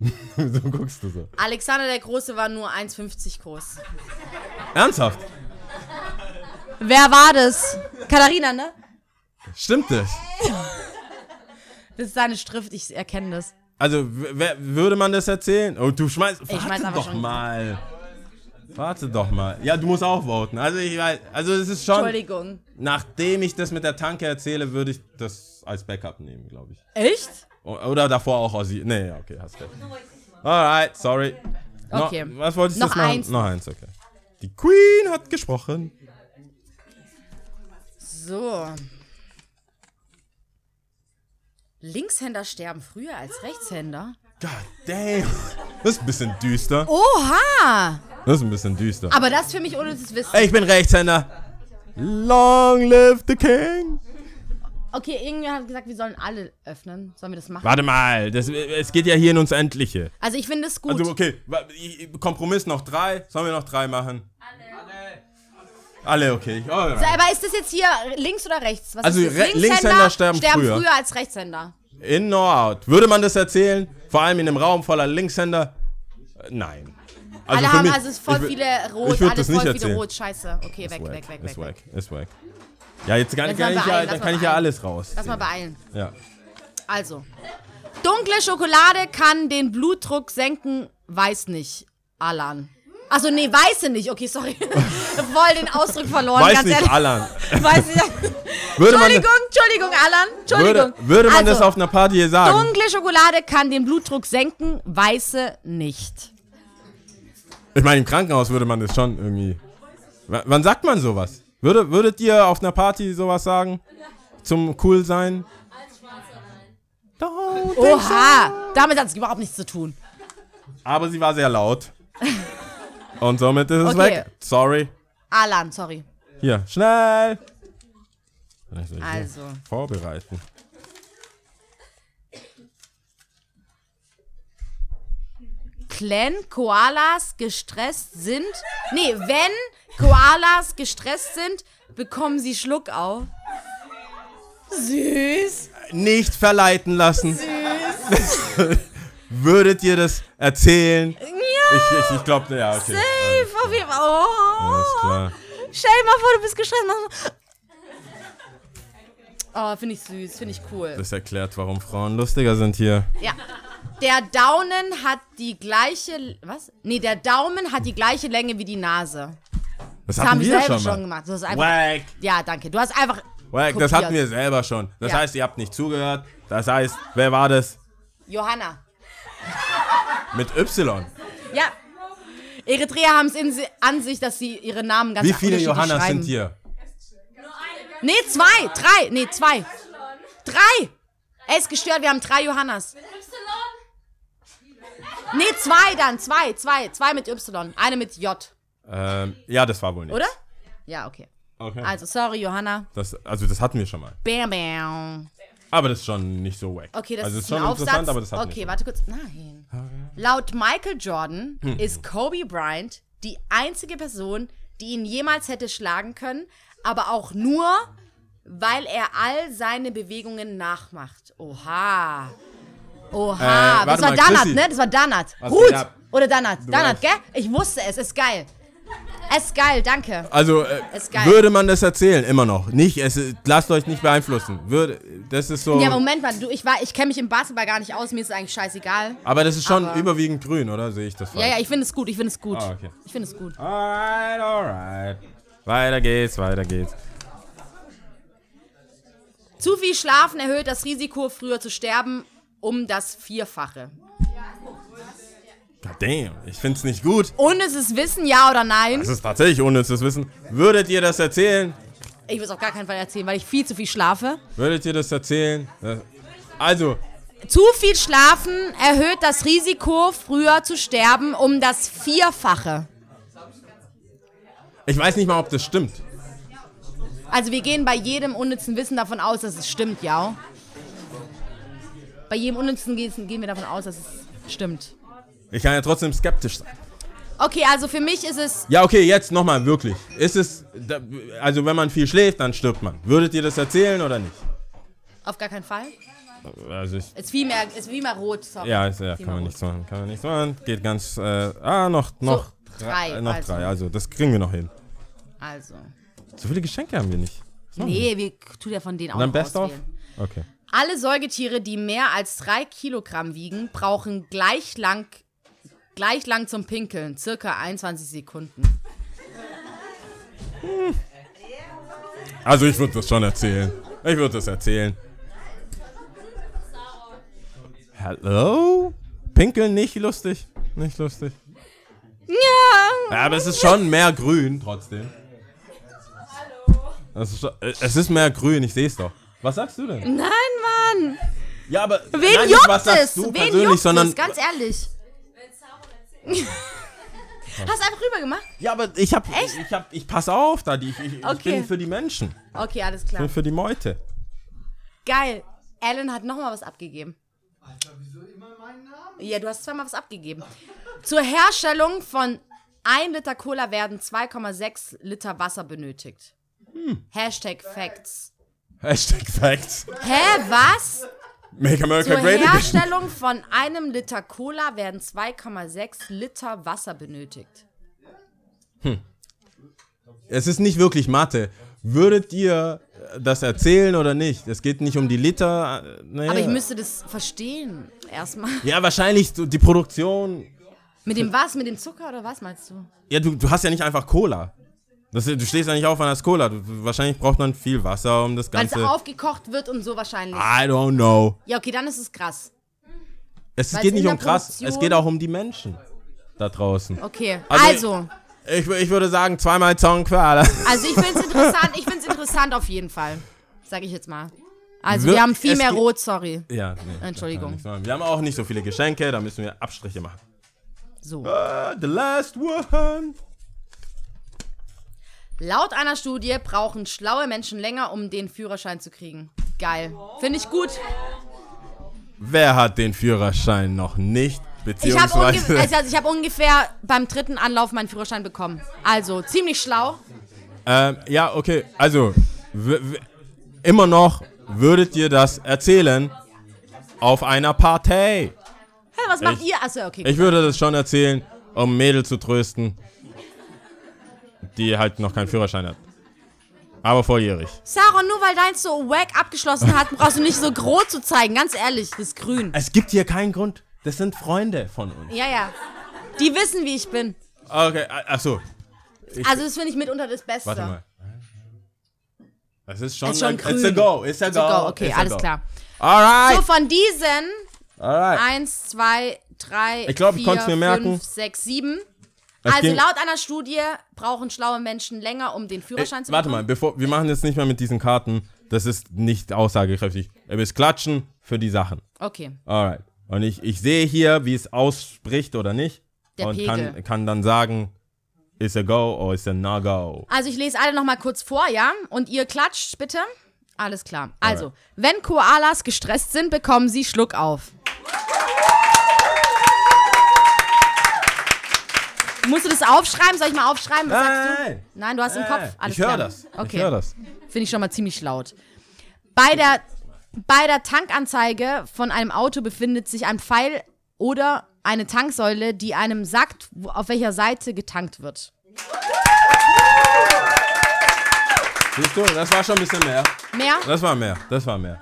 [laughs] Wieso guckst du so? Alexander der Große war nur 1,50 groß. Ernsthaft? Wer war das? Katharina, ne? Stimmt das? Das ist seine Schrift, ich erkenne das. Also, wer, würde man das erzählen? Oh, du schmeißt. Warte schmeiß doch schon. mal. Warte doch mal. Ja, du musst auch voten. Also, ich weiß. Also, es ist schon. Entschuldigung. Nachdem ich das mit der Tanke erzähle, würde ich das als Backup nehmen, glaube ich. Echt? Oder davor auch Ozzy. Nee, okay, hast recht. Alright, sorry. No- Okay. was wolltest du Noch machen? eins. Noch eins, okay. Die Queen hat gesprochen. So. Linkshänder sterben früher als Rechtshänder. God damn. Das ist ein bisschen düster. Oha! Das ist ein bisschen düster. Aber das für mich unnützes Wissen. Ey, ich bin Rechtshänder. Long live the king. Okay, irgendwer hat gesagt, wir sollen alle öffnen. Sollen wir das machen? Warte mal, das, es geht ja hier ins Unendliche. Also ich finde es gut. Also okay, Kompromiss noch drei. Sollen wir noch drei machen? Alle. Okay. So, Alright. aber ist das jetzt hier links oder rechts? Was Also? Re- Linkshänder sterben früher. früher als Rechtshänder. In or out. Würde man das erzählen? Vor allem in einem Raum voller Linkshänder? Äh, Nein. Also alle haben mich- also es ist voll ich viele ich rot, würd alle das nicht voll viele erzählen. rot. Scheiße. Okay, weg, weg, weg, Ist weg, weg. Ist wack. Ja, jetzt kann, kann, ich, ja, beeilen, da lass kann ich ja alles raus. Lass mal beeilen. Ja. Also. Dunkle Schokolade kann den Blutdruck senken, weiß nicht. Alan. Also nee, weiße nicht. Okay, sorry. [laughs] Voll den Ausdruck verloren, Weiß ganz nicht, ehrlich. Alan. [laughs] Weiß nicht. [laughs] Würde man, Entschuldigung, Entschuldigung, Alan. Entschuldigung. würde, würde man das Also, auf einer Party hier sagen? Dunkle Schokolade kann den Blutdruck senken, weiße nicht. Ich meine, im Krankenhaus würde man das schon irgendwie. W wann sagt man sowas? Würde, würdet ihr auf einer Party sowas sagen? Zum cool sein? Oha, damit hat es überhaupt nichts zu tun. Aber sie war sehr laut. Und somit ist es Okay. weg. Sorry. Alan, sorry. Hier, schnell. Hier Also. Vorbereiten. Wenn Koalas gestresst sind. Nee, wenn Koalas gestresst sind, bekommen sie Schluck auf. Süß. Nicht verleiten lassen. [laughs] Würdet ihr das erzählen? Ja, Ich, ich, ich glaube, ja, okay. safe auf jeden Fall. Oh. Alles klar. Stell dir mal vor, du bist so- Oh, finde ich süß, finde ich cool. Das erklärt, warum Frauen lustiger sind hier. Ja. Der Daumen hat die gleiche. Was? Nee, der Daumen hat die gleiche Länge wie die Nase. Das, Das haben wir selber schon schon, gemacht. Einfach, Wack. ja, danke. Du hast einfach. Wack, das kopiert. hatten wir selber schon. Das Ja. heißt, ihr habt nicht zugehört. Das heißt, wer war das? Johanna. Mit Y. Ja. Eritreer haben es an sich, dass sie ihre Namen ganz Wie viele Johannas sind hier? Nee, zwei. Drei. Nee, zwei. Drei. Er ist gestört, wir haben drei Johannas. Nee, zwei dann. Zwei. Zwei. Zwei mit Y. Eine mit J. Ähm, ja, das war wohl nicht. Oder? Ja, okay. Okay. Also, sorry, Johanna. Das, also, das hatten wir schon mal. Bam, bam. Aber das ist schon nicht so wack. Okay, das also, ist schon ein Aufsatz. interessant, aber das hatten okay, warte kurz. Nein. Laut Michael Jordan Hm. ist Kobe Bryant die einzige Person, die ihn jemals hätte schlagen können, aber auch nur, weil er all seine Bewegungen nachmacht. Oha. Oha. Äh, das war mal, Danat, Chrissy. ne? Das war Danat. Also, Ruth. ja. Oder Danat. Danat, gell? Ich wusste es. Ist geil. Es ist geil, danke. Also, äh, geil. würde man das erzählen? Immer noch. Nicht, es, lasst euch nicht beeinflussen. Würde, das ist so. Ja, Moment mal, du, ich, war- ich kenne mich im Basketball gar nicht aus, mir ist es eigentlich scheißegal. aber das ist schon Aber- überwiegend grün, oder? Sehe ich das falsch? Ja, ja, ich finde es gut, ich finde es gut. Ah, okay. Ich finde es gut. Alright, alright. Weiter geht's, weiter geht's. Zu viel Schlafen erhöht das Risiko, früher zu sterben, um das Vierfache. Damn, ich find's nicht gut. Und es ist Wissen, ja oder nein? Das ist tatsächlich unnützes Wissen. Würdet ihr das erzählen? Ich will es auf gar keinen Fall erzählen, weil ich viel zu viel schlafe. Würdet ihr das erzählen? Also, Zu viel Schlafen erhöht das Risiko, früher zu sterben, um das Vierfache. ich weiß nicht mal, ob das stimmt. Also wir gehen bei jedem unnützen Wissen davon aus, dass es stimmt, ja. Bei jedem unnützen Wissen gehen wir davon aus, dass es stimmt. Ich kann ja trotzdem skeptisch sein. Okay, also für mich ist es Ja, okay, jetzt nochmal, wirklich. Ist es, also wenn man viel schläft, dann stirbt man. Würdet ihr das erzählen oder nicht? auf gar keinen Fall. Also ich, Es ist viel mehr, es ist wie mehr rot. Sorry. ja, ist, ja Viel kann man nichts machen, kann man nichts machen. Geht ganz, äh, ah, noch, noch drei, äh, noch also. drei, also das kriegen wir noch hin. Also. So viele Geschenke haben wir nicht. Nee, wir tun ja von denen auch dann Best of? Okay. Alle Säugetiere, die mehr als drei Kilogramm wiegen, brauchen gleich lang, gleich lang zum Pinkeln. Circa 21 Sekunden. Also ich würde das schon erzählen. Ich würde das erzählen. Hello? Pinkeln nicht lustig. Nicht lustig. Ja. Ja, aber es ist schon mehr grün trotzdem. Es ist, schon- äh, es ist mehr grün, ich sehe es doch. Was sagst du denn? Nein, Mann. Ja, aber Wen nein, juckt was sagst es? du Wen persönlich, juckt sondern es? Ganz ehrlich. Hast du einfach rüber gemacht? ja, aber ich hab, ich hab, ich pass auf, da, die, ich, ich, ich Okay. bin für die Menschen, Okay, alles ich klar. bin für die Meute. Geil. Alan hat nochmal was abgegeben. Alter, wieso immer meinen Namen? Ja, du hast zweimal was abgegeben. Zur Herstellung von 1 Liter Cola werden 2,6 Liter Wasser benötigt. Hm. Hashtag Facts. Hashtag Facts. Hä, was? Make America Zur Great Again. Herstellung von einem Liter Cola werden 2,6 Liter Wasser benötigt. Es ist nicht wirklich Mathe. Würdet ihr das erzählen oder nicht? Es geht nicht um die Liter. äh, Naja. Aber ich müsste das verstehen. Erstmal. ja, wahrscheinlich die Produktion. Mit dem was? Mit dem Zucker oder was meinst du? Ja, du, du hast ja nicht einfach Cola. Das, du stehst ja nicht auf an das Cola. Du, wahrscheinlich braucht man viel Wasser, um das Weil es Ganze. aufgekocht wird und so wahrscheinlich. I don't know. Ja, okay, dann ist es krass. Es Weil's geht nicht um krass. Es geht auch um die Menschen da draußen. Okay, Also- also. Ich, ich würde sagen, zweimal Song für alle. Also ich finde es interessant, ich finde es interessant auf jeden Fall. Sag ich jetzt mal. Also Wir- wir haben viel mehr Rot, sorry. Ja, nee, Entschuldigung. Wir haben auch nicht so viele Geschenke, da müssen wir Abstriche machen. So. Ah, the last one. Laut einer Studie brauchen schlaue Menschen länger, um den Führerschein zu kriegen. Geil. Finde ich gut. Wer hat den Führerschein noch nicht? Ich habe Beziehungsweise. also ich hab ungefähr beim dritten Anlauf meinen Führerschein bekommen. Also ziemlich schlau. ähm, ja, okay. Also, immer noch würdet ihr das erzählen auf einer Party. Hä, was macht Ich- ihr? Achso, okay. Ich würde das schon erzählen, um Mädel zu trösten, die halt noch keinen Führerschein hat. Aber volljährig. Sarah, nur weil deins so wack abgeschlossen hat, brauchst du nicht so rot zu zeigen. Ganz ehrlich, das ist grün. Es gibt hier keinen Grund. Das sind Freunde von uns. Ja, ja. Die wissen, wie ich bin. Okay, a- ach so. Also das finde ich mitunter das Beste. Warte mal. Es ist schon, Ist schon like, it's a grün. go, it's a go. So, go. Okay, it's a alles go. klar. Alright, So, von diesen alright. eins, zwei, drei, Ich glaub, ich vier, konnt's mir merken. fünf, sechs, sieben. Es Also laut einer Studie brauchen schlaue Menschen länger, um den Ey, Führerschein zu warte mal, bekommen. bevor, wir machen jetzt nicht mehr mit diesen Karten. Das ist nicht aussagekräftig. Ihr müsst klatschen für die Sachen. Okay. Alright. Und ich, ich sehe hier, wie es ausspricht oder nicht. Der und Pegel. kann, kann dann sagen, ist a go or ist a no go. Also ich lese alle nochmal kurz vor, ja? Und ihr klatscht bitte. Alles klar. Also, wenn Koalas gestresst sind, bekommen sie Schluck auf. Musst du das aufschreiben? Soll ich mal aufschreiben? Was sagst du? Nein, Nein, du hast im Kopf. Alles ich höre das. Okay. Ich höre das. Finde ich schon mal ziemlich laut. Bei der, bei der Tankanzeige von einem Auto befindet sich ein Pfeil oder eine Tanksäule, die einem sagt, auf welcher Seite getankt wird. Siehst du, das war schon ein bisschen mehr. Mehr? Das war mehr, das war mehr.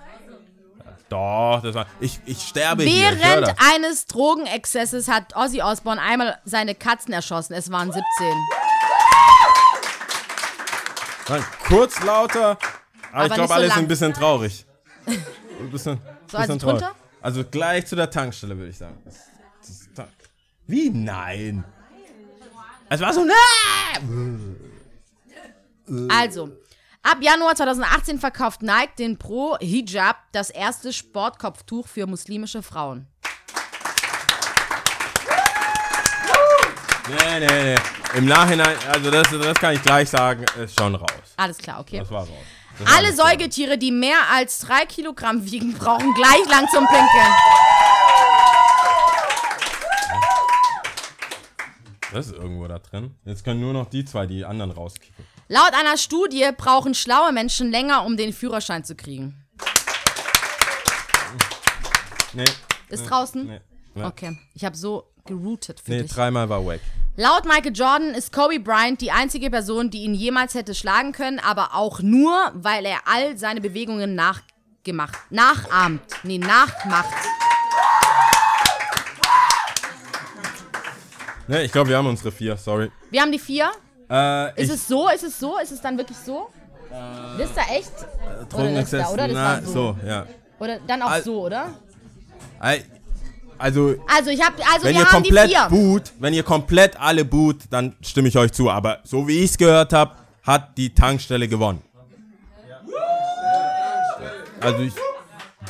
Doch, das war. Ich, ich sterbe hier. Ich hör Während eines Drogenexzesses hat Ozzy Osbourne einmal seine Katzen erschossen. Es waren 17. Nein, kurz lauter, aber, ich nicht glaube, so alle lang. sind ein bisschen traurig. Ein bisschen, So, also bisschen traurig. drunter? Also gleich zu der Tankstelle, würde ich sagen. Wie? Nein. Es war so, nein! Also, ab Januar 2018 verkauft Nike den Pro Hijab, das erste Sportkopftuch für muslimische Frauen. Nee, nee, nee. Im Nachhinein, also das, das kann ich gleich sagen, ist schon raus. Alles klar, okay. Das war raus. Das war Alle so. Säugetiere, die mehr als drei Kilogramm wiegen, brauchen gleich lang zum Pinkeln. Das ist irgendwo da drin. Jetzt können nur noch die zwei, die anderen rauskicken. Laut einer Studie brauchen schlaue Menschen länger, um den Führerschein zu kriegen. Nee. Ist nee, draußen? Nee. Nee, Okay, ich habe so geroutet für nee dich. dreimal war weg. Laut Michael Jordan ist Kobe Bryant die einzige Person, die ihn jemals hätte schlagen können, aber auch nur, weil er all seine Bewegungen nachgemacht, nachahmt. Nee, nachmacht. Nee, ich glaube, wir haben unsere vier, sorry. Wir haben die vier. Äh, Ist es so? Ist es so? Ist es dann wirklich so? das ist da echt? Da, Drogenexzess, oder? Das na, so. so, ja. Oder dann auch Al- so, oder? Also Also ich habe, also wenn wir ihr haben die komplett boot, wenn ihr komplett alle boot, dann stimme ich euch zu. Aber so wie ich es gehört habe, hat die Tankstelle gewonnen. Also ich,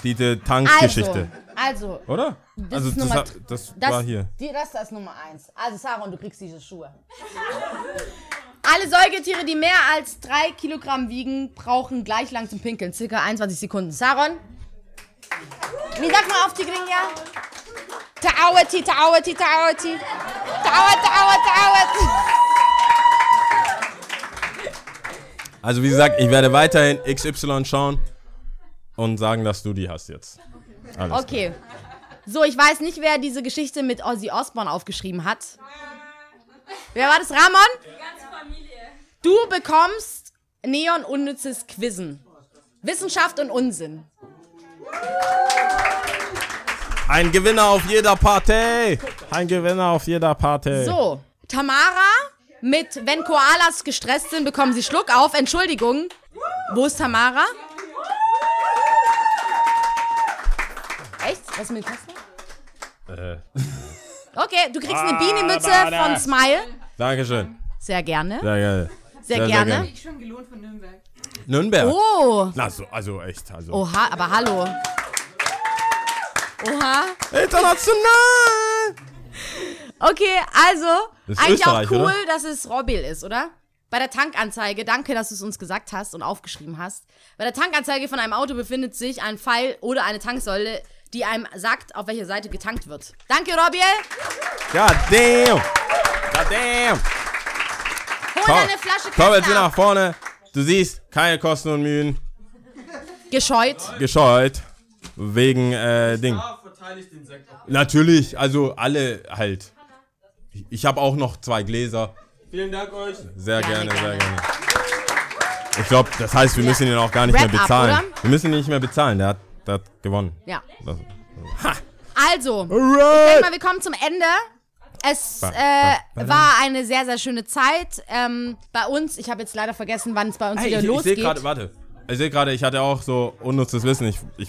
diese Tankgeschichte, Also, also oder? also ist das, Nummer hat- das, das, war hier. Die, das ist Nummer eins. Also Sarah, du kriegst diese Schuhe. [laughs] Alle Säugetiere, die mehr als drei Kilogramm wiegen, brauchen gleich lang zum Pinkeln. Circa 21 Sekunden. Saron? Wie sagt man auf Tigrinja? Ta'awati, ta'awati, ta'awati. Ta'awat, ta'awat, ta'awat. Also wie gesagt, ich werde weiterhin XY schauen und sagen, dass du die hast jetzt. Alles klar. Okay. So, ich weiß nicht, wer diese Geschichte mit Ozzy Osbourne aufgeschrieben hat. Wer war das? Ramon? Du bekommst Neon unnützes Quizzen. Wissenschaft und Unsinn. Ein Gewinner auf jeder Party. Ein Gewinner auf jeder Party. So, Tamara mit Wenn Koalas gestresst sind, bekommen sie Schluck auf. Entschuldigung. Wo ist Tamara? Was mit Kasten? Äh, Okay, du kriegst eine Bienenmütze von Smile. Dankeschön. Sehr gerne. Sehr gerne. Sehr, sehr, sehr gerne. gerne. Schon gelohnt von Nürnberg. Nürnberg. Oh. Na, so, also echt. Also. Oha, aber hallo. Oha. International. Okay, also, Das ist eigentlich auch cool, oder? dass es Robil ist, oder? Bei der Tankanzeige, danke, dass du es uns gesagt hast und aufgeschrieben hast. Bei der Tankanzeige von einem Auto befindet sich ein Pfeil oder eine Tanksäule, die einem sagt, auf welcher Seite getankt wird. Danke, Robil. God damn. God damn. Hol Komm, deine Flasche komm jetzt wieder nach vorne. Du siehst, keine Kosten und Mühen. Gescheut. Gescheut. Wegen, äh, Ding. Natürlich, also alle halt. Ich- habe auch noch zwei Gläser. Vielen Dank euch. Sehr Gerne, gerne, sehr gerne. Ich glaube, das heißt, wir Ja. müssen ihn auch gar nicht Wrap mehr up, bezahlen. oder? Wir müssen ihn nicht mehr bezahlen. Der hat, der hat gewonnen. Ja. Das, Also, ich denk Alright. mal, wir kommen zum Ende. Es äh, war eine sehr, sehr schöne Zeit. Ähm, bei uns, ich habe jetzt leider vergessen, wann es bei uns Hey, wieder ich, ich sehe losgeht. gerade, warte. Ich sehe gerade, ich hatte auch so unnutztes Wissen. Ich, ich,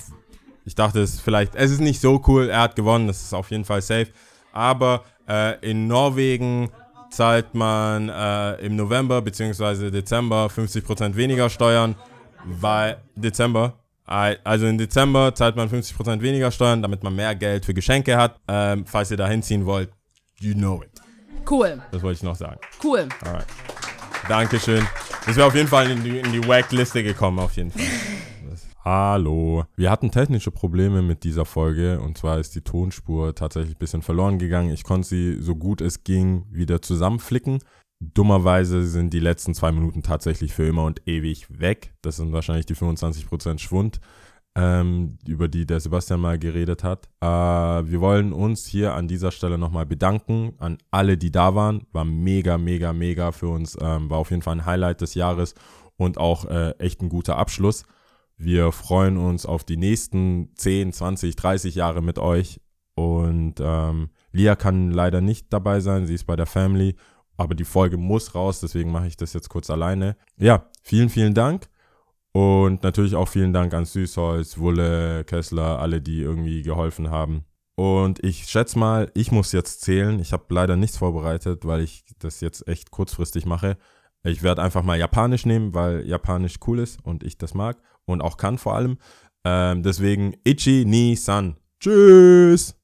ich dachte, es ist vielleicht, es ist nicht so cool. Er hat gewonnen, das ist auf jeden Fall safe. Aber äh, in Norwegen zahlt man äh, im November bzw. Dezember 50% weniger Steuern, weil Dezember, also im Dezember zahlt man 50% weniger Steuern, damit man mehr Geld für Geschenke hat. Ähm, falls ihr da hinziehen wollt, you know it. Cool, Das wollte ich noch sagen. cool. Alright. Dankeschön. Das wäre auf jeden Fall in die, in die Wack-Liste gekommen, auf jeden Fall. Hallo. Wir hatten technische Probleme mit dieser Folge und zwar ist die Tonspur tatsächlich ein bisschen verloren gegangen. Ich konnte sie so gut es ging wieder zusammenflicken. Dummerweise sind die letzten zwei Minuten tatsächlich für immer und ewig weg. Das sind wahrscheinlich die 25% Schwund, ähm, über die der Sebastian mal geredet hat. Äh, wir wollen uns hier an dieser Stelle nochmal bedanken an alle, die da waren. War mega, mega, mega für uns. Ähm, war auf jeden Fall ein Highlight des Jahres und auch äh, echt ein guter Abschluss. Wir freuen uns auf die nächsten 10, 20, 30 Jahre mit euch. Und ähm, Lia kann leider nicht dabei sein, sie ist bei der Family. Aber die Folge muss raus, deswegen mache ich das jetzt kurz alleine. Ja, vielen, vielen Dank. Und natürlich auch vielen Dank an Süßholz, Wulle, Kessler, alle, die irgendwie geholfen haben. Und ich schätze mal, ich muss jetzt zählen. Ich habe leider nichts vorbereitet, weil ich das jetzt echt kurzfristig mache. Ich werde einfach mal Japanisch nehmen, weil Japanisch cool ist und ich das mag und auch kann vor allem. Ähm, deswegen Ichi ni San. Tschüss.